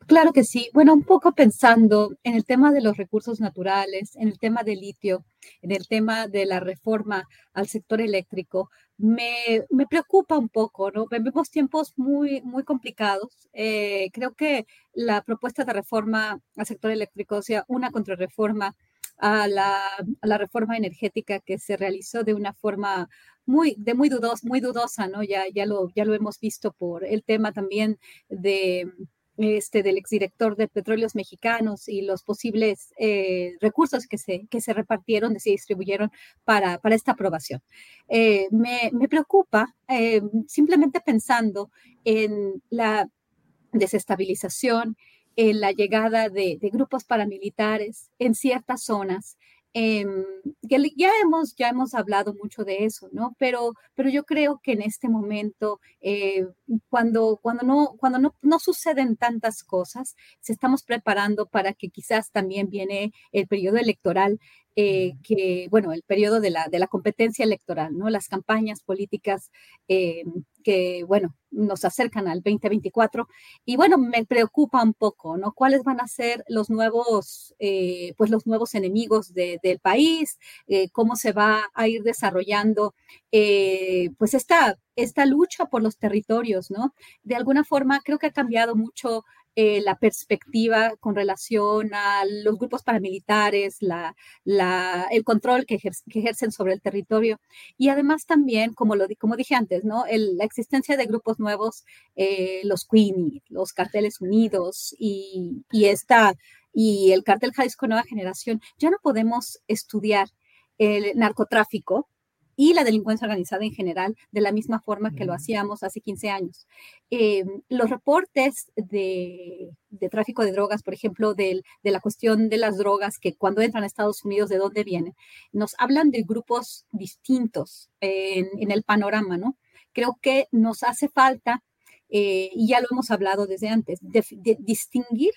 Claro que sí. Bueno, un poco pensando en el tema de los recursos naturales, en el tema del litio, en el tema de la reforma al sector eléctrico, me, me preocupa un poco, ¿no? Vemos tiempos muy, muy complicados. Eh, creo que la propuesta de reforma al sector eléctrico, o sea, una contrarreforma a la, a la reforma energética que se realizó de una forma muy, de muy, dudos, muy dudosa, ¿no? Ya, ya, lo, ya lo hemos visto por el tema también de este, del exdirector de Petróleos Mexicanos y los posibles eh, recursos que se, que se repartieron, se distribuyeron para, para esta aprobación. Eh, me, me, preocupa eh, simplemente pensando en la desestabilización, en la llegada de, de grupos paramilitares en ciertas zonas, eh, ya hemos, ya hemos hablado mucho de eso, ¿no? Pero, pero yo creo que en este momento, eh, cuando, cuando, no, cuando no, no, suceden tantas cosas, se estamos preparando para que quizás también viene el periodo electoral eh, que, bueno, el periodo de la, de la competencia electoral, ¿no? Las campañas políticas eh, que, bueno, nos acercan al 2024. Y bueno, me preocupa un poco, ¿no? ¿Cuáles van a ser los nuevos, eh, pues los nuevos enemigos de, del país? ¿Cómo se va a ir desarrollando, pues esta, esta lucha por los territorios, ¿no? De alguna forma, creo que ha cambiado mucho eh, la perspectiva con relación a los grupos paramilitares, el control que, ejercen sobre el territorio y además también, como, lo, como dije antes, ¿no? la existencia de grupos nuevos, eh, los Queenie, los carteles unidos y, esta, y el cartel Jalisco Nueva Generación, ya no podemos estudiar el narcotráfico y la delincuencia organizada en general de la misma forma que lo hacíamos hace 15 años. Eh, los reportes de, tráfico de drogas, por ejemplo, de la cuestión de las drogas que cuando entran a Estados Unidos, ¿de dónde vienen? Nos hablan de grupos distintos en, el panorama, ¿no? Creo que nos hace falta, eh, y ya lo hemos hablado desde antes, de distinguir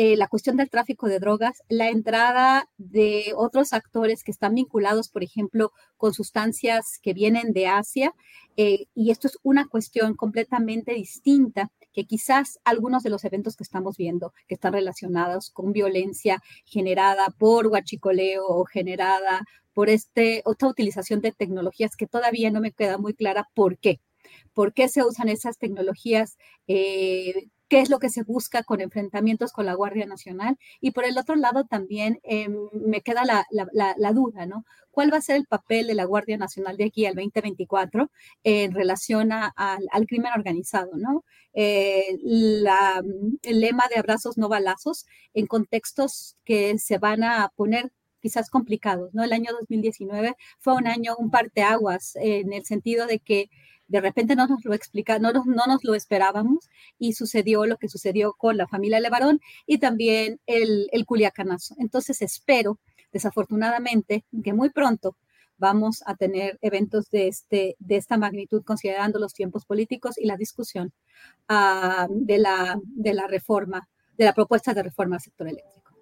eh, la cuestión del tráfico de drogas, la entrada de otros actores que están vinculados, por ejemplo, con sustancias que vienen de Asia, eh, y esto es una cuestión completamente distinta que quizás algunos de los eventos que estamos viendo, que están relacionados con violencia generada por huachicoleo o generada por este, utilización de tecnologías que todavía no me queda muy clara por qué. ¿Por qué se usan esas tecnologías? Eh, qué es lo que se busca con enfrentamientos con la Guardia Nacional. Y por el otro lado también em, me queda la, duda, ¿no? ¿Cuál va a ser el papel de la Guardia Nacional de aquí al 2024 en relación al crimen organizado, ¿no? Eh, el lema de abrazos no balazos en contextos que se van a poner quizás complicados, ¿no? El año 2019 fue un año, un parteaguas, en el sentido de que de repente no nos lo explica, no, no nos lo esperábamos y sucedió lo que sucedió con la familia Levarón y también el, el Culiacanazo. Entonces espero, desafortunadamente, que muy pronto vamos a tener eventos de, este, de esta magnitud, considerando los tiempos políticos y la discusión uh, de, la, de la reforma, de la propuesta de reforma al sector eléctrico.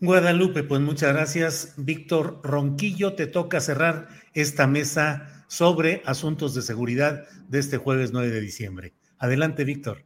Guadalupe, pues muchas gracias. Víctor Ronquillo, te toca cerrar esta mesa sobre asuntos de seguridad de este jueves 9 de diciembre. Adelante, Víctor.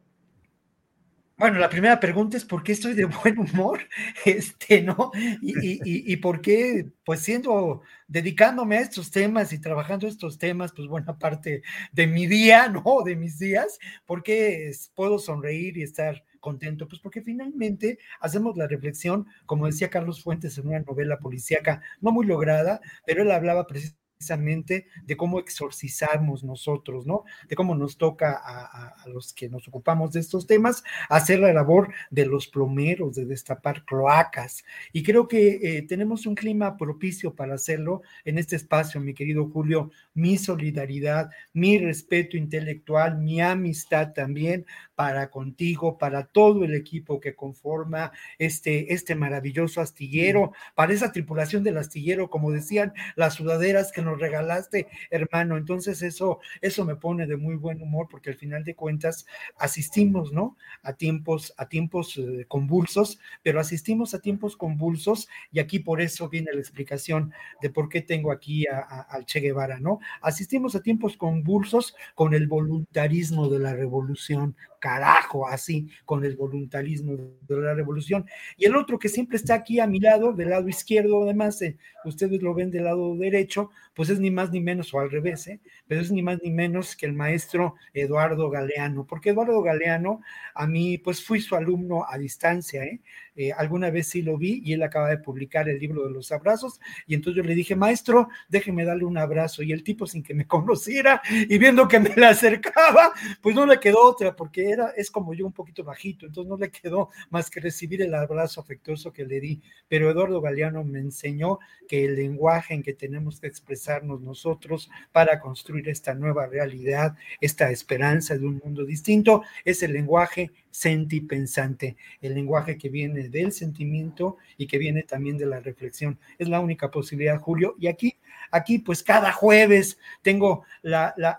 Bueno, la primera pregunta es por qué estoy de buen humor, este, ¿no? Y, y, por qué, pues siendo, dedicándome a estos temas y trabajando estos temas, pues buena parte de mi día, ¿no? De mis días, ¿por qué puedo sonreír y estar contento? Pues porque finalmente hacemos la reflexión, como decía Carlos Fuentes en una novela policíaca, no muy lograda, pero él hablaba precisamente precisamente de cómo exorcizamos nosotros, ¿no? De cómo nos toca a, los que nos ocupamos de estos temas hacer la labor de los plomeros, de destapar cloacas. Y creo que eh, tenemos un clima propicio para hacerlo en este espacio, mi querido Julio. Mi solidaridad, mi respeto intelectual, mi amistad también para contigo, para todo el equipo que conforma este, este maravilloso astillero, para esa tripulación del astillero, como decían las sudaderas que nos regalaste, hermano. Entonces eso, eso me pone de muy buen humor porque al final de cuentas asistimos, ¿no? A tiempos, a tiempos eh, convulsos, pero asistimos a tiempos convulsos y aquí por eso viene la explicación de por qué tengo aquí al Che Guevara, ¿no? Asistimos a tiempos convulsos con el voluntarismo de la revolución, carajo, así, con el voluntarismo de la revolución. Y el otro que siempre está aquí a mi lado, del lado izquierdo, además, eh, ustedes lo ven del lado derecho, pues es ni más ni menos, o al revés, ¿eh? pero es ni más ni menos que el maestro Eduardo Galeano, porque Eduardo Galeano, a mí, pues fui su alumno a distancia, ¿eh? Eh, alguna vez sí lo vi y él acaba de publicar el libro de los abrazos y entonces yo le dije, maestro, déjeme darle un abrazo y el tipo sin que me conociera y viendo que me le acercaba, pues no le quedó otra porque era, es como yo un poquito bajito, entonces no le quedó más que recibir el abrazo afectuoso que le di. Pero Eduardo Galeano me enseñó que el lenguaje en que tenemos que expresarnos nosotros para construir esta nueva realidad, esta esperanza de un mundo distinto, es el lenguaje sentipensante, el lenguaje que viene del sentimiento y que viene también de la reflexión. Es la única posibilidad, Julio. Y aquí, aquí pues cada jueves tengo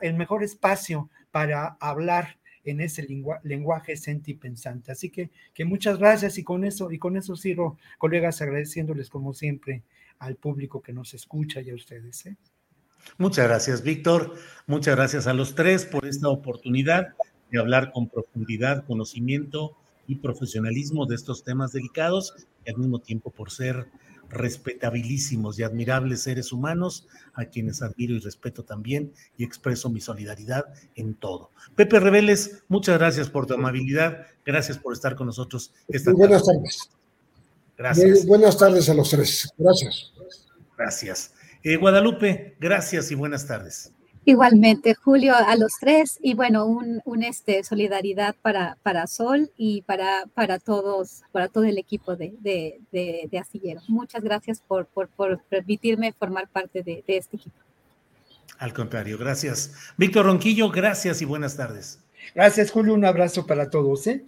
el mejor espacio para hablar en ese lenguaje sentipensante. Así que, que muchas gracias y con eso, y con eso cierro, colegas, agradeciéndoles como siempre al público que nos escucha y a ustedes. ¿eh? Muchas gracias, Víctor. Muchas gracias a los tres por esta oportunidad de hablar con profundidad, conocimiento y profesionalismo de estos temas delicados y al mismo tiempo por ser respetabilísimos y admirables seres humanos, a quienes admiro y respeto también y expreso mi solidaridad en todo. Pepe Reveles, muchas gracias por tu amabilidad, gracias por estar con nosotros esta Buenas tardes. Gracias. buenas tardes a los tres. Gracias. Gracias. Eh, Guadalupe, gracias y buenas tardes. Igualmente, Julio, a los tres, y bueno, un, un este, solidaridad para, para Sol y para, para todos, para todo el equipo de, de, de, Astillero. Muchas gracias por, por, por permitirme formar parte de, este equipo. Al contrario, gracias. Víctor Ronquillo, gracias y buenas tardes. Gracias, Julio, un abrazo para todos. ¿eh?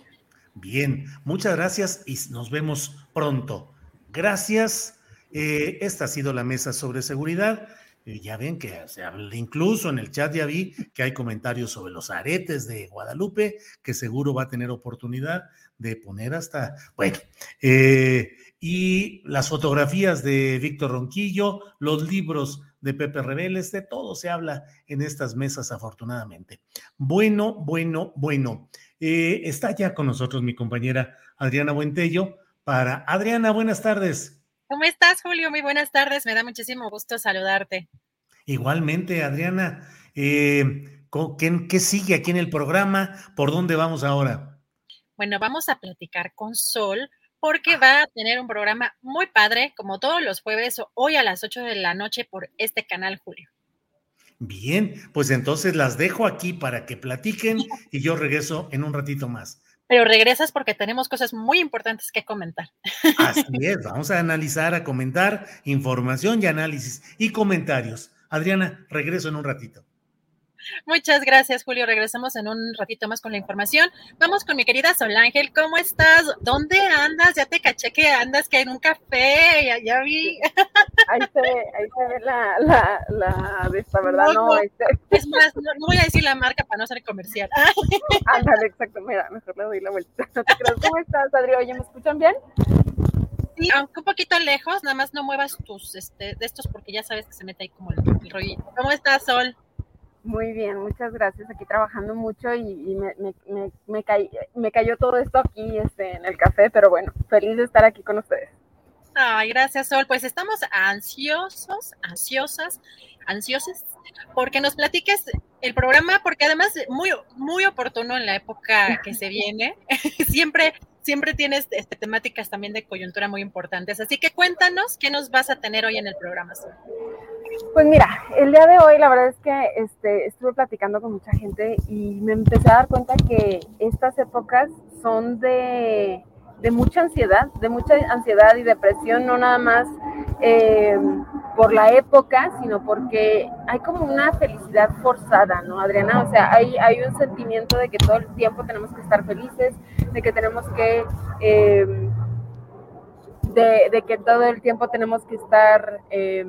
Bien, muchas gracias y nos vemos pronto. Gracias. Eh, esta ha sido la mesa sobre seguridad ya ven que habla, incluso en el chat ya vi que hay comentarios sobre los aretes de Guadalupe, que seguro va a tener oportunidad de poner hasta, bueno, eh, y las fotografías de Víctor Ronquillo, los libros de Pepe Rebeles, de todo se habla en estas mesas afortunadamente. Bueno, bueno, bueno. Eh, está ya con nosotros mi compañera Adriana Buentello para... Adriana, buenas tardes. ¿Cómo estás, Julio? Muy buenas tardes. Me da muchísimo gusto saludarte. Igualmente, Adriana. Eh, ¿qué, sigue aquí en el programa? ¿Por dónde vamos ahora? Bueno, vamos a platicar con Sol porque va a tener un programa muy padre, como todos los jueves, hoy a las 8 de la noche por este canal, Julio. Bien, pues entonces las dejo aquí para que platiquen y yo regreso en un ratito más pero regresas porque tenemos cosas muy importantes que comentar. Así es, vamos a analizar, a comentar información y análisis y comentarios. Adriana, regreso en un ratito. Muchas gracias, Julio. Regresamos en un ratito más con la información. Vamos con mi querida Sol Ángel. ¿Cómo estás? ¿Dónde andas? Ya te caché que andas que en un café. Ya, ya vi. Ahí se ve, ahí se ve la, la, la de esta, ¿verdad? No, este. Es más, no, voy a decir la marca para no ser comercial. Ándale, exacto. Mira, mejor le doy la vuelta. No. ¿Cómo estás, Adri? Oye, ¿me escuchan bien? Sí, aunque un poquito lejos, nada más no muevas tus este, de estos porque ya sabes que se mete ahí como el, el rollito. ¿Cómo estás, Sol? Muy bien, muchas gracias. Aquí trabajando mucho y, me, me, me, me, me, cayó todo esto aquí este, en el café, pero bueno, feliz de estar aquí con ustedes. Ay, gracias, Sol. Pues estamos ansiosos, ansiosas, ansiosas, porque nos platiques el programa, porque además muy, muy oportuno en la época que se viene. siempre, siempre tienes este, temáticas también de coyuntura muy importantes. Así que cuéntanos qué nos vas a tener hoy en el programa, Sol. Pues mira, el día de hoy la verdad es que este, estuve platicando con mucha gente y me empecé a dar cuenta que estas épocas son de, mucha ansiedad, de mucha ansiedad y depresión, no nada más eh, por la época, sino porque hay como una felicidad forzada, ¿no, Adriana? O sea, hay, un sentimiento de que todo el tiempo tenemos que estar felices, de que tenemos que... Eh, de, que todo el tiempo tenemos que estar... Eh,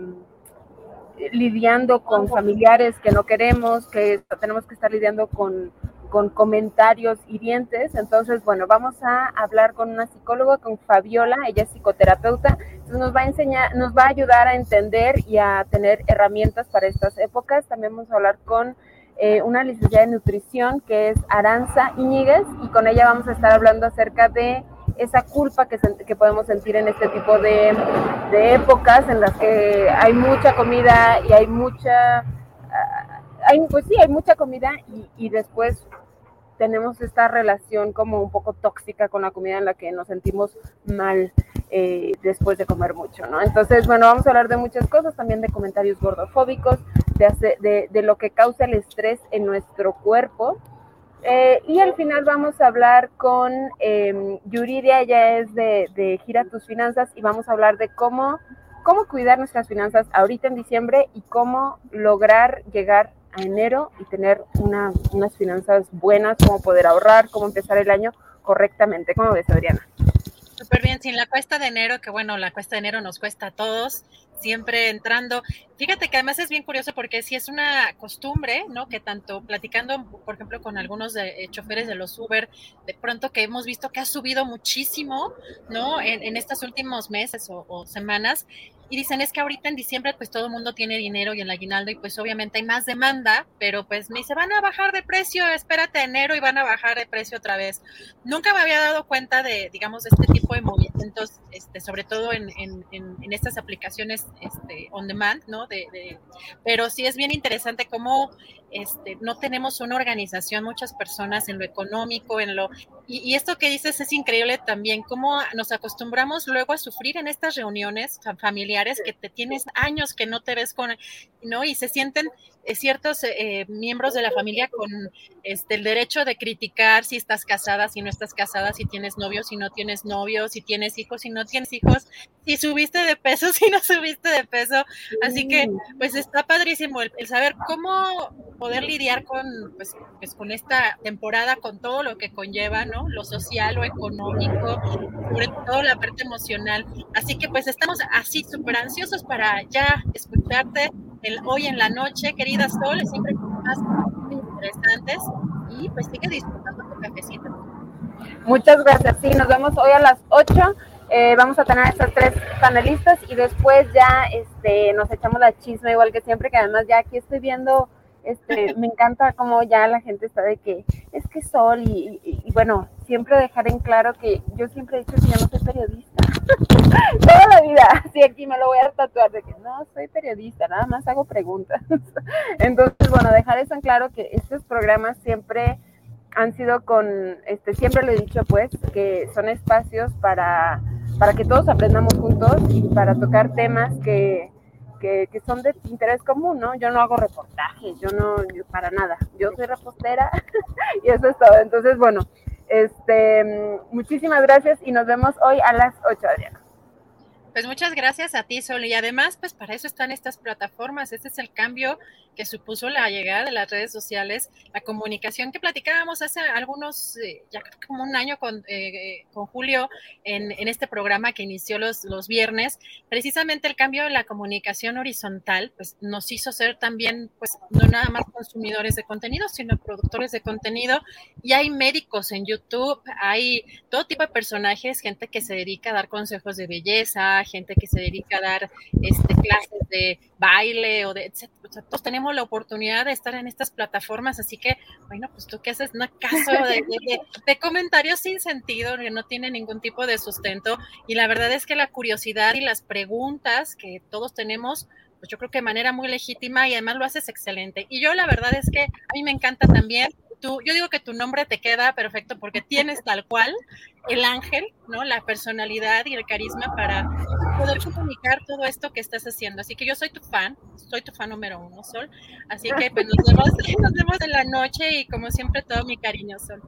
lidiando con familiares que no queremos, que tenemos que estar lidiando con, con comentarios hirientes. Entonces, bueno, vamos a hablar con una psicóloga, con Fabiola, ella es psicoterapeuta, entonces nos va a enseñar, nos va a ayudar a entender y a tener herramientas para estas épocas. También vamos a hablar con eh, una licenciada en nutrición que es Aranza Iñiguez y con ella vamos a estar hablando acerca de esa culpa que, que podemos sentir en este tipo de, épocas en las que hay mucha comida y hay mucha, ah, hay, pues sí, hay mucha comida y, después tenemos esta relación como un poco tóxica con la comida en la que nos sentimos mal eh, después de comer mucho, ¿no? Entonces, bueno, vamos a hablar de muchas cosas, también de comentarios gordofóbicos, de, de, de lo que causa el estrés en nuestro cuerpo Eh, y al final vamos a hablar con eh, Yuridia, ella es de, de, Gira tus Finanzas y vamos a hablar de cómo, cómo cuidar nuestras finanzas ahorita en diciembre y cómo lograr llegar a enero y tener una, unas finanzas buenas, cómo poder ahorrar, cómo empezar el año correctamente. ¿Cómo ves, Adriana? Sin la cuesta de enero, que bueno, la cuesta de enero nos cuesta a todos, siempre entrando. Fíjate que además es bien curioso porque si es una costumbre, ¿no? Que tanto platicando, por ejemplo, con algunos de, eh, choferes de los Uber, de pronto que hemos visto que ha subido muchísimo, ¿no? En, en estos últimos meses o semanas, y dicen es que ahorita en diciembre pues todo el mundo tiene dinero y el aguinaldo y pues obviamente hay más demanda, pero pues me dice van a bajar de precio, espérate enero y van a bajar de precio otra vez. Nunca me había dado cuenta de, digamos, de este tipo de movimientos, este, sobre todo en, en, en estas aplicaciones este, on demand, ¿no? De, de, pero sí es bien interesante cómo este, no tenemos una organización, muchas personas en lo económico, en lo... Y, y, esto que dices es increíble también, cómo nos acostumbramos luego a sufrir en estas reuniones familiares que te tienes años que no te ves con, ¿no? Y se sienten ciertos eh, miembros de la familia con este, el derecho de criticar si estás casada, si no estás casada, si tienes novio, si no tienes novio, si tienes hijos, si no tienes hijos, si subiste de peso, si no subiste de peso. Así que, pues está padrísimo el, el saber cómo poder lidiar con, pues, pues, con esta temporada, con todo lo que conlleva, ¿no? Lo social, lo económico, sobre todo la parte emocional. Así que, pues estamos así súper ansiosos para ya escucharte el, hoy en la noche, querida Sol, siempre con más interesantes y pues sigue disfrutando tu cafecito. Muchas gracias, sí, nos vemos hoy a las 8. Eh, vamos a tener a estas tres panelistas y después ya este, nos echamos la chisma igual que siempre, que además ya aquí estoy viendo, este, me encanta cómo ya la gente está de que es que Sol y, bueno, siempre dejar en claro que yo siempre he dicho que yo no soy periodista. Toda la vida, sí, aquí me lo voy a tatuar de que no soy periodista, nada más hago preguntas. Entonces, bueno, dejar eso en claro que estos programas siempre han sido con, este, siempre lo he dicho pues, que son espacios para, para que todos aprendamos juntos y para tocar temas que, que, son de interés común, ¿no? Yo no hago reportajes, yo no, para nada, yo soy repostera y eso es todo. Entonces, bueno, este, muchísimas gracias y nos vemos hoy a las 8, Adriana. Pues muchas gracias a ti, Sol. Y además, pues para eso están estas plataformas. Este es el cambio que supuso la llegada de las redes sociales, la comunicación que platicábamos hace algunos, eh, ya como un año con, eh, con Julio en, en, este programa que inició los, los viernes. Precisamente el cambio de la comunicación horizontal, pues nos hizo ser también, pues no nada más consumidores de contenido, sino productores de contenido. Y hay médicos en YouTube, hay todo tipo de personajes, gente que se dedica a dar consejos de belleza, gente que se dedica a dar este, clases de baile o de todos tenemos la oportunidad de estar en estas plataformas, así que, bueno, pues tú qué haces, no caso de, de, de, comentarios sin sentido, que no tiene ningún tipo de sustento. Y la verdad es que la curiosidad y las preguntas que todos tenemos, pues yo creo que de manera muy legítima y además lo haces excelente. Y yo la verdad es que a mí me encanta también Tú, yo digo que tu nombre te queda perfecto porque tienes tal cual el ángel, ¿no? La personalidad y el carisma para poder comunicar todo esto que estás haciendo. Así que yo soy tu fan, soy tu fan número uno, Sol. Así que pues nos vemos, nos vemos en la noche y como siempre todo mi cariño, Sol.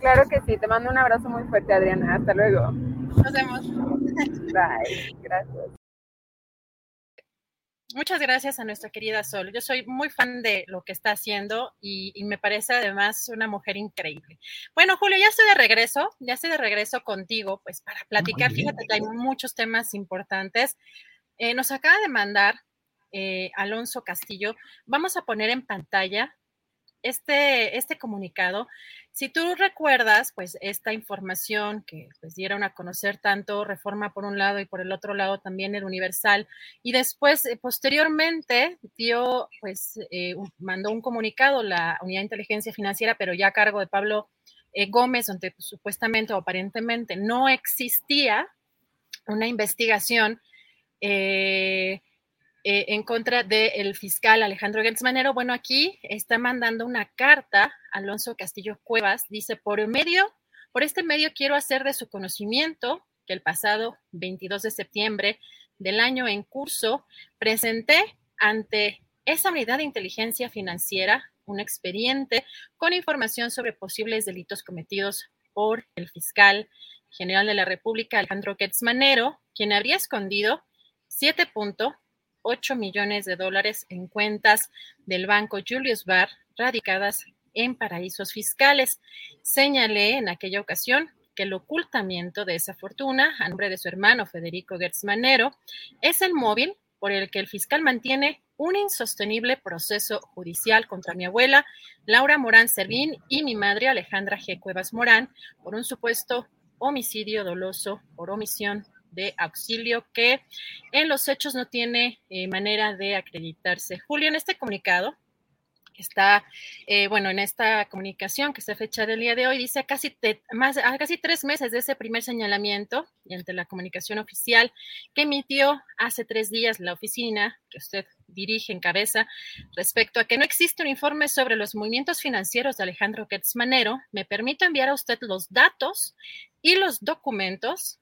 Claro que sí, te mando un abrazo muy fuerte, Adriana. Hasta luego. Nos vemos. Bye. Gracias. Muchas gracias a nuestra querida Sol. Yo soy muy fan de lo que está haciendo y, y, me parece además una mujer increíble. Bueno, Julio, ya estoy de regreso, ya estoy de regreso contigo, pues para platicar. Fíjate que hay muchos temas importantes. Eh, nos acaba de mandar eh, Alonso Castillo. Vamos a poner en pantalla este, este comunicado. Si tú recuerdas, pues esta información que pues, dieron a conocer tanto Reforma por un lado y por el otro lado también el Universal, y después, eh, posteriormente, dio, pues, eh, mandó un comunicado la Unidad de Inteligencia Financiera, pero ya a cargo de Pablo eh, Gómez, donde pues, supuestamente o aparentemente no existía una investigación. Eh, en contra del fiscal Alejandro Gertz Manero. Bueno, aquí está mandando una carta Alonso Castillo Cuevas. Dice, por medio, por este medio quiero hacer de su conocimiento que el pasado 22 de septiembre del año en curso presenté ante esa unidad de inteligencia financiera un expediente con información sobre posibles delitos cometidos por el fiscal general de la República, Alejandro Manero, quien habría escondido 7.8 millones de dólares en cuentas del banco Julius Baer radicadas en paraísos fiscales. Señalé en aquella ocasión que el ocultamiento de esa fortuna a nombre de su hermano Federico Manero es el móvil por el que el fiscal mantiene un insostenible proceso judicial contra mi abuela, Laura Morán Servín, y mi madre, Alejandra G. Cuevas Morán, por un supuesto homicidio doloso por omisión de auxilio que en los hechos no tiene eh, manera de acreditarse. Julio, en este comunicado, está, eh, bueno, en esta comunicación que se fecha del día de hoy, dice casi, más, a casi tres meses de ese primer señalamiento y ante la comunicación oficial que emitió hace tres días la oficina que usted dirige en cabeza respecto a que no existe un informe sobre los movimientos financieros de Alejandro Manero, me permito enviar a usted los datos y los documentos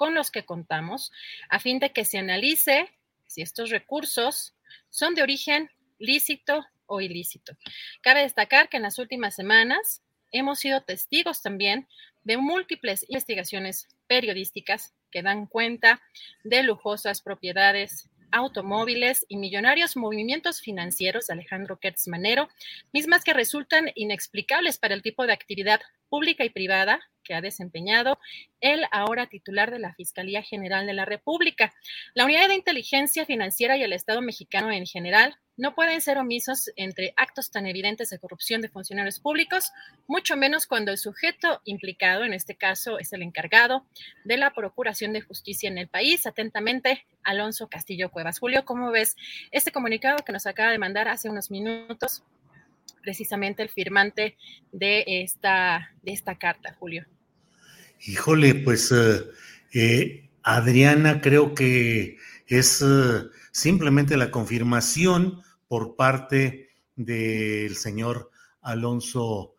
con los que contamos a fin de que se analice si estos recursos son de origen lícito o ilícito. Cabe destacar que en las últimas semanas hemos sido testigos también de múltiples investigaciones periodísticas que dan cuenta de lujosas propiedades automóviles y millonarios movimientos financieros de Alejandro Kertz Manero, mismas que resultan inexplicables para el tipo de actividad pública y privada que ha desempeñado el ahora titular de la Fiscalía General de la República. La Unidad de Inteligencia Financiera y el Estado mexicano en general no pueden ser omisos entre actos tan evidentes de corrupción de funcionarios públicos, mucho menos cuando el sujeto implicado, en este caso, es el encargado de la Procuración de Justicia en el país. Atentamente, Alonso Castillo Cuevas. Julio, ¿cómo ves este comunicado que nos acaba de mandar hace unos minutos? precisamente el firmante de esta, de esta carta, Julio. Híjole, pues eh, eh, Adriana creo que es eh, simplemente la confirmación por parte del señor Alonso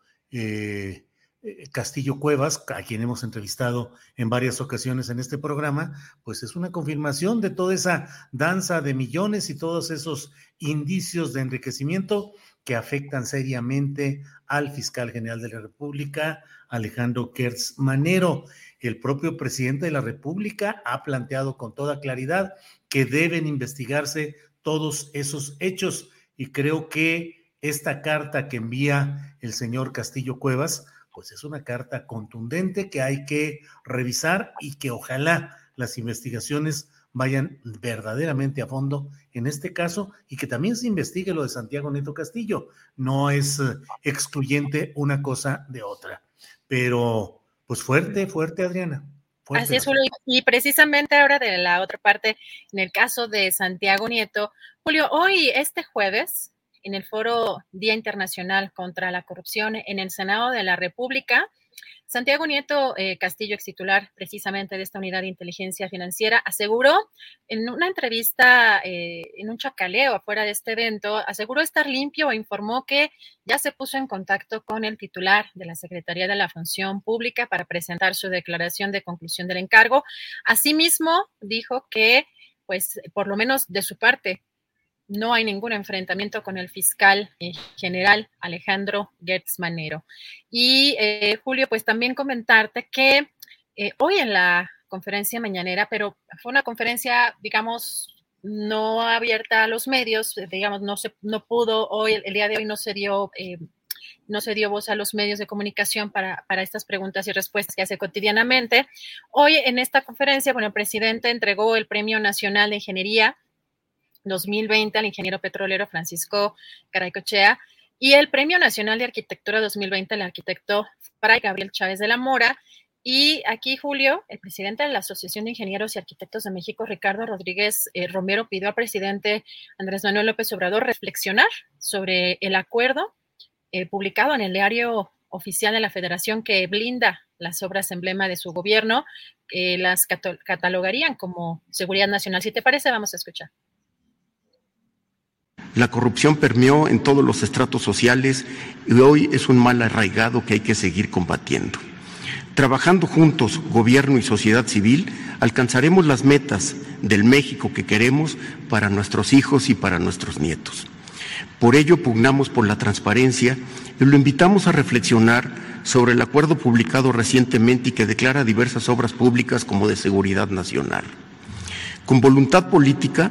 Castillo Cuevas, a quien hemos entrevistado en varias ocasiones en este programa, pues es una confirmación de toda esa danza de millones y todos esos indicios de enriquecimiento que afectan seriamente al fiscal general de la República, Alejandro Kertz Manero. El propio presidente de la República ha planteado con toda claridad que deben investigarse todos esos hechos y creo que esta carta que envía el señor Castillo Cuevas, pues es una carta contundente que hay que revisar y que ojalá las investigaciones vayan verdaderamente a fondo en este caso y que también se investigue lo de Santiago Neto Castillo. No es eh, excluyente una cosa de otra. Pero, pues fuerte, fuerte, Adriana. Así es, Julio. Y precisamente ahora de la otra parte, en el caso de Santiago Nieto, Julio, hoy, este jueves, en el Foro Día Internacional contra la Corrupción en el Senado de la República, Santiago Nieto eh, Castillo, ex titular precisamente de esta unidad de inteligencia financiera, aseguró en una entrevista, eh, en un chacaleo afuera de este evento, aseguró estar limpio e informó que ya se puso en contacto con el titular de la Secretaría de la Función Pública para presentar su declaración de conclusión del encargo. Asimismo, dijo que, pues, por lo menos de su parte, no hay ningún enfrentamiento con el fiscal eh, general Alejandro Gertz Manero. Y eh, Julio, pues también comentarte que eh, hoy en la conferencia mañanera, pero fue una conferencia, digamos, no abierta a los medios, digamos, no se, no pudo hoy, el, día de hoy no se dio, no se dio voz a los medios de comunicación para, para, estas preguntas y respuestas que hace cotidianamente. Hoy en esta conferencia, bueno, el presidente entregó el Premio Nacional de Ingeniería 2020 al ingeniero petrolero Francisco Caraycochea y el Premio Nacional de Arquitectura 2020 al arquitecto Fray Gabriel Chávez de la Mora. Y aquí, Julio, el presidente de la Asociación de Ingenieros y Arquitectos de México, Ricardo Rodríguez eh, Romero, pidió al presidente Andrés Manuel López Obrador reflexionar sobre el acuerdo eh, publicado en el diario oficial de la Federación que blinda las obras emblema de su gobierno, que las catalogarían como seguridad nacional. Si te parece, vamos a escuchar. La corrupción permeó en todos los estratos sociales y hoy es un mal arraigado que hay que seguir combatiendo. Trabajando juntos, gobierno y sociedad civil, alcanzaremos las metas del México que queremos para nuestros hijos y para nuestros nietos. Por ello pugnamos por la transparencia y lo invitamos a reflexionar sobre el acuerdo publicado recientemente y que declara diversas obras públicas como de seguridad nacional. Con voluntad política,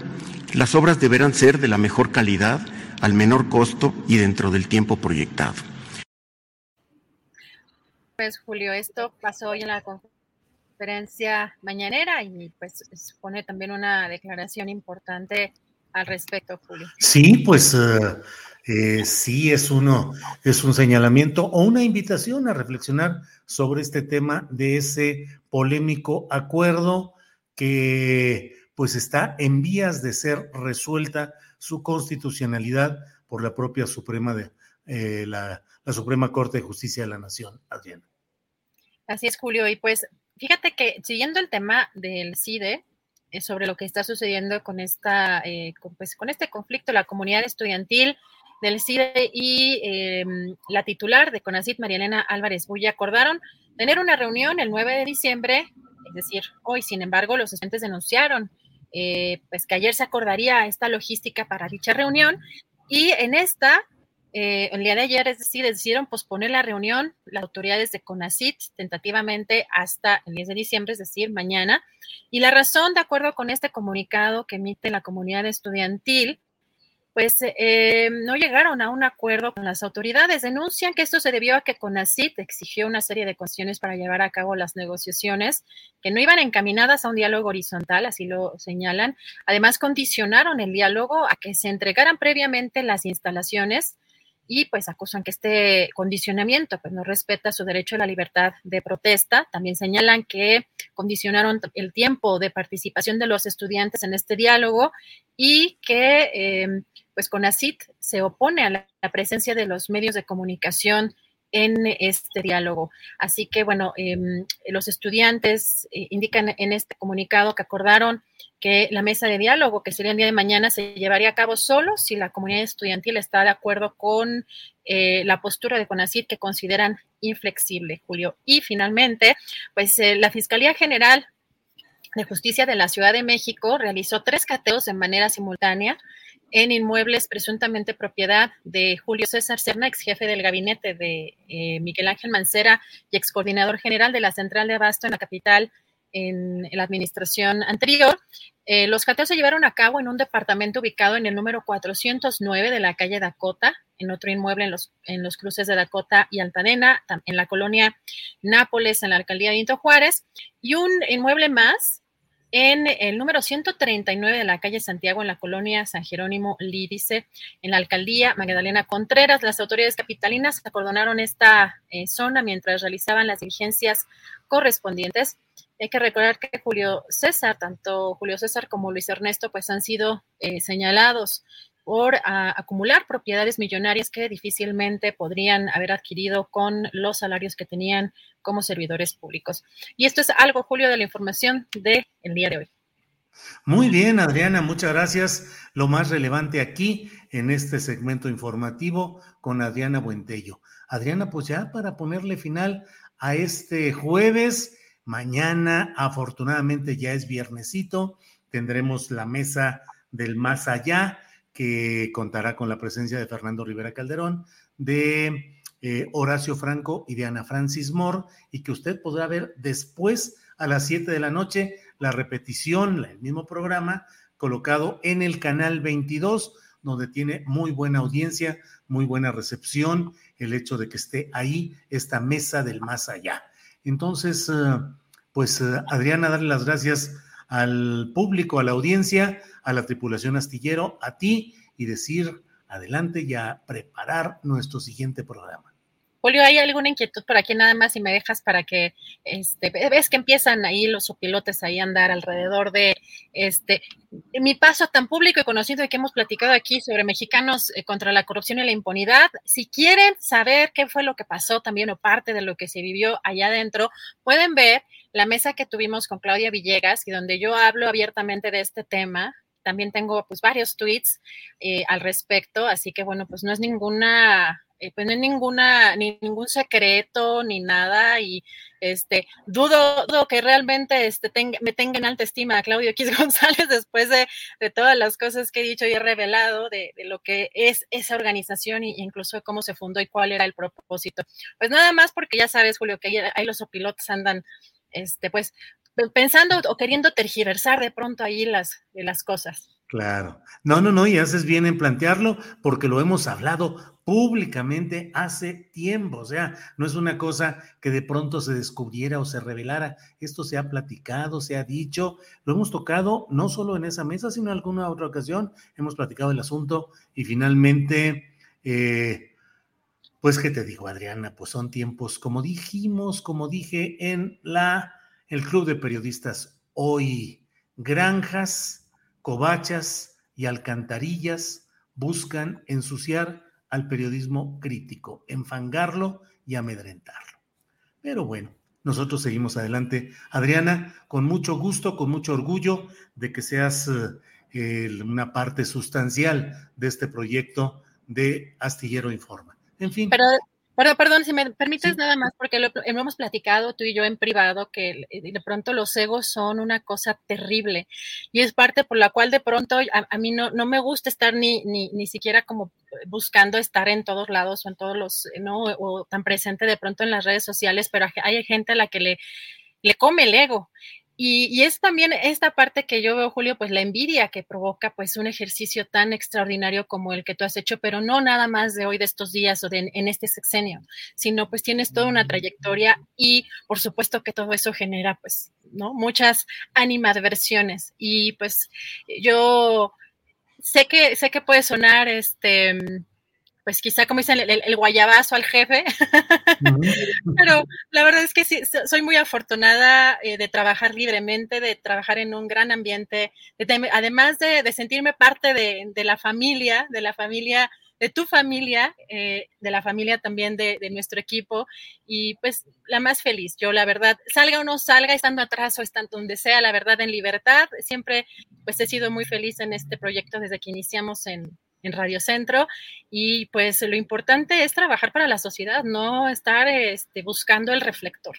las obras deberán ser de la mejor calidad, al menor costo y dentro del tiempo proyectado. Pues Julio, esto pasó hoy en la conferencia mañanera y pues supone también una declaración importante al respecto, Julio. Sí, pues uh, eh, sí es uno, es un señalamiento o una invitación a reflexionar sobre este tema de ese polémico acuerdo que pues está en vías de ser resuelta su constitucionalidad por la propia Suprema de eh, la, Suprema Corte de Justicia de la Nación, Adriana. Así es, Julio. Y pues fíjate que siguiendo el tema del CIDE, eh, sobre lo que está sucediendo con esta, eh, con, pues, con este conflicto, la comunidad estudiantil del CIDE y eh, la titular de CONACIT, Marielena Álvarez Bulla, acordaron tener una reunión el 9 de diciembre, es decir, hoy, sin embargo, los estudiantes denunciaron eh, pues que ayer se acordaría esta logística para dicha reunión y en esta, eh, el día de ayer, es decir, decidieron posponer la reunión las autoridades de CONACIT tentativamente hasta el 10 de diciembre, es decir, mañana. Y la razón, de acuerdo con este comunicado que emite la comunidad estudiantil, pues eh, no llegaron a un acuerdo con las autoridades. Denuncian que esto se debió a que CONACIT exigió una serie de cuestiones para llevar a cabo las negociaciones que no iban encaminadas a un diálogo horizontal, así lo señalan. Además, condicionaron el diálogo a que se entregaran previamente las instalaciones y pues acusan que este condicionamiento pues no respeta su derecho a la libertad de protesta. También señalan que condicionaron el tiempo de participación de los estudiantes en este diálogo y que eh, pues CONACIT se opone a la, presencia de los medios de comunicación en este diálogo. Así que, bueno, em, los estudiantes eh, indican en este comunicado que acordaron que la mesa de diálogo, que sería el día de mañana, se llevaría a cabo solo si la comunidad estudiantil está de acuerdo con eh, la postura de CONACIT que consideran inflexible, Julio. Y finalmente, pues eh, la Fiscalía General de Justicia de la Ciudad de México realizó tres cateos de manera simultánea en inmuebles presuntamente propiedad de Julio César Cerna, ex jefe del gabinete de eh, Miguel Ángel Mancera y ex coordinador general de la Central de Abasto en la capital en, la administración anterior. Eh, los cateos se llevaron a cabo en un departamento ubicado en el número 409 de la calle Dakota, en otro inmueble en los, en los cruces de Dakota y Altadena, en la colonia Nápoles, en la alcaldía de Into Juárez, y un inmueble más en el número 139 de la calle Santiago, en la colonia San Jerónimo Lídice, en la alcaldía Magdalena Contreras. Las autoridades capitalinas acordonaron esta eh, zona mientras realizaban las diligencias correspondientes. Hay que recordar que Julio César, tanto Julio César como Luis Ernesto, pues han sido eh, señalados por acumular propiedades millonarias que difícilmente podrían haber adquirido con los salarios que tenían como servidores públicos. Y esto es algo, Julio, de la información del día de hoy. Muy bien, Adriana, muchas gracias. Lo más relevante aquí en este segmento informativo con Adriana Buentello. Adriana, pues ya para ponerle final a este jueves, mañana afortunadamente ya es viernesito, tendremos la mesa del más allá que contará con la presencia de Fernando Rivera Calderón, de eh, Horacio Franco y de Ana Francis Moore, y que usted podrá ver después a las 7 de la noche la repetición, el mismo programa, colocado en el canal 22, donde tiene muy buena audiencia, muy buena recepción, el hecho de que esté ahí esta mesa del más allá. Entonces, eh, pues eh, Adriana, darle las gracias al público, a la audiencia, a la tripulación astillero, a ti y decir adelante y a preparar nuestro siguiente programa. Julio, ¿hay alguna inquietud por aquí nada más si me dejas para que, este, ves que empiezan ahí los opilotes ahí a andar alrededor de, este, mi paso tan público y conocido que hemos platicado aquí sobre mexicanos eh, contra la corrupción y la impunidad? Si quieren saber qué fue lo que pasó también o parte de lo que se vivió allá adentro, pueden ver la mesa que tuvimos con Claudia Villegas y donde yo hablo abiertamente de este tema. También tengo pues varios tweets eh, al respecto, así que bueno, pues no es ninguna eh, pues no hay ninguna, ni ningún secreto, ni nada, y este, dudo, que realmente este, me tenga en alta estima a Claudio X González después de, todas las cosas que he dicho y he revelado de, lo que es esa organización e incluso de cómo se fundó y cuál era el propósito. Pues nada más porque ya sabes, Julio, que ahí los opilotes andan, este, pues, pensando o queriendo tergiversar de pronto ahí las, las cosas. Claro. No, no, no, y haces bien en plantearlo porque lo hemos hablado públicamente hace tiempo. O sea, no es una cosa que de pronto se descubriera o se revelara. Esto se ha platicado, se ha dicho, lo hemos tocado no solo en esa mesa, sino en alguna otra ocasión. Hemos platicado el asunto y finalmente, eh, pues, ¿qué te digo, Adriana? Pues son tiempos, como dijimos, como dije en la, el Club de Periodistas hoy, granjas covachas y alcantarillas buscan ensuciar al periodismo crítico, enfangarlo y amedrentarlo. Pero bueno, nosotros seguimos adelante. Adriana, con mucho gusto, con mucho orgullo de que seas eh, una parte sustancial de este proyecto de Astillero Informa. En fin. Pero, perdón, si me permites nada más, porque lo, hemos platicado tú y yo en privado, que de pronto los egos son una cosa terrible y es parte por la cual de pronto a, mí no, no me gusta estar ni, ni, ni siquiera como buscando estar en todos lados o en todos los, ¿no? O tan presente de pronto en las redes sociales, pero hay gente a la que le, le come el ego. Y, es también esta parte que yo veo, Julio, pues la envidia que provoca pues un ejercicio tan extraordinario como el que tú has hecho, pero no nada más de hoy, de estos días o de en este sexenio, sino pues tienes toda una trayectoria y por supuesto que todo eso genera pues, ¿no? Muchas animadversiones. Y pues yo sé que, sé que puede sonar este pues quizá como dicen, el, guayabazo al jefe, pero la verdad es que sí, soy muy afortunada eh, de trabajar libremente, de trabajar en un gran ambiente, además de, sentirme parte de, la familia, de la familia, de tu familia, eh, de la familia también de, nuestro equipo, y pues la más feliz, yo la verdad, salga o no salga, estando atrás o estando donde sea, la verdad en libertad, siempre pues he sido muy feliz en este proyecto desde que iniciamos en en Radio Centro y pues lo importante es trabajar para la sociedad, no estar este, buscando el reflector.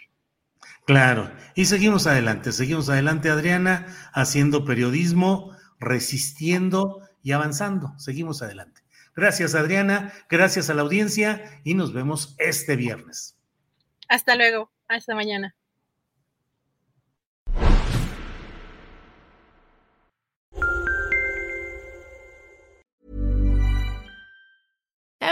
Claro, y seguimos adelante, seguimos adelante Adriana, haciendo periodismo, resistiendo y avanzando, seguimos adelante. Gracias Adriana, gracias a la audiencia y nos vemos este viernes. Hasta luego, hasta mañana.